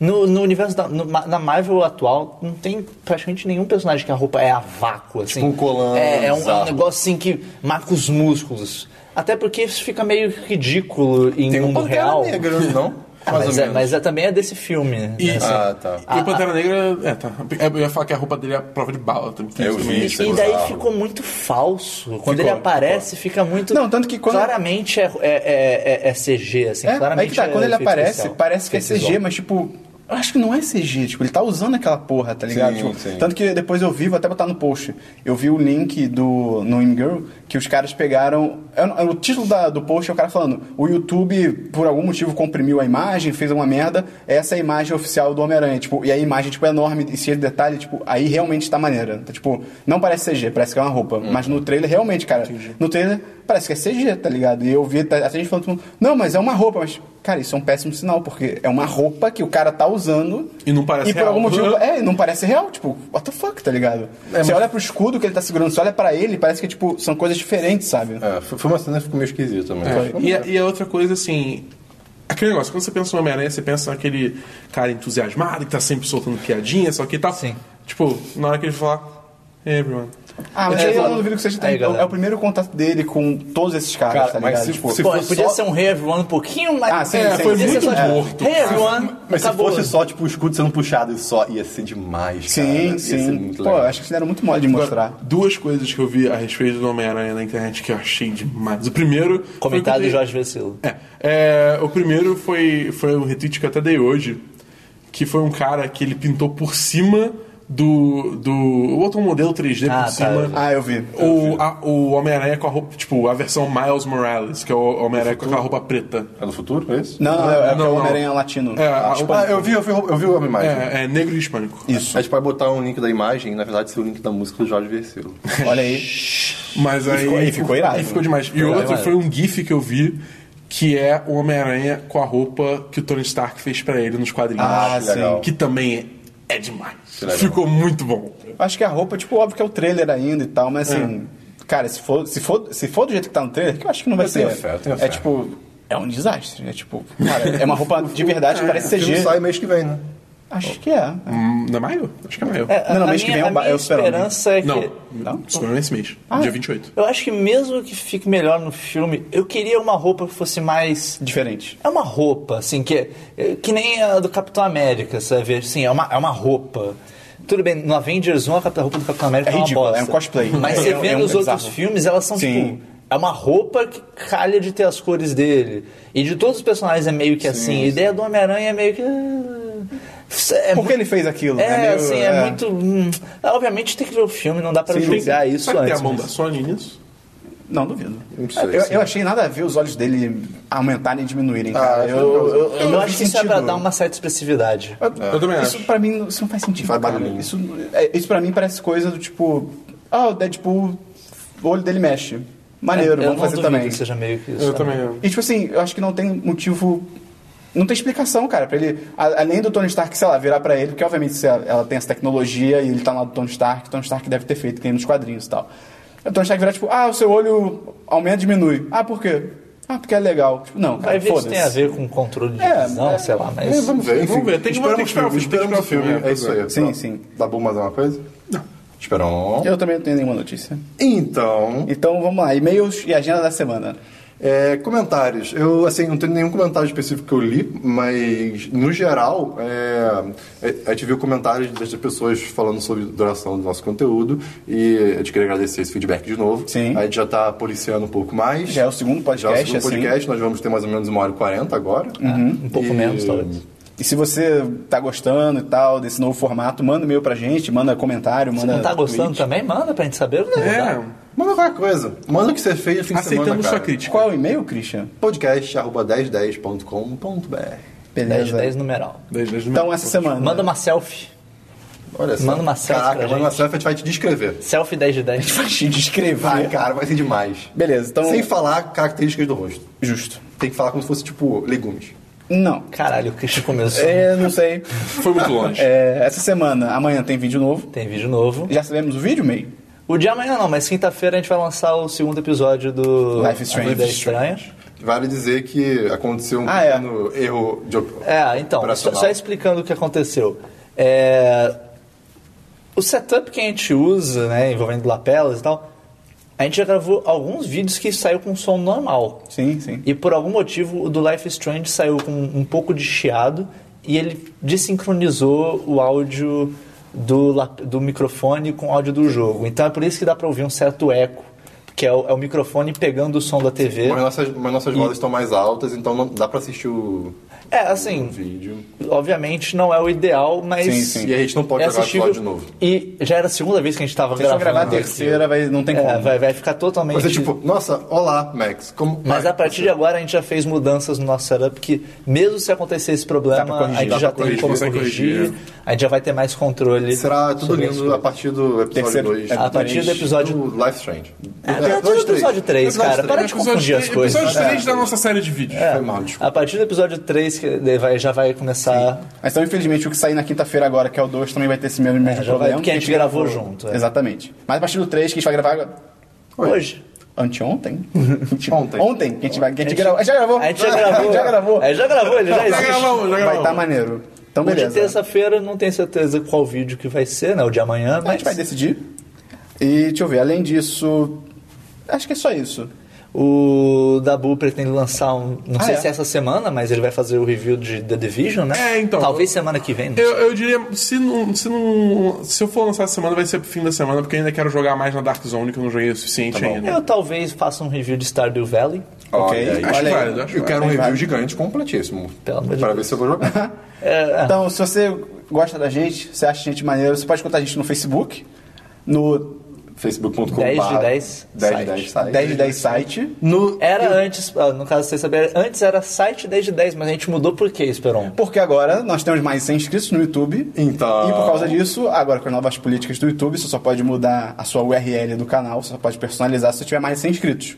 No, no universo da no- na Marvel atual, não tem praticamente nenhum personagem que a roupa é a vácuo, assim. um colã É, é um, é um negócio assim que marca os músculos. Até porque isso fica meio ridículo em Tem um mundo Pantera real. Negra, não? (laughs) Ah, mas, é, mas é, também é desse filme. né? E- Assim. Ah, tá. E o Pantera Negra, é, tá. Eu ia falar que a roupa dele é a prova de bala. também. Eu vi Também. isso. E daí ficou muito falso. Quando Ficou, ele aparece, fica muito. Não, tanto que quando- Claramente é, é, é, é CG, assim. É, claramente aí que tá, é quando ele aparece, especial. parece que é CG, mas tipo, acho que não é CG, tipo, ele tá usando aquela porra, tá ligado? Sim, Tipo, sim. Tanto que depois eu vi, vou até botar no post, eu vi o link do no Imgirl, que os caras pegaram, é, o título da- do post é o cara falando, o YouTube, por algum motivo, comprimiu a imagem, fez uma merda, essa é a imagem oficial do Homem-Aranha, tipo, e a imagem, tipo, é enorme e cheia de detalhe, tipo, aí realmente tá maneira, então, tipo, não parece CG, parece que é uma roupa, mas no trailer, realmente, cara, no trailer parece que é CG, tá ligado? E eu vi até até gente falando, tipo, não, mas é uma roupa, mas, cara, isso é um péssimo sinal, porque é uma roupa que o cara tá usando E não parece e por real. algum motivo, (laughs) é, não parece real, tipo, what the fuck, tá ligado? você olha pro escudo que ele tá segurando, você olha pra ele, parece que, tipo, são coisas diferentes, sabe? É, foi uma cena que ficou meio esquisita também. É, e, a, e a outra coisa, assim. Aquele negócio, quando você pensa no Homem-Aranha, você pensa naquele cara entusiasmado que tá sempre soltando piadinha, só que tal. Sim. Tipo, na hora que ele falar, hey everyone. Ah, mas É, eu não duvido que seja Aí. É o primeiro contato dele com todos esses caras, Cara, tá mas ligado? se- Tipo, se Pô, fosse podia só- ser um Hey Everyone um pouquinho mais. Ah, sim, É, sim, foi sim, muito é. morto. Hey Everyone! Mas acabou. se fosse só, tipo, o escudo sendo puxado e só, ia ser demais, cara. Sim, Ia ser sim. Pô, acho que eles deram muito mole de mostrar. Duas coisas que eu vi a respeito do Homem-Aranha na internet que eu achei demais. O primeiro. Comentário do ele- Jorge Vecilo. É, é, o primeiro foi, foi um retweet que eu até dei hoje, que foi um cara que ele pintou por cima do. do outro modelo 3D Ah, por tá, cima. eu vi. Ah, eu vi. O, a- o Homem-Aranha com a roupa, tipo, a versão Miles Morales, que é o Homem-Aranha com aquela roupa preta. É do futuro, é isso? Não, não, é, é Não, o. Homem-Aranha latino. É, a- Tipo, Ah, eu vi, eu vi, eu vi a imagem. É, é negro e hispânico. Isso. A gente pode botar um link da imagem e, na verdade, ser o link da música do Jorge Versilo. (laughs) Olha aí. Mas aí. ficou- e ficou irado. E ficou demais. E Ficou outro irado. foi um GIF que eu vi. Que é o Homem-Aranha com a roupa que o Tony Stark fez pra ele nos quadrinhos. Ah, que legal. Que também é demais. legal. Ficou muito bom. Acho que a roupa, tipo, óbvio que é o trailer ainda e tal, mas assim. Cara, se for, se, for, se for do jeito que tá no trailer, que eu acho que não vai Eu ser. tenho fé, eu tenho é fé. tipo. É um desastre. É tipo. Cara, é uma roupa de verdade que (laughs) parece O filme CG. sai mês que vem, né? Acho que é. Hum, Não é maio? Acho que é maio. É, Não, a mês que minha- vem é o a ba- minha é o Super-Homem. esperança é que. Não. Não? Superman é esse mês. Ah, dia é. 28. Eu acho que mesmo que fique melhor no filme, eu queria uma roupa que fosse mais. Diferente. É uma roupa, assim, que, é- que nem a do Capitão América, sabe? Assim, é uma, é uma roupa. Tudo bem, no Avengers 1 a a roupa do Capitão América É é, uma ridículo, bosta. é um cosplay. Mas É, você é vê um- nos é outros bizarro. filmes, elas são Sim. tipo. É uma roupa que calha de ter as cores dele. E de todos os personagens é meio que assim. A ideia do Homem-Aranha é meio que. ah, É Por que ele fez aquilo? É, meio- assim, é, muito. hum, obviamente tem que ver o filme, não dá pra Sim, julgar isso Será que tem antes. a mão da Sony nisso? Não, duvido. Não sei, eu, eu achei nada a ver os olhos dele aumentarem e diminuírem, cara. Ah, eu, eu, eu, Eu, não acho que isso é pra dar uma certa expressividade. Eu também Isso acho. pra mim isso não faz sentido. Faz. Isso, é, isso pra mim parece coisa do tipo. Ah, o Deadpool, o olho dele mexe. Maneiro, eu vamos fazer também. que seja meio que isso. Eu também. E tipo assim, eu acho que não tem motivo. Não tem explicação, cara, pra ele. a- além do Tony Stark, sei lá, virar pra ele, porque obviamente se ela, ela tem essa tecnologia e ele tá lá do Tony Stark, o Tony Stark deve ter feito, que nem nos quadrinhos e tal. O Tony Stark virar, tipo, ah, o seu olho aumenta e diminui. Ah, por quê? Ah, porque é legal. Tipo, não, cara, Vai ver se foda-se. tem a ver com controle de É, visão, é. sei lá, mas. É, vamos ver, enfim. Vamos ver, tem que- tem esperar o filme, tem esperamos o filme. É isso aí. Sim, Tá- sim. Tá bom mais uma coisa? Não. Esperamos. Eu também não tenho nenhuma notícia. Então, Então vamos lá, e-mails e agenda da semana. É, comentários. Eu, assim, não tenho nenhum comentário específico que eu li, mas, no geral, é, é, a gente viu comentários das pessoas falando sobre a duração do nosso conteúdo e a gente queria agradecer esse feedback de novo. Sim. A gente já tá policiando um pouco mais. Já é o segundo podcast, Já é o segundo assim. podcast, nós vamos ter mais ou menos uma hora e quarenta agora. Um pouco E- menos, talvez. E se você tá gostando e tal desse novo formato, manda e-mail pra gente, manda comentário, Se manda. não tá gostando tweet. também, manda pra gente saber. Né? É, Manda qualquer coisa. Manda o que você fez no fim de semana, aceitamos cara. sua crítica. Qual é o e-mail, Christian? Podcast arroba 1010.com.br 10 Beleza. de 10 numeral. Dez, dez, Então, essa semana. Manda uma selfie. Olha só. Manda uma selfie Caraca, pra manda uma gente. selfie, a gente vai te descrever. Selfie 10 de 10. Vai te descrever. Vai, cara, vai ser demais. Beleza, então. Sem falar características do rosto. Justo. Tem que falar como se fosse, tipo, legumes. Não. Caralho, o Christian começou. É, não sei. Foi muito longe. É, essa semana, amanhã tem vídeo novo. Tem vídeo novo. Já sabemos o vídeo, meio? O de amanhã não, mas quinta-feira a gente vai lançar o segundo episódio do Life Strange. Vida Estranha. Vale dizer que aconteceu um Ah, é. pequeno erro de É, então, só, só explicando o que aconteceu. É, o setup que a gente usa, né, envolvendo lapelas e tal, a gente já gravou alguns vídeos que saiu com som normal. Sim, sim. E por algum motivo o do Life is Strange saiu com um pouco de chiado e ele desincronizou o áudio do, do microfone com áudio do jogo. Então é por isso que dá pra ouvir um certo eco, que é o, é o microfone pegando o som da TV. Mas nossas, mas nossas vozes estão mais altas, então não dá pra assistir o, É, assim, o vídeo. obviamente não é o ideal, mas. Sim, sim. E a gente não pode é jogar o assistível. de novo. E já era a segunda vez que a gente tava Se a gente gravando. gravar a terceira, vai, não tem como. É, vai, vai ficar totalmente. Vai ser tipo, nossa, olá, Max. Como Mas a partir de agora a gente já fez mudanças no nosso setup que, mesmo se acontecer esse problema, corrigir, a gente já pra tem corrigir, como consegue corrigir, corrigir, a gente já vai ter mais controle. Será tudo lindo a partir do episódio Terceiro- 2. é, A partir do episódio. Do Life Strange. É, a partir do episódio 3, cara. Para de confundir as coisas. Episódio 3 da nossa série de vídeos. Foi mal, desculpa. A partir do episódio 3 que vai, já vai começar. Mas então, infelizmente, o que sair na quinta-feira agora, que é o 2, também vai ter esse mesmo, mesmo já vai, problema. porque a gente gravou junto, é. Exatamente. Mas a partir do 3, que a gente vai gravar Hoje. anteontem? (laughs) Ontem. Ontem, que a gente vai. Que a gente grava- já gravou. A gente já gravou. (laughs) já gravou. É, já gravou, ele já Já existe. gravamos, já Vai gravamos. estar maneiro. Então, beleza. terça-feira não tenho certeza qual vídeo que vai ser, né? O de amanhã, A mas gente vai decidir. E deixa eu ver, além disso. Acho que é só isso. O Dabu pretende lançar um. Não Ah, sei é? se é essa semana, mas ele vai fazer o review de The Division, né? É, então. Talvez semana que vem. não Eu, eu diria, se não, se não. Se eu for lançar essa semana, vai ser pro fim da semana, porque eu ainda quero jogar mais na Dark Zone, que eu não joguei o suficiente Tá ainda. Eu talvez faça um review de Stardew Valley. Ok. Olha aí. Acho Olha aí. válido, acho Eu quero um review válido. gigante completíssimo. Pelo amor de Pra Deus. ver se eu vou jogar. (laughs) É, Então, se você gosta da gente, você acha a gente maneiro, você pode contar a gente no Facebook, no Facebook.com 10 de 10 10 de site. 10 site. 10 de 10 site. No, Era antes, ah, no caso, vocês saberem, antes era site 10 de 10, mas a gente mudou por quê, Esperon? Porque agora nós temos mais de 100 inscritos no YouTube. Então- E por causa disso, agora com as novas políticas do YouTube, você só pode mudar a sua URL do canal, você só pode personalizar se você tiver mais de 100 inscritos.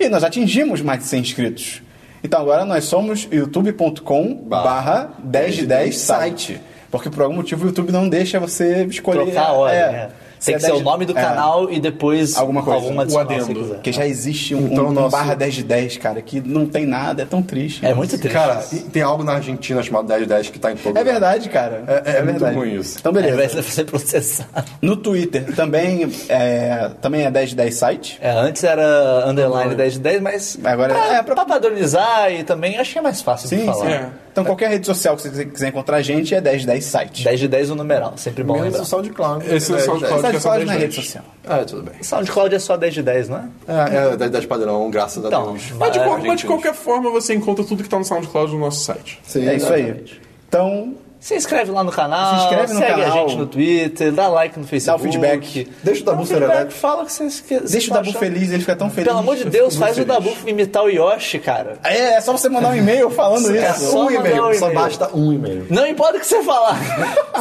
E nós atingimos mais de 100 inscritos. Então agora nós somos youtube.com barra 10 de 10 site. Porque por algum motivo o YouTube não deixa você escolher... Trocar a ordem, é, né? Se Tem é que ser 10 o nome do é. canal e depois Alguma coisa. alguma O adendo. Porque já existe um, Então, um, um nosso- barra 10 de 10, cara, que não tem nada, é tão triste. É muito triste. Cara, tem algo na Argentina chamado 10 de 10 que tá em todo É verdade, cara. É- é muito verdade. ruim isso. Então, beleza. vai ser processado. No Twitter também é, também é 10 de 10 site. É, antes era underline 10 de 10, mas Agora pra, é, pra- pra padronizar e também acho que é mais fácil de Sim, falar. sim. É. Então qualquer rede social que você quiser encontrar a gente é 10 de 10 site. 10 de 10 o numeral, sempre bom Menos lembrar. o SoundCloud. Esse é o 10 de 10. SoundCloud. Que é só Cloud na 10 rede de 10. social. É, tudo bem. SoundCloud é só 10 de 10, não é? É, é 10 de 10 padrão, graças a Então, Deus. Mas de, mas de qualquer forma, você encontra tudo que tá no SoundCloud no nosso site. Sim, É isso aí. exatamente. Então, Se inscreve lá no canal, Se inscreve no segue canal. a gente no Twitter, dá like no Facebook. feedback. Deixa o Dá Dabu um feedback, fala que vocês que deixa o Dabu feliz, ele fica tão feliz. Pelo amor de Eu Deus, (laughs) faz o feliz. Dabu imitar o Yoshi, cara. É, é só você mandar um e-mail falando É isso. só um e-mail, um só basta um e-mail. Não importa o que você falar.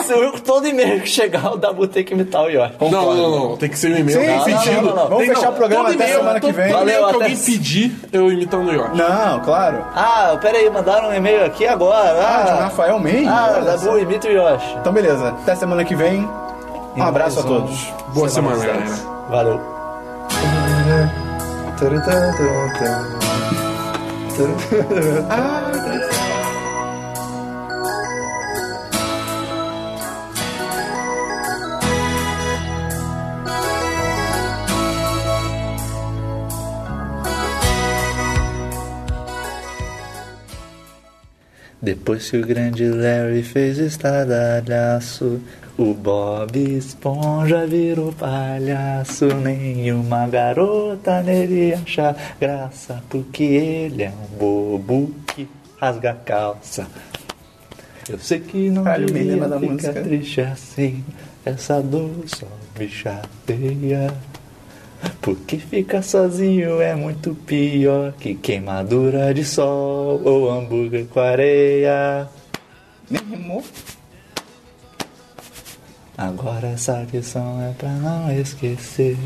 Se eu- todo e-mail que chegar, o Dabu tem que imitar o Yoshi. Não, não, não, não. Tem que ser um e-mail Sim, bem sim, sentido. não, não, não. Vamos Tem- fechar o programa até semana que vem. Todo e-mail Valeu, que até- alguém pedir, eu imitando o Yoshi. Não, claro. Ah, pera aí, mandaram um e-mail aqui agora. Ah, de Ah, Rafael May. Ah Dabu, só. imita o Yoshi. Então beleza, até semana que vem. Um abraço a um todos. Boa semana, Semana galera. Valeu. (laughs) Depois que o grande Larry fez o estardalhaço, o Bob Esponja virou palhaço. Nenhuma garota nele acha graça, porque ele é um bobo que rasga a calça. Eu sei que não me devia lembra da ficar música. triste assim, essa dor só me chateia. Porque ficar sozinho é muito pior que queimadura de sol ou hambúrguer com areia. Nem rimou. Agora essa lição é pra não esquecer.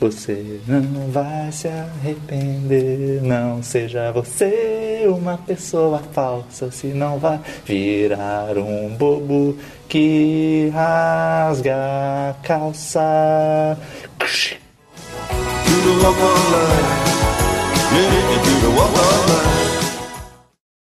Você não vai se arrepender. Não seja você uma pessoa falsa, senão vai virar um bobo que rasga a calça. Do the walk on line. Yeah, you do the walk on line.